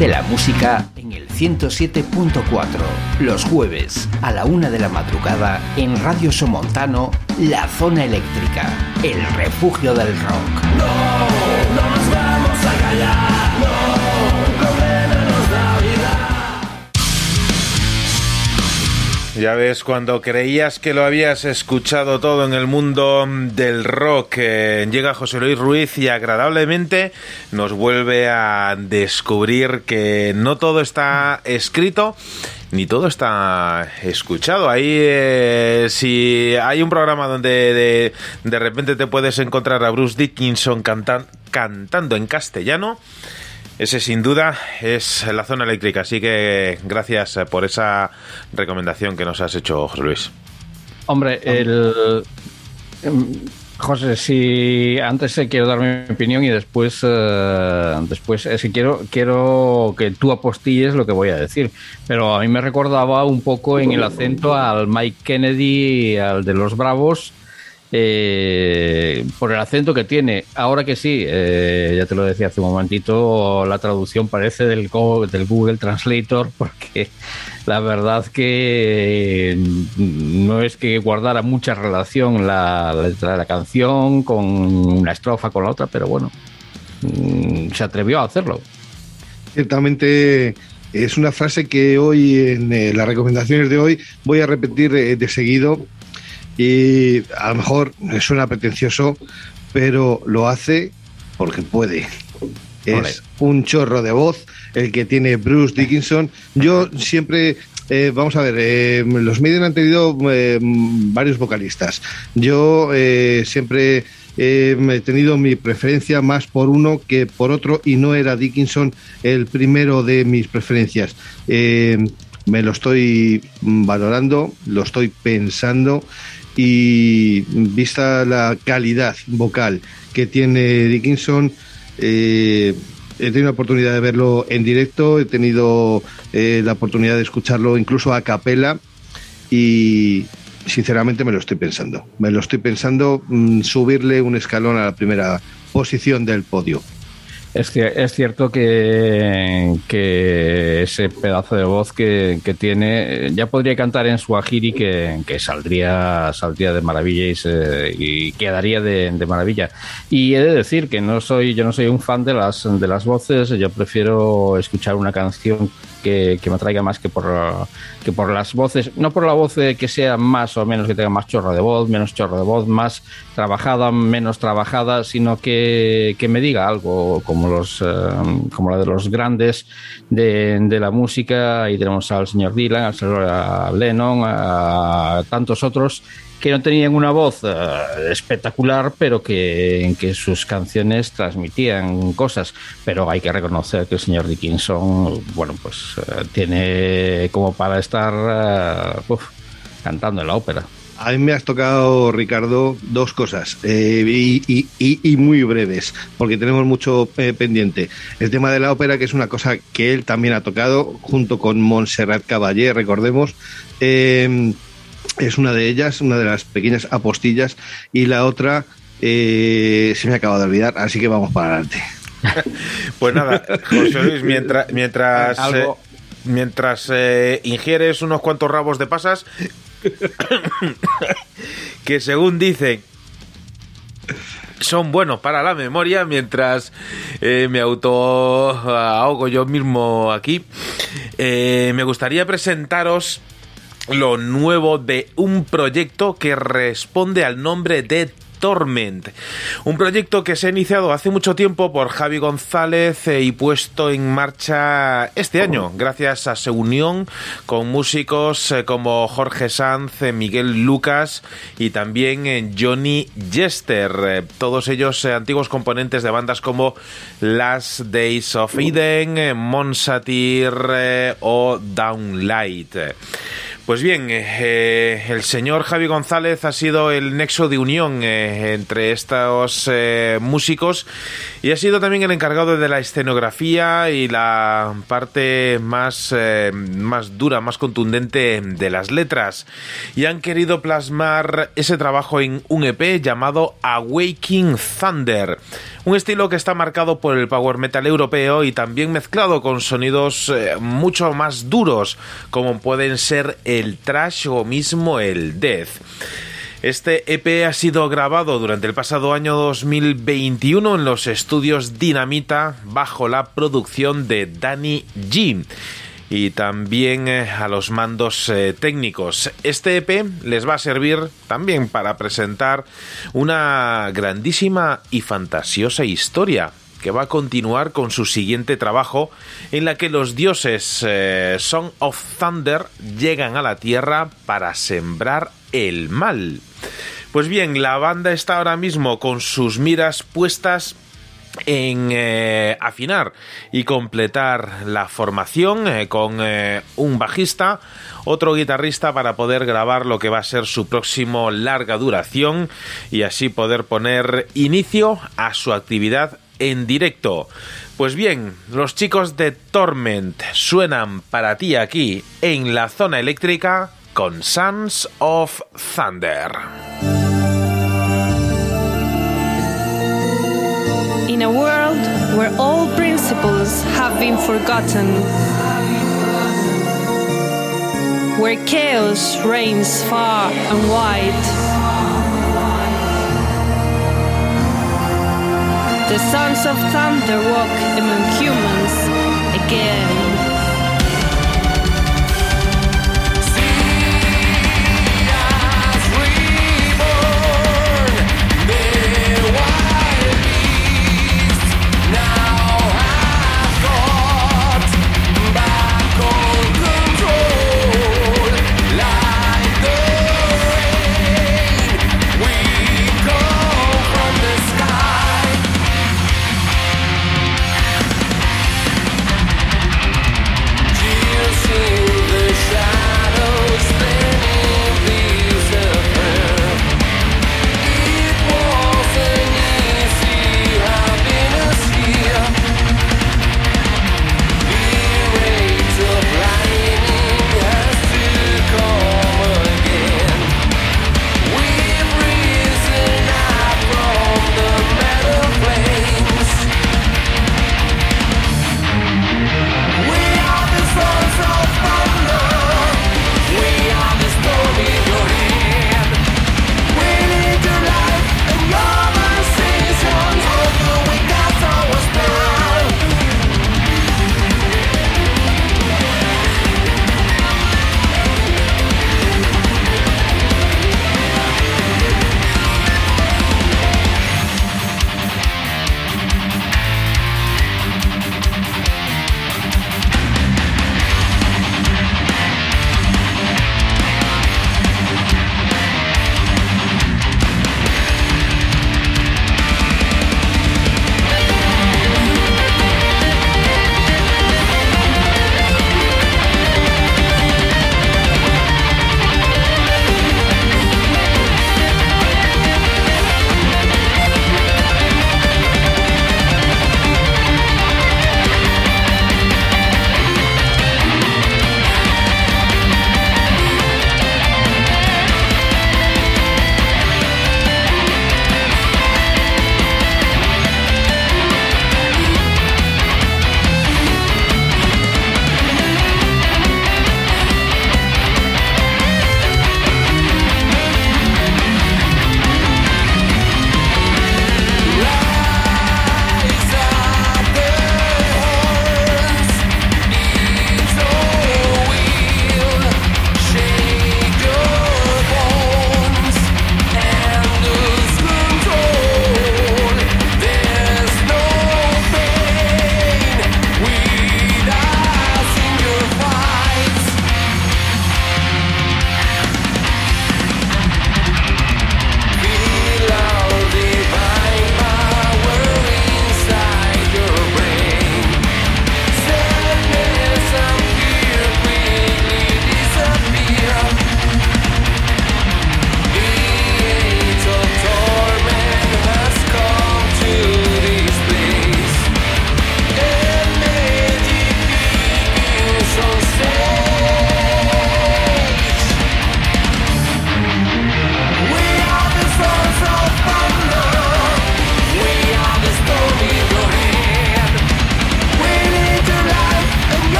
Siente la música en el 107.4, los jueves a la una de la madrugada en Radio Somontano, La Zona Eléctrica, el refugio del rock. No nos vamos a callar. Ya ves, cuando creías que lo habías escuchado todo en el mundo del rock, eh, llega José Luis Ruiz y agradablemente nos vuelve a descubrir que no todo está escrito ni todo está escuchado. Ahí, eh, si hay un programa donde de, repente te puedes encontrar a Bruce Dickinson cantan- cantando en castellano, ese sin duda es la zona eléctrica, así que gracias por esa recomendación que nos has hecho, José Luis. Hombre, el. José, si antes eh, quiero dar mi opinión y después, eh, después es que quiero, quiero que tú apostilles lo que voy a decir. Pero a mí me recordaba un poco en el acento al Mike Kennedy, al de los Bravos, eh, por el acento que tiene. Ahora que sí, eh, ya te lo decía hace un momentito, la traducción parece del, go- del Google Translator, [laughs] porque la verdad que no es que guardara mucha relación la letra de la canción con una estrofa con la otra, pero bueno, mm, se atrevió a hacerlo. Ciertamente es una frase que hoy en eh, las recomendaciones de hoy voy a repetir eh, de seguido y a lo mejor suena pretencioso, pero lo hace porque puede. Es un chorro de voz el que tiene Bruce Dickinson. Yo siempre, eh, vamos a ver, eh, los Maiden han tenido eh, varios vocalistas. Yo siempre he tenido mi preferencia más por uno que por otro y no era Dickinson el primero de mis preferencias. Me lo estoy valorando, lo estoy pensando y vista la calidad vocal que tiene Dickinson, he tenido la oportunidad de verlo en directo, he tenido eh, la oportunidad de escucharlo incluso a capela y sinceramente me lo estoy pensando. Me lo estoy pensando mm, subirle un escalón a la primera posición del podio. Es, es cierto que, que ese pedazo de voz que, que tiene eh, ya podría cantar en Swahili que, que saldría, saldría de maravilla y, se- y quedaría de, de maravilla. Y he de decir que no soy, yo no soy un fan de las, de las voces, yo prefiero escuchar una canción que, me atraiga más que por, que por las voces, no por la voz eh, que sea más o menos, que tenga más chorro de voz, menos chorro de voz, más trabajada, menos trabajada, sino que, que me diga algo como los eh, como la de los grandes de, de la música. Ahí tenemos al señor Dylan, al señor Lennon, a tantos otros que no tenían una voz eh, espectacular, pero que, en que sus canciones transmitían cosas. Pero hay que reconocer que el señor Dickinson, bueno, pues eh, tiene como para estar eh, uf, cantando en la ópera. A mí me has tocado, Ricardo, dos cosas eh, y, y- y- y muy breves, porque tenemos mucho eh, pendiente. El tema de la ópera, que es una cosa que él también ha tocado, junto con Montserrat Caballé, recordemos. eh, es una de ellas, una de las pequeñas apostillas, y la otra eh, se me acaba de olvidar, así que vamos para adelante. [laughs] Pues nada, José Luis, mientras, mientras, Algo. eh, mientras eh, ingieres unos cuantos rabos de pasas, [coughs] que según dicen son buenos para la memoria mientras eh, me auto ahogo yo mismo aquí. Eh, me gustaría presentaros lo nuevo de un proyecto que responde al nombre de Torment, un proyecto que se ha iniciado hace mucho tiempo por Javi González eh, y puesto en marcha este año, gracias a su unión con músicos eh, como Jorge Sanz, eh, Miguel Lucas y también Johnny Jester, todos ellos antiguos componentes de bandas como Last Days of Eden, Monsatir o Downlight. Pues bien, eh, el señor Javi González ha sido el nexo de unión eh, entre estos eh, músicos y ha sido también el encargado de la escenografía y la parte más, eh, más dura, más contundente de las letras. Y han querido plasmar ese trabajo en un EP llamado Awaking Thunder. Un estilo que está marcado por el power metal europeo y también mezclado con sonidos eh, mucho más duros, como pueden ser el trash o mismo el death. Este EP ha sido grabado durante el pasado año 2021 en los estudios Dinamita bajo la producción de Danny G y también eh, a los mandos eh, técnicos. Este EP les va a servir también para presentar una grandísima y fantasiosa historia que va a continuar con su siguiente trabajo en la que los dioses eh, Song of Thunder llegan a la tierra para sembrar el mal. Pues bien, la banda está ahora mismo con sus miras puestas en eh, afinar y completar la formación eh, con eh, un bajista, otro guitarrista para poder grabar lo que va a ser su próximo larga duración y así poder poner inicio a su actividad en directo. Pues bien, los chicos de Torment suenan para ti aquí en la zona eléctrica con Sons of Thunder. In a world where all principles have been forgotten, where chaos reigns far and wide, the sons of thunder walk among humans again.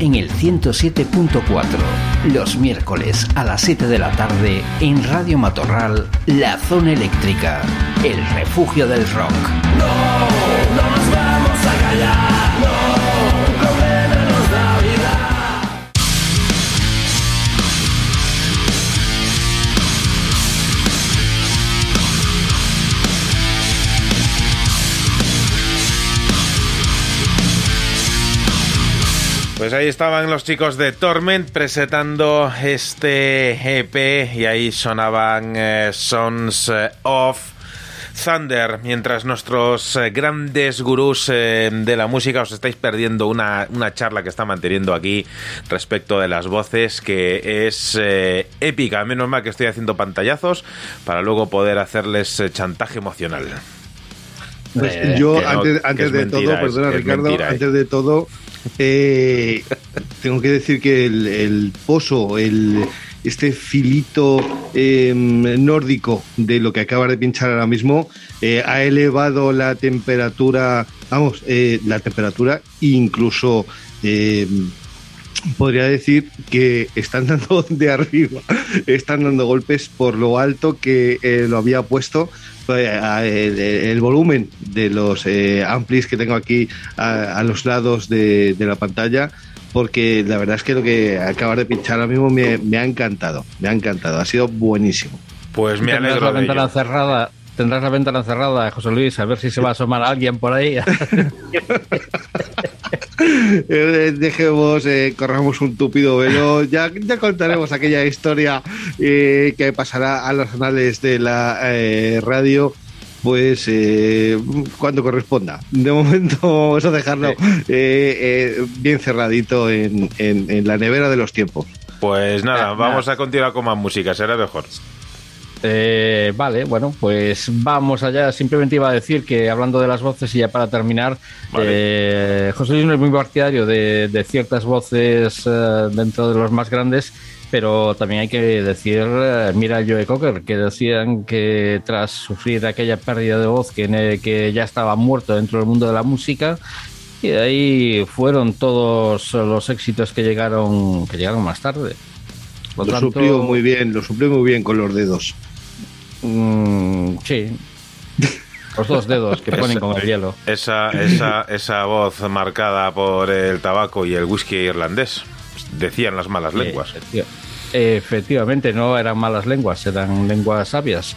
En el 107.4. Los miércoles a las 7 de la tarde en Radio Matorral, La Zona Eléctrica, el refugio del rock. No nos vamos a callar, Pues ahí estaban los chicos de Torment presentando este EP y ahí sonaban eh, Sons eh, of Thunder, mientras nuestros eh, grandes gurús eh, de la música os estáis perdiendo una, una charla que está manteniendo aquí respecto de las voces que es eh, épica. Menos mal que estoy haciendo pantallazos para luego poder hacerles eh, chantaje emocional. Pues Eh, yo, no, antes, de mentira, todo, es- perdona es Ricardo, mentira, eh. antes de todo, eh, tengo que decir que el, pozo, el, este filito eh, nórdico de lo que acabas de pinchar ahora mismo, eh, ha elevado la temperatura, vamos, eh, la temperatura incluso... podría decir que están dando [laughs] de arriba, están dando golpes por lo alto que eh, lo había puesto eh, el, el volumen de los eh, amplis que tengo aquí a, a los lados de, de la pantalla. Porque la verdad es que lo que acabas de pinchar ahora mismo me, me ha encantado, me ha encantado, ha sido buenísimo. Pues me alegro la de ventana ello. cerrada. Tendrás la ventana cerrada, José Luis, a ver si se va a asomar alguien por ahí. [laughs] Eh, dejemos, eh, corramos un tupido velo. Ya, ya contaremos aquella historia eh, que pasará a los anales de la eh, radio. Pues eh, cuando corresponda. De momento [laughs] vamos a dejarlo eh, eh, bien cerradito en, en- en la nevera de los tiempos. Pues nada, vamos a continuar con más música, será mejor. Eh, vale, bueno, pues vamos allá. Simplemente iba a decir que hablando de las voces y ya para terminar, eh, José Luis no es muy partidario de, de ciertas voces eh, dentro de los más grandes, pero también hay que decir, eh, mira a Joe Cocker, que decían que tras sufrir aquella pérdida de voz, que, que ya estaba muerto dentro del mundo de la música, y de ahí fueron todos los éxitos que llegaron, que llegaron más tarde. Por Lo tanto- suplió muy bien, lo suplió muy bien con los dedos. Mm, sí. Los dos dedos que ponen con el hielo. Esa, esa, esa voz marcada por el tabaco y el whisky irlandés, decían las malas lenguas. Efecti- Efectivamente, no eran malas lenguas, eran lenguas sabias.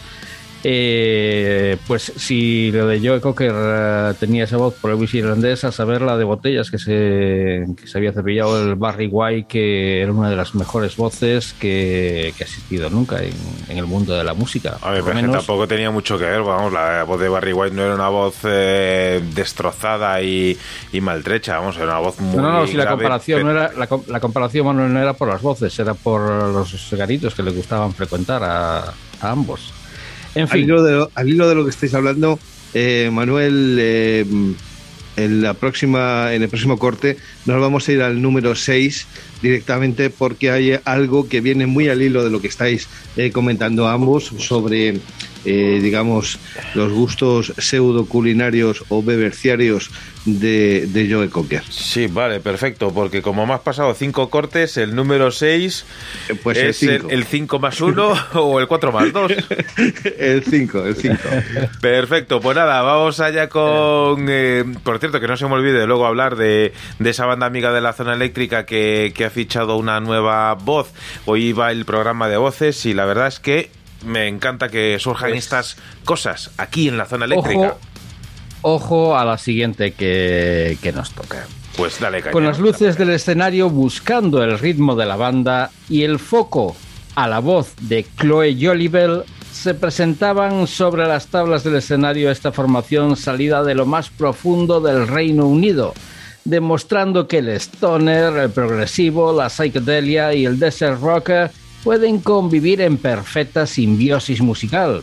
Eh, pues si lo de Joe Cocker tenía esa voz por el irlandés, a saber la de botellas que se, que se había cepillado el Barry White, que era una de las mejores voces que, que ha existido nunca en, en el mundo de la música. A ver, pero que tampoco tenía mucho que ver, vamos, la voz de Barry White no era una voz eh, destrozada y, y maltrecha, vamos, era una voz muy No, no, si la comparación, pero- no era, la, la comparación bueno, no era por las voces, era por los garitos que le gustaban frecuentar a, a ambos. En Al fin, hilo de lo, al hilo de lo que estáis hablando, eh, Manuel, eh, en, la próxima, en el próximo corte nos vamos a ir al número 6 directamente porque hay algo que viene muy al hilo de lo que estáis eh, comentando ambos sobre, eh, digamos, los gustos pseudo culinarios o beberciarios de, de Joe Cocker. Sí, vale, perfecto, porque como me has pasado cinco cortes, el número 6 pues el es el cinco. el 5 más 1 [laughs] o el 4 más 2. El 5, el 5. Perfecto, pues nada, vamos allá con... eh, por cierto, que no se me olvide luego hablar de, de esa banda amiga de la zona eléctrica que, que ha fichado una nueva voz. Hoy va el programa de voces y la verdad es que me encanta que surjan Pues- estas cosas aquí en la zona eléctrica. ojo, ojo a la siguiente que, que nos toca. Pues dale, caña. Con las luces del escenario buscando el ritmo de la banda y el foco a la voz de Chloe Jolibel, se presentaban sobre las tablas del escenario esta formación salida de lo más profundo del Reino Unido, demostrando que el stoner, el progresivo, la psicodelia y el desert rock pueden convivir en perfecta simbiosis musical.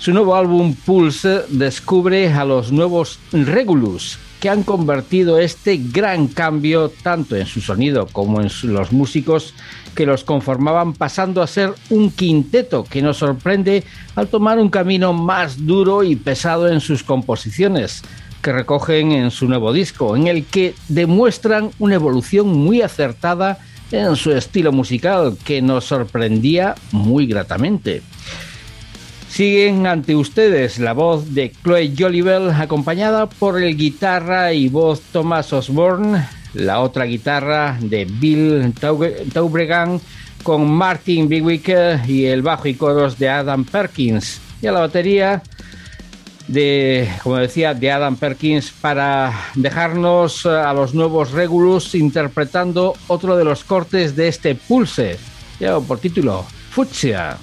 Su nuevo álbum Pulse descubre a los nuevos Regulus, que han convertido este gran cambio tanto en su sonido como en los músicos que los conformaban, pasando a ser un quinteto que nos sorprende al tomar un camino más duro y pesado en sus composiciones, que recogen en su nuevo disco, en el que demuestran una evolución muy acertada en su estilo musical que nos sorprendía muy gratamente. Siguen ante ustedes la voz de Chloe Jolibel acompañada por el guitarra y voz Thomas Osborne, la otra guitarra de Bill Taubregan con Martin Bigwick y el bajo y coros de Adam Perkins y a la batería de, como decía, de Adam Perkins para dejarnos eh, a los nuevos Regulus interpretando otro de los cortes de este Pulse, llevado por título Fucsia.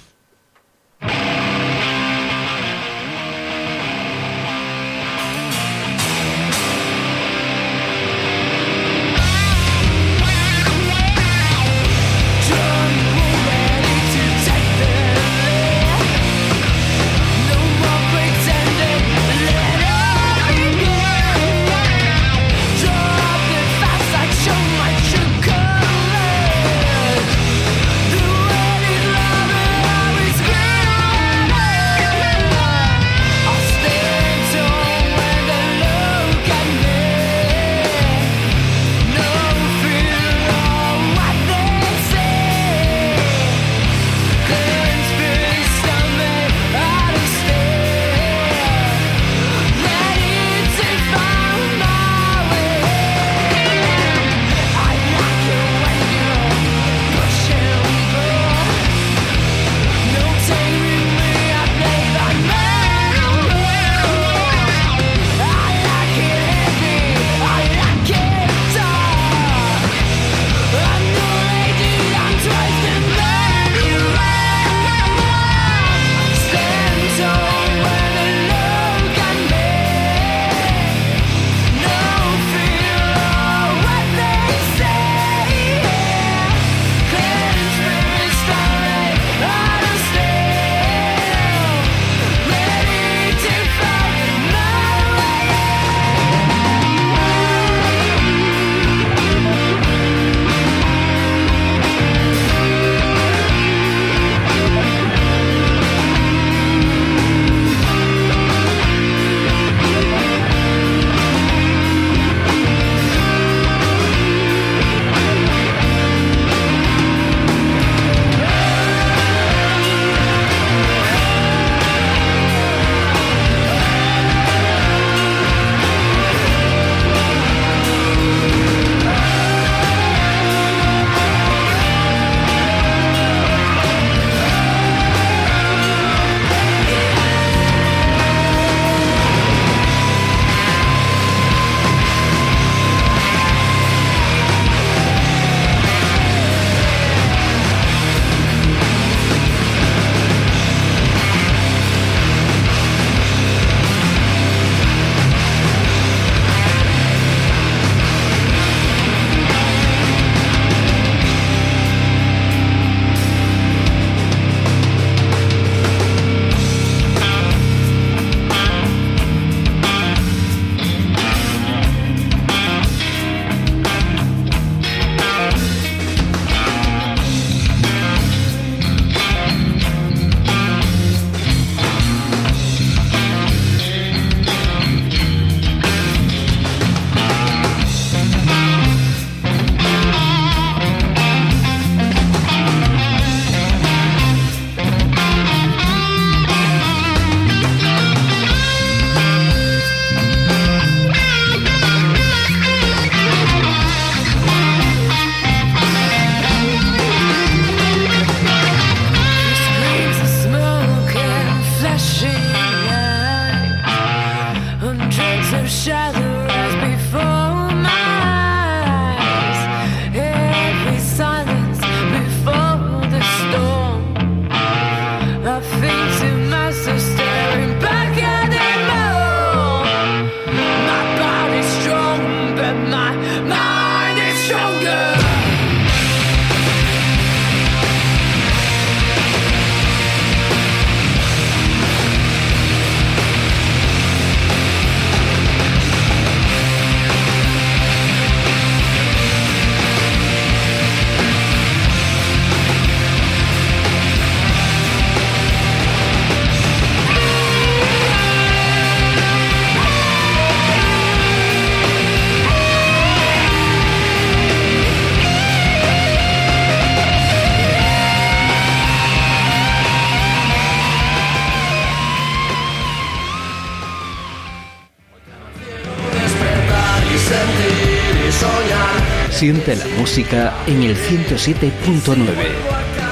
Música en el 107.9.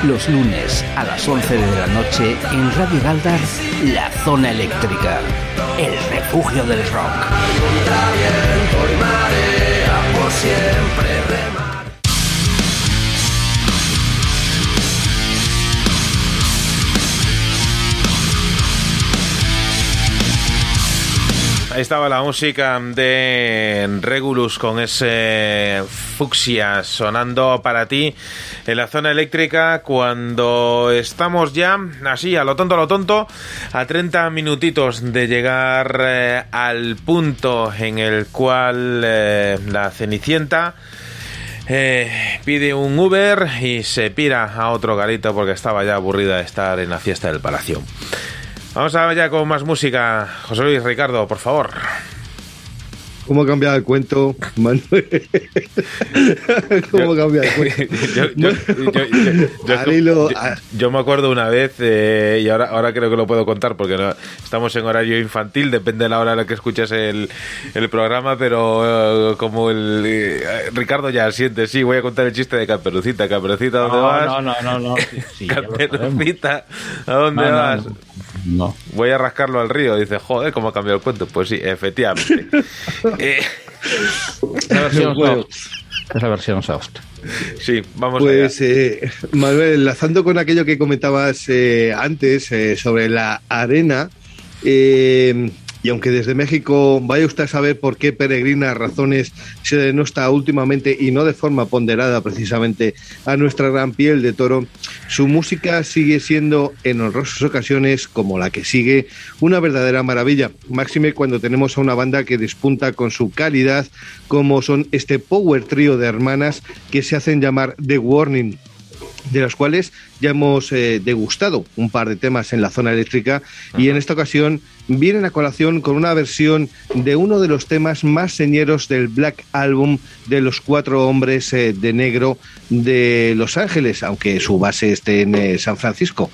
Los lunes a las 11 de la noche en Radio Galdar, La Zona Eléctrica. El refugio del rock. Ahí estaba la música de Regulus con ese fucsia sonando para ti en la zona eléctrica cuando estamos ya así a lo tonto a lo tonto a 30 minutitos de llegar eh, al punto en el cual eh, la Cenicienta eh, pide un Uber y se pira a otro garito porque estaba ya aburrida de estar en la fiesta del Palacio. Vamos a ver con más música. José Luis Ricardo, por favor. ¿Cómo ha cambiado el cuento, Manuel? [laughs] ¿Cómo ha cambiado el cuento? [laughs] Yo, yo- yo- yo- yo- Al hilo- yo- yo me acuerdo una vez, eh, y ahora, ahora creo que lo puedo contar porque no- estamos en horario infantil, depende de la hora en la que escuches el, el programa, pero eh, como el eh, Ricardo ya siente, sí, voy a contar el chiste de Caperucita. Caperucita, ¿dónde No, vas? no, no, no, no. Sí. Caperucita, ¿a dónde No, no, vas? no. No. Voy a rascarlo al río. Dice, joder, ¿cómo ha cambiado el cuento? Pues sí, efectivamente. [laughs] Eh, la [laughs] versión Bueno. soft. Es la versión soft. sí, vamos Pues, allá. eh, Manuel, enlazando con aquello que comentabas eh, antes eh, sobre la arena, eh, y aunque desde México vaya usted a saber por qué peregrinas razones se denosta últimamente y no de forma ponderada precisamente a nuestra gran piel de toro, su música sigue siendo en honrosas ocasiones, como la que sigue, una verdadera maravilla. Máxime cuando tenemos a una banda que despunta con su calidad, como son este power trío de hermanas que se hacen llamar The Warning de los cuales ya hemos eh, degustado un par de temas en la zona eléctrica y en esta ocasión vienen a colación con una versión de uno de los temas más señeros del Black Album de los cuatro hombres eh, de negro de Los Ángeles, aunque su base esté en eh, San Francisco.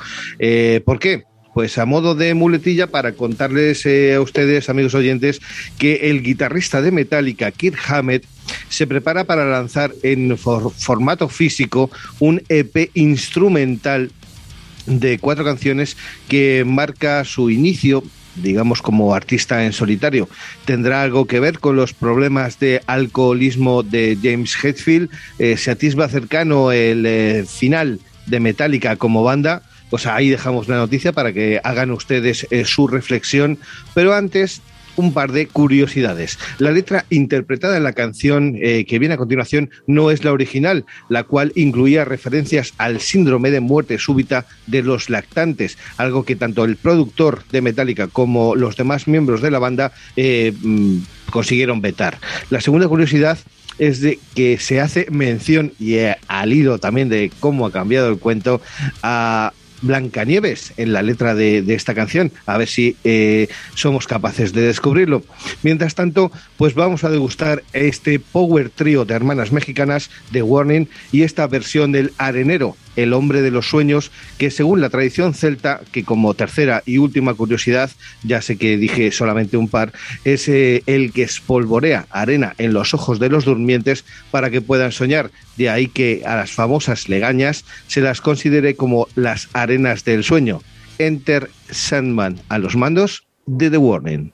¿Por qué? Pues a modo de muletilla para contarles eh, a ustedes, amigos oyentes, que el guitarrista de Metallica, Kirk Hammett, se prepara para lanzar en for- formato físico un EP instrumental de cuatro canciones que marca su inicio digamos como artista en solitario. Tendrá algo que ver con los problemas de alcoholismo de James Hetfield. Eh, se atisba cercano el eh, final de Metallica como banda. Pues ahí dejamos la noticia para que hagan ustedes eh, su reflexión. Pero antes, un par de curiosidades. La letra interpretada en la canción eh, que viene a continuación no es la original, la cual incluía referencias al síndrome de muerte súbita de los lactantes, algo que tanto el productor de Metallica como los demás miembros de la banda eh, mm, consiguieron vetar. La segunda curiosidad es de que se hace mención y al hilo también de cómo ha cambiado el cuento a Blancanieves en la letra de, esta canción, a ver si eh, somos capaces de descubrirlo. Mientras tanto, pues vamos a degustar este power trío de hermanas mexicanas de Warning y esta versión del arenero, el hombre de los sueños, que según la tradición celta, que como tercera y última curiosidad, ya sé que dije solamente un par, es eh, el que espolvorea arena en los ojos de los durmientes para que puedan soñar. De ahí que a las famosas legañas se las considere como las arenas del sueño. Enter Sandman a los mandos de The Warning.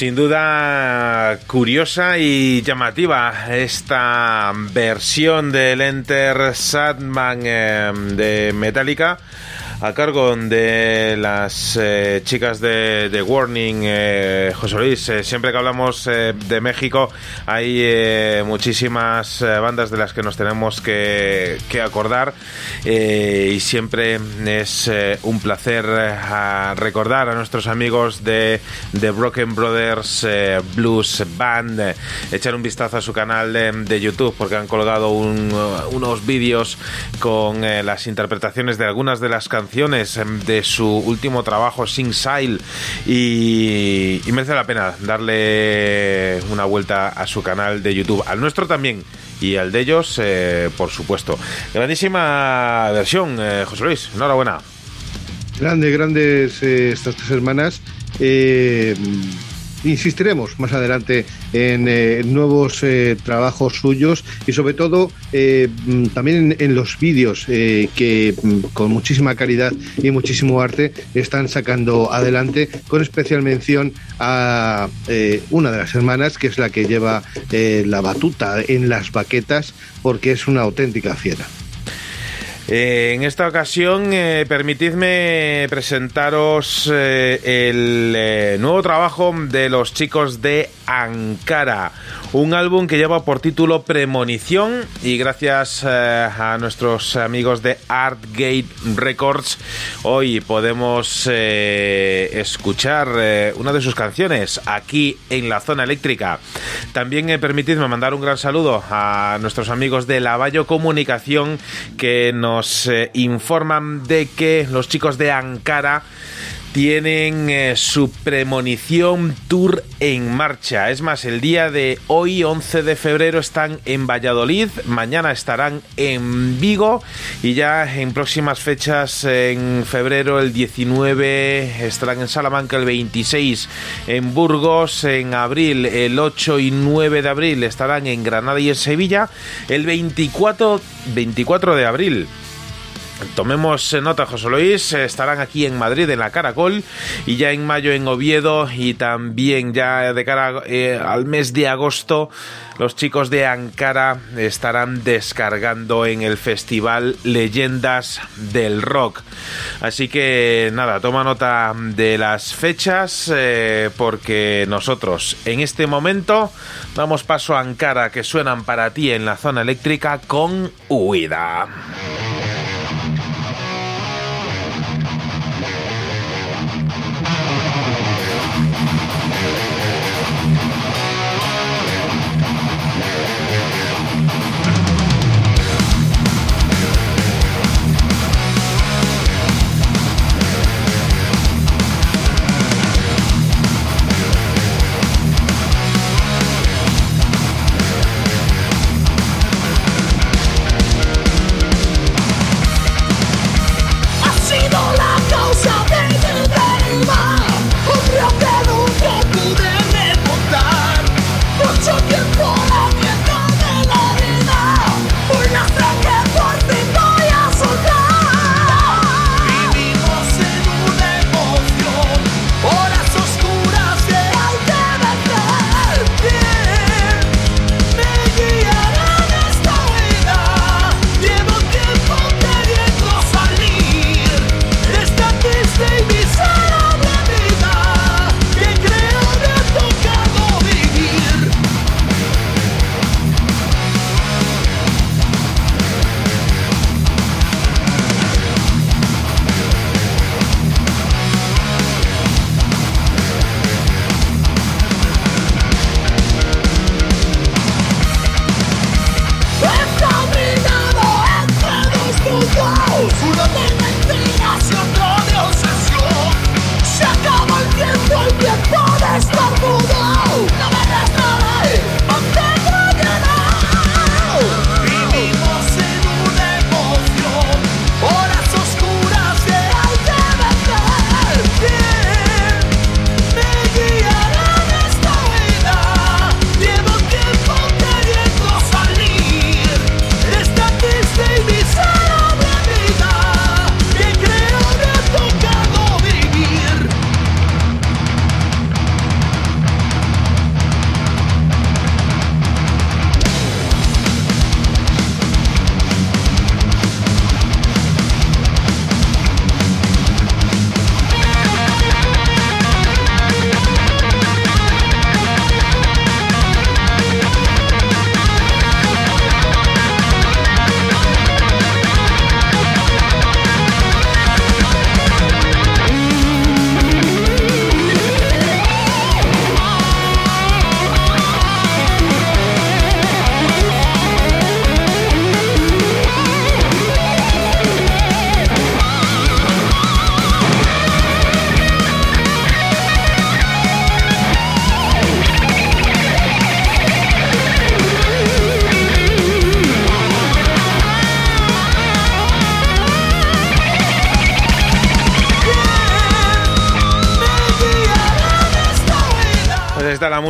Sin duda curiosa y llamativa esta versión del Enter Sandman eh, de Metallica a cargo de las eh, chicas de, Warning, eh, José Luis. eh, siempre que hablamos de México hay muchísimas bandas de las que nos tenemos que, acordar y siempre es un placer recordar a nuestros amigos de, de Broken Brothers eh, Blues Band. eh, echar un vistazo a su canal de, YouTube porque han colgado uh, unos vídeos con eh, las interpretaciones de algunas de las canciones em, de su último trabajo, Sing Sail, y, merece la pena darle una vuelta a su canal de YouTube, al nuestro también. Y al de ellos, eh, por supuesto. Grandísima versión, eh, José Luis. Enhorabuena. Grandes, grandes eh, estas tres hermanas. Eh, insistiremos más adelante en eh, nuevos eh, trabajos suyos y sobre todo mm, también en, en los vídeos que mm, con muchísima calidad y muchísimo arte están sacando adelante con especial mención a una de las hermanas que es la que lleva la batuta en las baquetas porque es una auténtica fiera. Eh, en esta ocasión, eh, permitidme presentaros eh, el nuevo trabajo de los chicos de Ankara. Un álbum que lleva por título Premonición y gracias a nuestros amigos de Artgate Records hoy podemos escuchar una de sus canciones aquí en la zona eléctrica. También permitidme mandar un gran saludo a nuestros amigos de Lavallo Comunicación que nos eh, informan de que los chicos de Ankara tienen eh, su premonición tour en marcha. Es más, el día de hoy, 11 de febrero, están en Valladolid, mañana estarán en Vigo. Y ya en próximas fechas, en febrero, el 19, estarán en Salamanca, el 26 en Burgos, en abril, el 8 y 9 de abril estarán en Granada y en Sevilla, el 24, 24 de abril Tomemos nota, José Luis. Estarán aquí en Madrid, en la Caracol, y ya en mayo en Oviedo, y también ya de cara eh, al mes de agosto, los chicos de Ankara estarán descargando en el festival Leyendas del Rock. Así que nada, toma nota de las fechas, eh, porque nosotros en este momento damos paso a Ankara, que suenan para ti en la zona eléctrica con huida.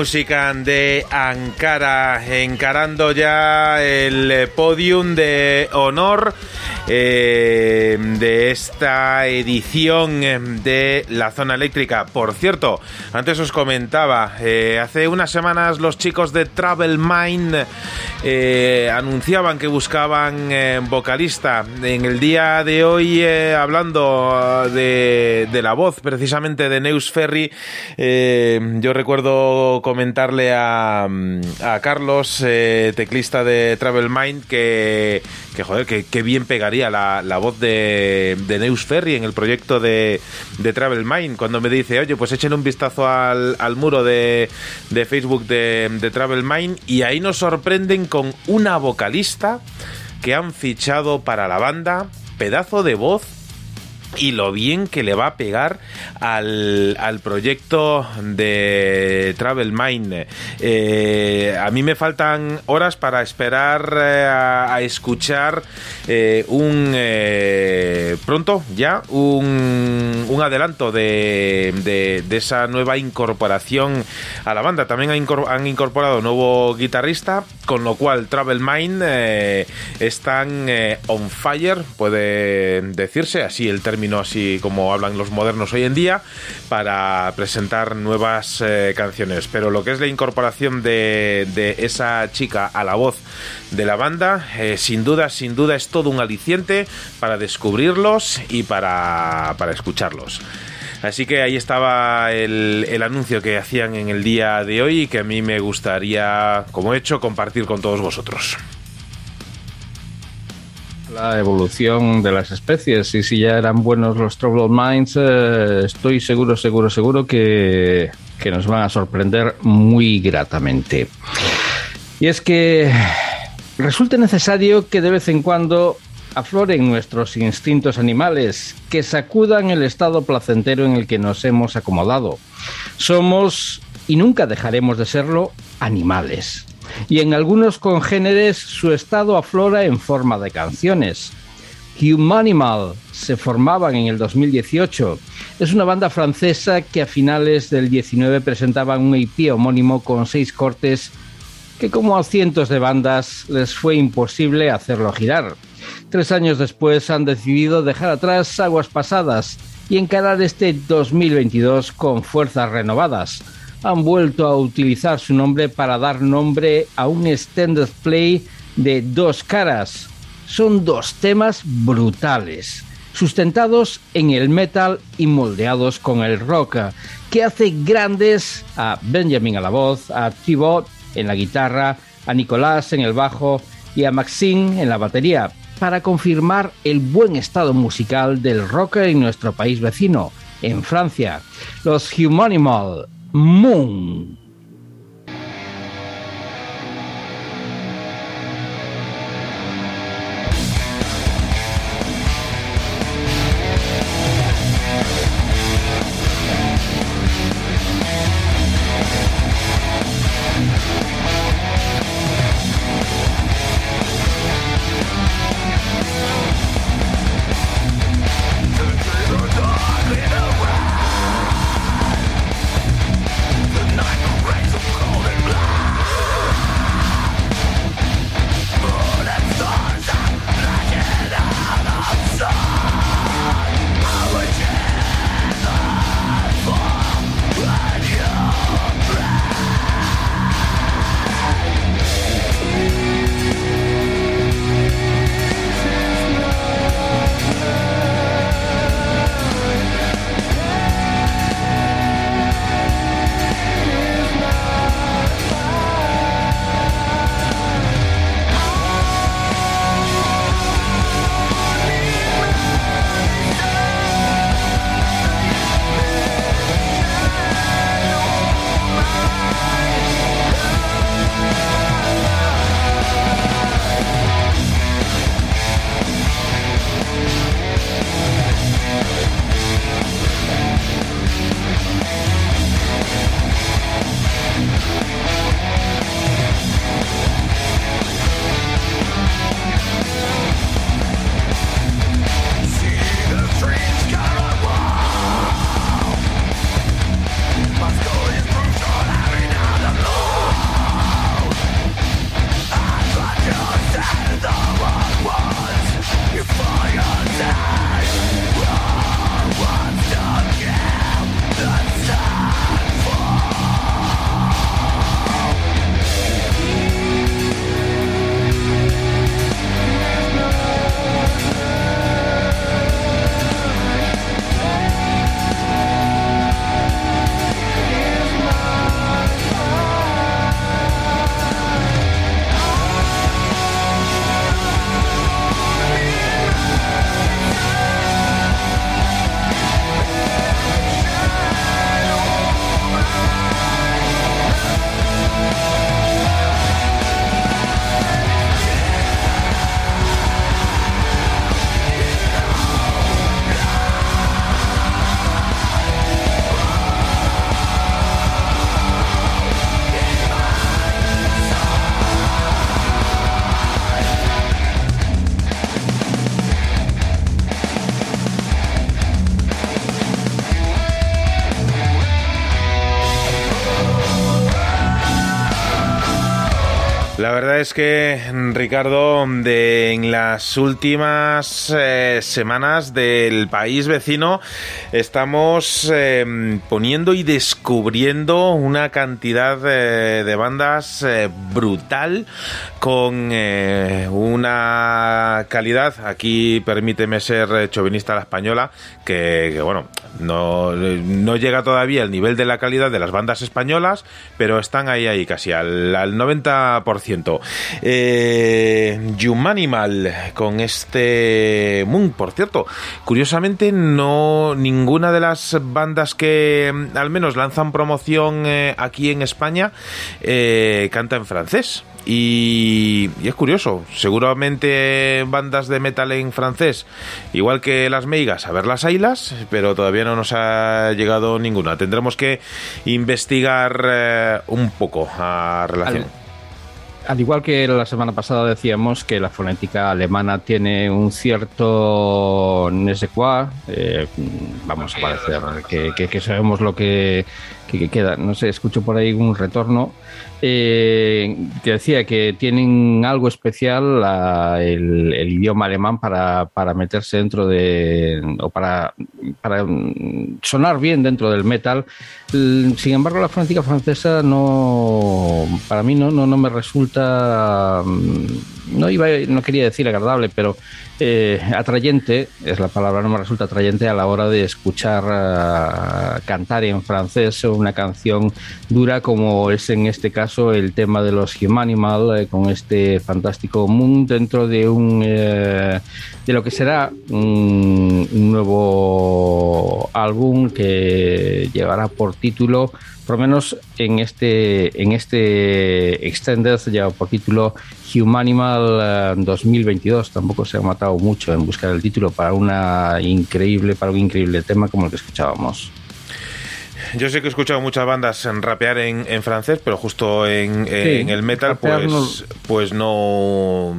Música de Ankara, encarando ya el eh, podium de honor eh, esta edición eh, de la zona eléctrica. Por cierto, antes os comentaba, eh, hace unas semanas los chicos de Travel Mind eh, anunciaban que buscaban vocalista. En el día de hoy, hablando de, de la voz precisamente de Neus Ferry, yo recuerdo comentarle a, a Carlos, teclista de Travel Mind, que, joder, que, bien pegaría la voz de, de Neus Ferry en el proyecto de, de Travel Mind. Cuando me dice, oye, pues echen un vistazo al, al muro de, de Facebook de, de Travel Mind y ahí nos sorprenden con una vocalista que han fichado para la banda, pedazo de voz y lo bien que le va a pegar al, al proyecto de Travel Mind. Eh, a mí me faltan horas para esperar eh, a, escuchar eh, un pronto ya un, un adelanto de, de, de esa nueva incorporación a la banda. También han incor- han incorporado nuevo guitarrista, con lo cual Travel Mind están on fire, puede decirse así el término así como hablan los modernos hoy en día, para presentar nuevas eh, canciones. Pero lo que es la incorporación de, esa chica a la voz de la banda, eh, sin duda, sin duda es todo un aliciente para descubrirlos y para, para escucharlos. Así que ahí estaba el, el anuncio que hacían en el día de hoy y que a mí me gustaría, como he hecho, compartir con todos vosotros. La evolución de las especies y si ya eran buenos los Troubled Minds, eh, estoy seguro, seguro, seguro que, que nos van a sorprender muy gratamente. Y es que resulta necesario que de vez en cuando afloren nuestros instintos animales, que sacudan el estado placentero en el que nos hemos acomodado. Somos, y nunca dejaremos de serlo, animales. Y en algunos congéneres su estado aflora en forma de canciones. Humanimal se formaban en el 2018. Es una banda francesa que a finales del 19 presentaban un EP homónimo con seis cortes que como a cientos de bandas les fue imposible hacerlo girar. Tres años después han decidido dejar atrás aguas pasadas y encarar este 2022 con fuerzas renovadas. Han vuelto a utilizar su nombre para dar nombre a un extended play de dos caras. Son dos temas brutales, sustentados en el metal y moldeados con el rock, que hace grandes a Benjamin a la voz, a Thibaut en la guitarra, a Nicolás en el bajo y a Maxine en la batería, para confirmar el buen estado musical del rock en nuestro país vecino, en Francia. Los Humanimal Moon. Verdad es que, Ricardo, de, últimas eh, semanas del país vecino estamos eh, poniendo y descubriendo una cantidad eh, de bandas eh, brutal con una calidad, aquí permíteme ser chauvinista a la española, que, que, bueno, no, no llega todavía al nivel de la calidad de las bandas españolas, pero están ahí, ahí casi al, al 90%. Eh, Humanimal con este Moon, por cierto, curiosamente no ninguna de las bandas que mm, al menos lanzan promoción eh, aquí en España eh, canta en francés. Y, es curioso, seguramente bandas de metal en francés, igual que las meigas, a ver las ailas, pero todavía no nos ha llegado ninguna. Tendremos que investigar eh, un poco a relación. Igual que la semana pasada decíamos que la fonética alemana tiene un cierto ne eh, vamos a parecer que, que- que sabemos lo que, que- que queda. No sé, escucho por ahí un retorno. Eh, que decía que tienen algo especial el, idioma alemán para, para meterse dentro de. o para, para mm, sonar bien dentro del metal. L- Sin embargo, la fonética francesa no. para mí no, no, no me resulta. mm, No, iba, no quería decir agradable, pero eh, atrayente es la palabra, no me resulta atrayente a la hora de escuchar ah, cantar en francés una canción dura como es en este caso el tema de los Humanimal eh, con este fantástico Moon dentro de un eh, de lo que será un, nuevo álbum que llevará por título por lo menos en este en este extended lleva por título Humanimal eh, 2022 tampoco se ha matado mucho en buscar el título para una increíble para un increíble tema como el que escuchábamos Yo sé que he escuchado muchas bandas en rapear en, en francés, pero justo en, en el metal, pues no- pues no.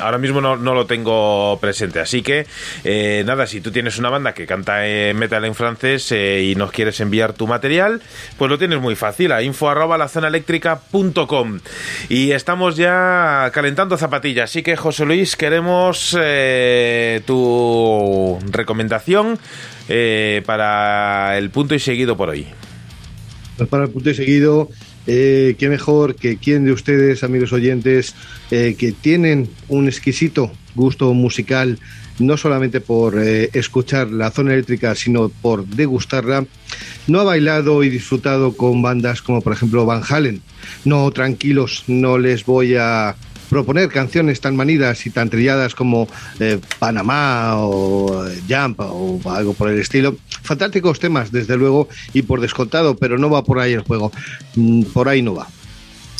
Ahora mismo no, no lo tengo presente. Así que, eh, nada, si tú tienes una banda que canta eh, metal en francés eh, y nos quieres enviar tu material, pues lo tienes muy fácil a info arroba la zona eléctrica.com. Y estamos ya calentando zapatillas. Así que, José Luis, queremos eh, tu recomendación eh, para el punto y seguido por hoy. Pues para el punto y seguido, eh, qué mejor que quien de ustedes, amigos oyentes, eh, que tienen un exquisito gusto musical, no solamente por eh, escuchar la zona eléctrica, sino por degustarla, no ha bailado y disfrutado con bandas como por ejemplo Van Halen. No, tranquilos, no les voy a proponer canciones tan manidas y tan trilladas como eh, Panamá o eh, Jump o algo por el estilo. Fantásticos temas, desde luego, y por descontado, pero no va por ahí el juego. Mm, Por ahí no va.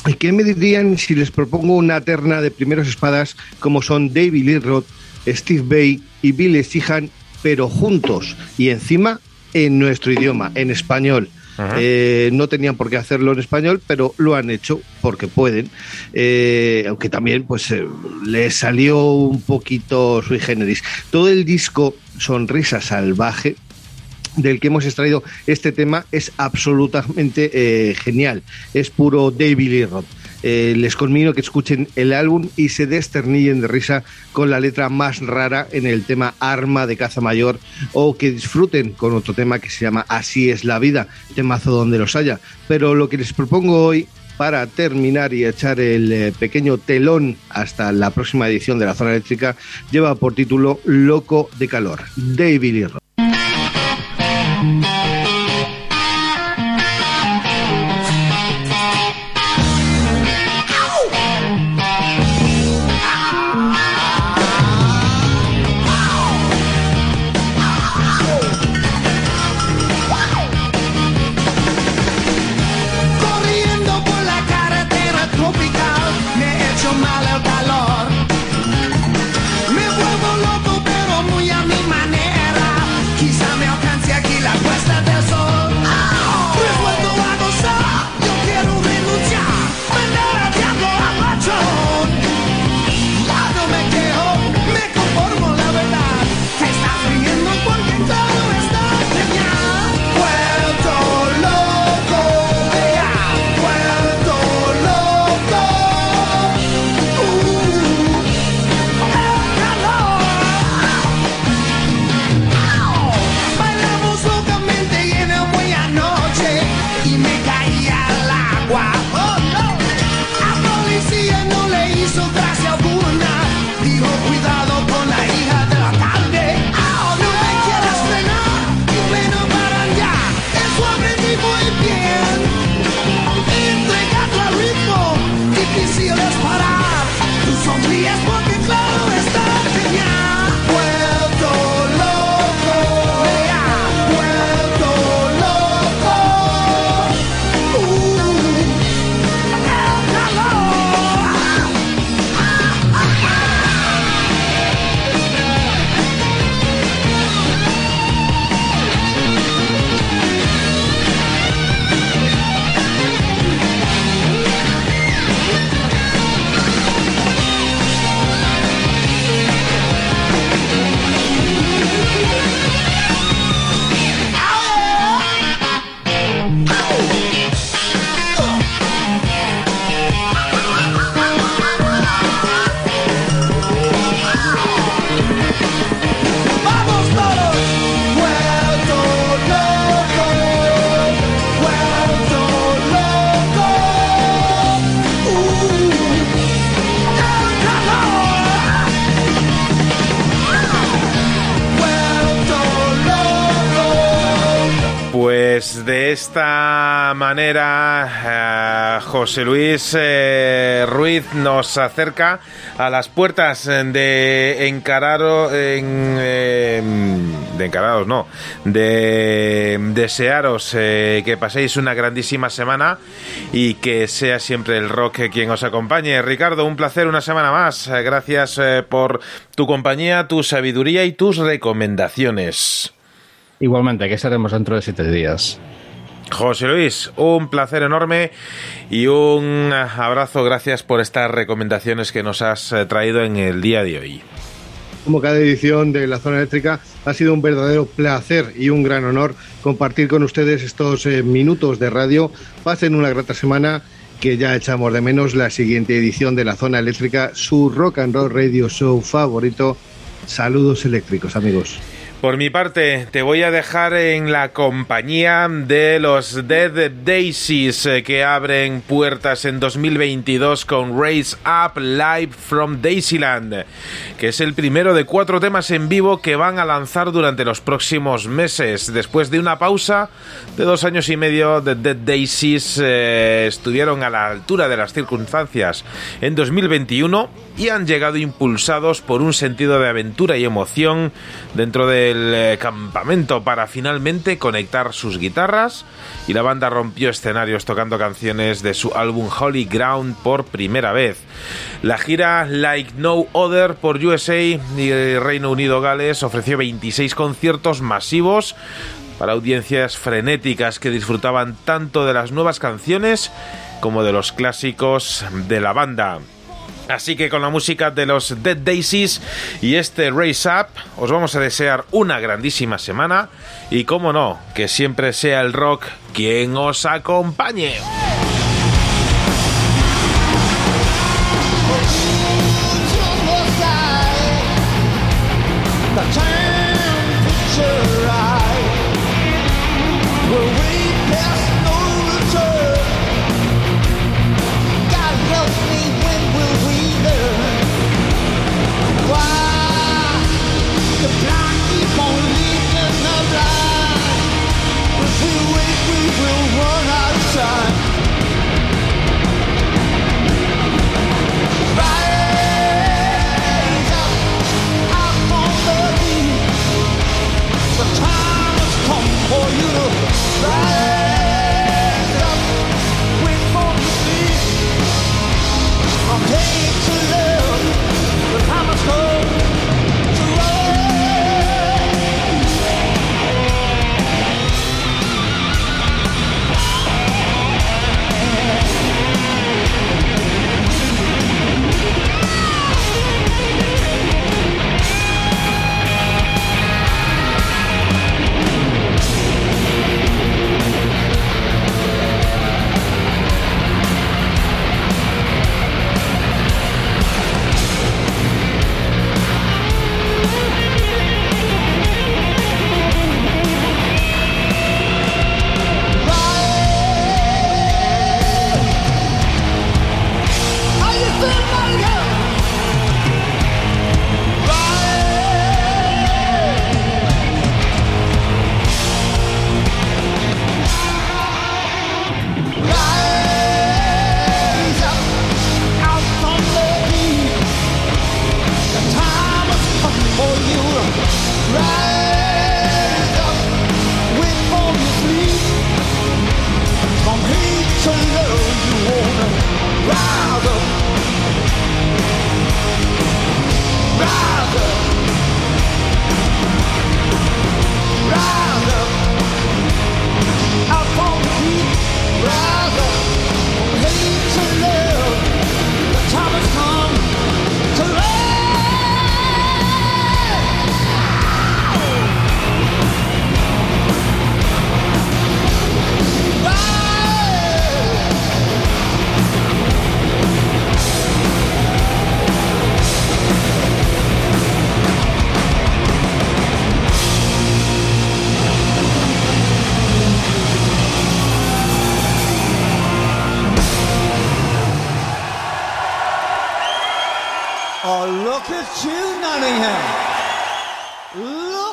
¿Y qué me dirían si les propongo una terna de primeros espadas como son David Lee Roth, Steve Bay y Billy Sheehan, pero juntos y encima en nuestro idioma, en español? Eh, no tenían por qué hacerlo en español, pero lo han hecho porque pueden. Eh, aunque también pues eh, les salió un poquito sui generis. Todo el disco Sonrisa Salvaje del que hemos extraído este tema es absolutamente genial. Es puro David Lee Roth. Eh, les conmino que escuchen el álbum y se desternillen de risa con la letra más rara en el tema Arma de Caza Mayor o que disfruten con otro tema que se llama Así es la vida, temazo donde los haya. Pero lo que les propongo hoy para terminar y echar el eh, pequeño telón hasta la próxima edición de la zona eléctrica lleva por título Loco de Calor, David Lee esta manera, eh, José Luis eh, Ruiz nos acerca a las puertas de Encararo, en, eh, de Encararos, no, de desearos eh, que paséis una grandísima semana y que sea siempre el rock quien os acompañe. Ricardo, un placer una semana más. Gracias por tu compañía, tu sabiduría y tus recomendaciones. Igualmente, que estaremos dentro de siete días. José Luis, un placer enorme y un abrazo. Gracias por estas recomendaciones que nos has eh, traído en el día de hoy. Como cada edición de la zona eléctrica, ha sido un verdadero placer y un gran honor compartir con ustedes estos eh, minutos de radio. Pasen una grata semana que ya echamos de menos la siguiente edición de la zona eléctrica, su rock and roll radio show favorito. Saludos eléctricos, amigos. Por mi parte, te voy a dejar en la compañía de los Dead Daisies eh, que abren puertas en 2022 con Raise Up Live from Daisyland, que es el primero de cuatro temas en vivo que van a lanzar durante los próximos meses. Después de una pausa de dos años y medio, The Dead Daisies eh, estuvieron a la altura de las circunstancias en 2021 y han llegado impulsados por un sentido de aventura y emoción dentro eh, campamento para finalmente conectar sus guitarras y la banda rompió escenarios tocando canciones de su álbum Holy Ground por primera vez. La gira Like No Other por USA y Reino Unido Gales ofreció 26 conciertos masivos para audiencias frenéticas que disfrutaban tanto de las nuevas canciones como de los clásicos de la banda. Así que con la música de los Dead Daisies y este Race Up, os vamos a desear una grandísima semana y, como no, que siempre sea el rock quien os acompañe.